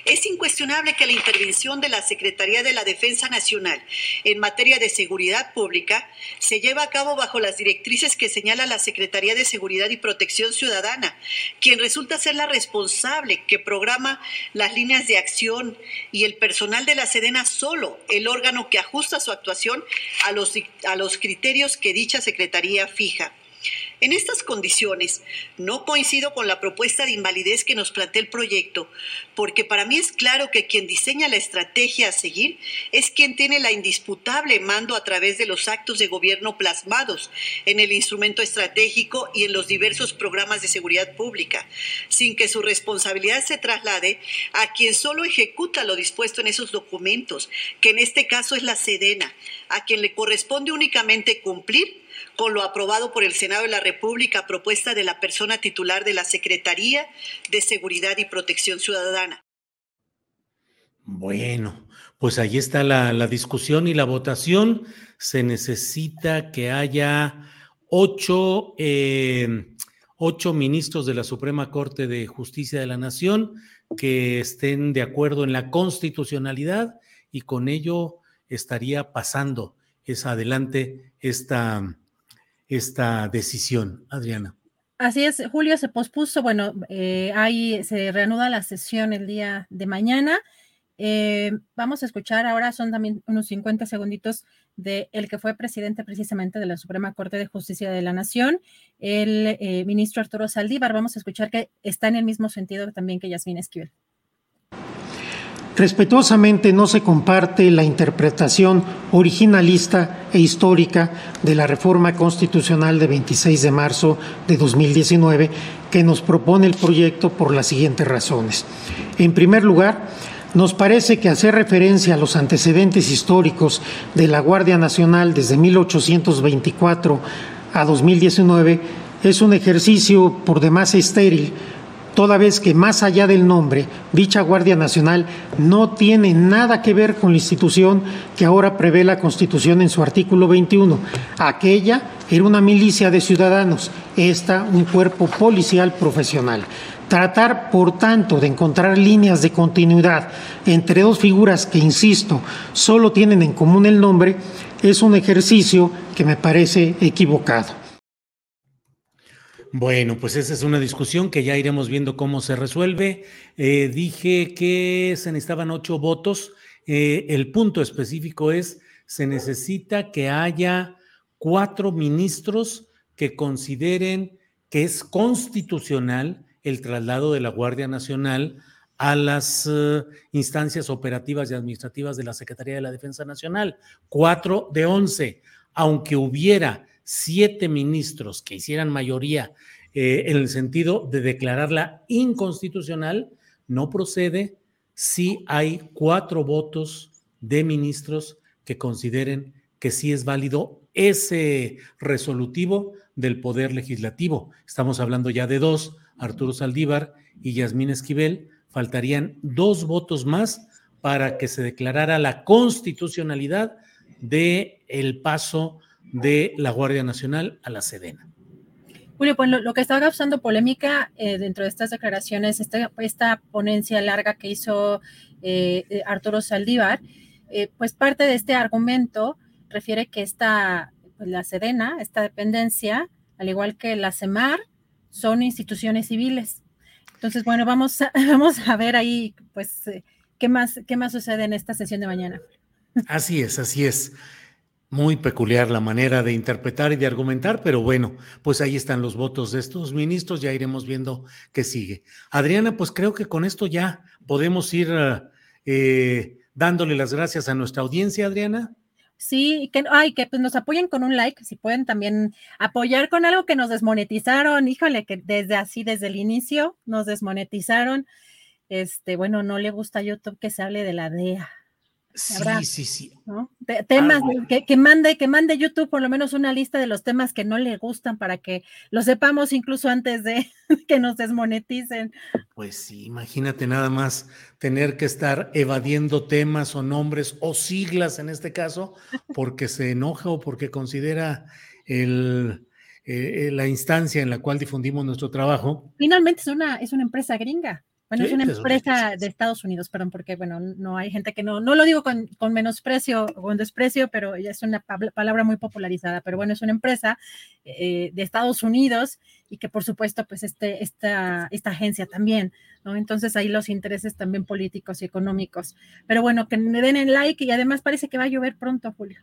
Es incuestionable que la intervención de la Secretaría de la Defensa Nacional en materia de seguridad pública se lleva a cabo bajo las directrices que señala la Secretaría de Seguridad y Protección Ciudadana, quien resulta ser la responsable que programa las líneas de acción y el personal de la Sedena solo el órgano que ajusta su actuación a los, a los criterios que dicha Secretaría fija. En estas condiciones, no coincido con la propuesta de invalidez que nos plantea el proyecto, porque para mí es claro que quien diseña la estrategia a seguir es quien tiene la indisputable mando a través de los actos de gobierno plasmados en el instrumento estratégico y en los diversos programas de seguridad pública, sin que su responsabilidad se traslade a quien solo ejecuta lo dispuesto en esos documentos, que en este caso es la Sedena, a quien le corresponde únicamente cumplir con lo aprobado por el Senado de la República a propuesta de la persona titular de la Secretaría de Seguridad y Protección Ciudadana. Bueno, pues ahí está la, discusión y la votación. Se necesita que haya ocho, eh, ocho ministros de la Suprema Corte de Justicia de la Nación que estén de acuerdo en la constitucionalidad y con ello estaría pasando es adelante esta, esta decisión, Adriana. Así es, Julio se pospuso, bueno, eh, ahí se reanuda la sesión el día de mañana. Eh, vamos a escuchar ahora, son también unos 50 segunditos de el que fue presidente precisamente de la Suprema Corte de Justicia de la Nación, el eh, ministro Arturo Saldívar. Vamos a escuchar que está en el mismo sentido también que Yasmín Esquivel. Respetuosamente no se comparte la interpretación originalista e histórica de la reforma constitucional de 26 de marzo de 2019 que nos propone el proyecto por las siguientes razones. En primer lugar, nos parece que hacer referencia a los antecedentes históricos de la Guardia Nacional desde 1824 a 2019 es un ejercicio por demás estéril toda vez que más allá del nombre, dicha Guardia Nacional no tiene nada que ver con la institución que ahora prevé la Constitución en su artículo 21. Aquella era una milicia de ciudadanos, esta un cuerpo policial profesional. Tratar, por tanto, de encontrar líneas de continuidad entre dos figuras que, insisto, solo tienen en común el nombre, es un ejercicio que me parece equivocado. Bueno, pues esa es una discusión que ya iremos viendo cómo se resuelve. Eh, dije que se necesitaban ocho votos. Eh, el punto específico es, se necesita que haya cuatro ministros que consideren que es constitucional el traslado de la Guardia Nacional a las eh, instancias operativas y administrativas de la Secretaría de la Defensa Nacional. Cuatro de once. Aunque hubiera siete ministros que hicieran mayoría eh, en el sentido de declararla inconstitucional, no procede si hay cuatro votos de ministros que consideren que sí es válido ese resolutivo del Poder Legislativo. Estamos hablando ya de dos, Arturo Saldívar y Yasmín Esquivel. Faltarían dos votos más para que se declarara la constitucionalidad de el paso de la Guardia Nacional a la Sedena. Julio, pues lo, que está causando polémica eh, dentro de estas declaraciones, esta, esta ponencia larga que hizo eh, eh, Arturo Saldívar, pues parte de este argumento refiere que esta, pues la Sedena, esta dependencia, al igual que la CEMAR, son instituciones civiles. Entonces, bueno, vamos a, (laughs) vamos a ver ahí, pues, qué más, qué más sucede en esta sesión de mañana. Así es, así es. Muy peculiar la manera de interpretar y de argumentar, pero bueno, pues ahí están los votos de estos ministros, ya iremos viendo qué sigue. Adriana, pues creo que con esto ya podemos ir eh, dándole las gracias a nuestra audiencia, Adriana. Sí, que, ay, que pues nos apoyen con un like, si pueden también apoyar con algo que nos desmonetizaron, híjole, que desde así, desde el inicio nos desmonetizaron. Este, bueno, no le gusta a YouTube que se hable de la DEA. Sí, sí, sí. temas que, mande, que mande YouTube por lo menos una lista de los temas que no le gustan para que lo sepamos incluso antes de (laughs) que nos desmoneticen. Pues sí, imagínate nada más tener que estar evadiendo temas o nombres o siglas en este caso porque se enoja o porque considera el, eh, la instancia en la cual difundimos nuestro trabajo. Finalmente es una, es una empresa gringa. Bueno, es una empresa de Estados Unidos, perdón, porque, bueno, no hay gente que no, no lo digo con, con menosprecio o con desprecio, pero ya es una palabra muy popularizada, pero bueno, es una empresa eh, de Estados Unidos y que, por supuesto, pues este, esta, esta agencia también, ¿no? Entonces ahí los intereses también políticos y económicos. Pero bueno, que me den el like y además parece que va a llover pronto, Julio.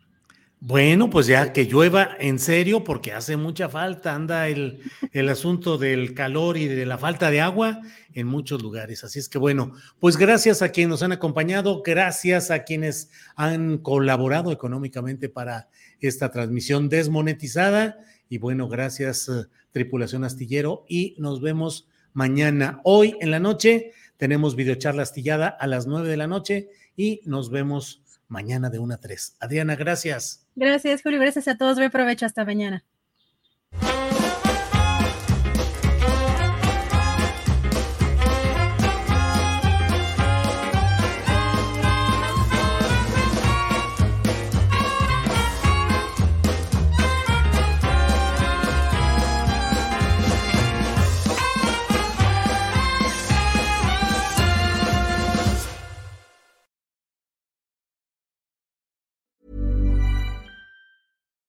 Bueno, pues ya que llueva en serio, porque hace mucha falta, anda el, el, asunto del calor y de la falta de agua en muchos lugares. Así es que bueno, pues gracias a quienes nos han acompañado, gracias a quienes han colaborado económicamente para esta transmisión desmonetizada y bueno, gracias eh, tripulación astillero y nos vemos mañana. Hoy en la noche tenemos videocharla astillada a las nueve de la noche y nos vemos mañana de 1 a 3. Adriana, gracias. Gracias, Julio. Gracias a todos. Buen provecho. Hasta mañana.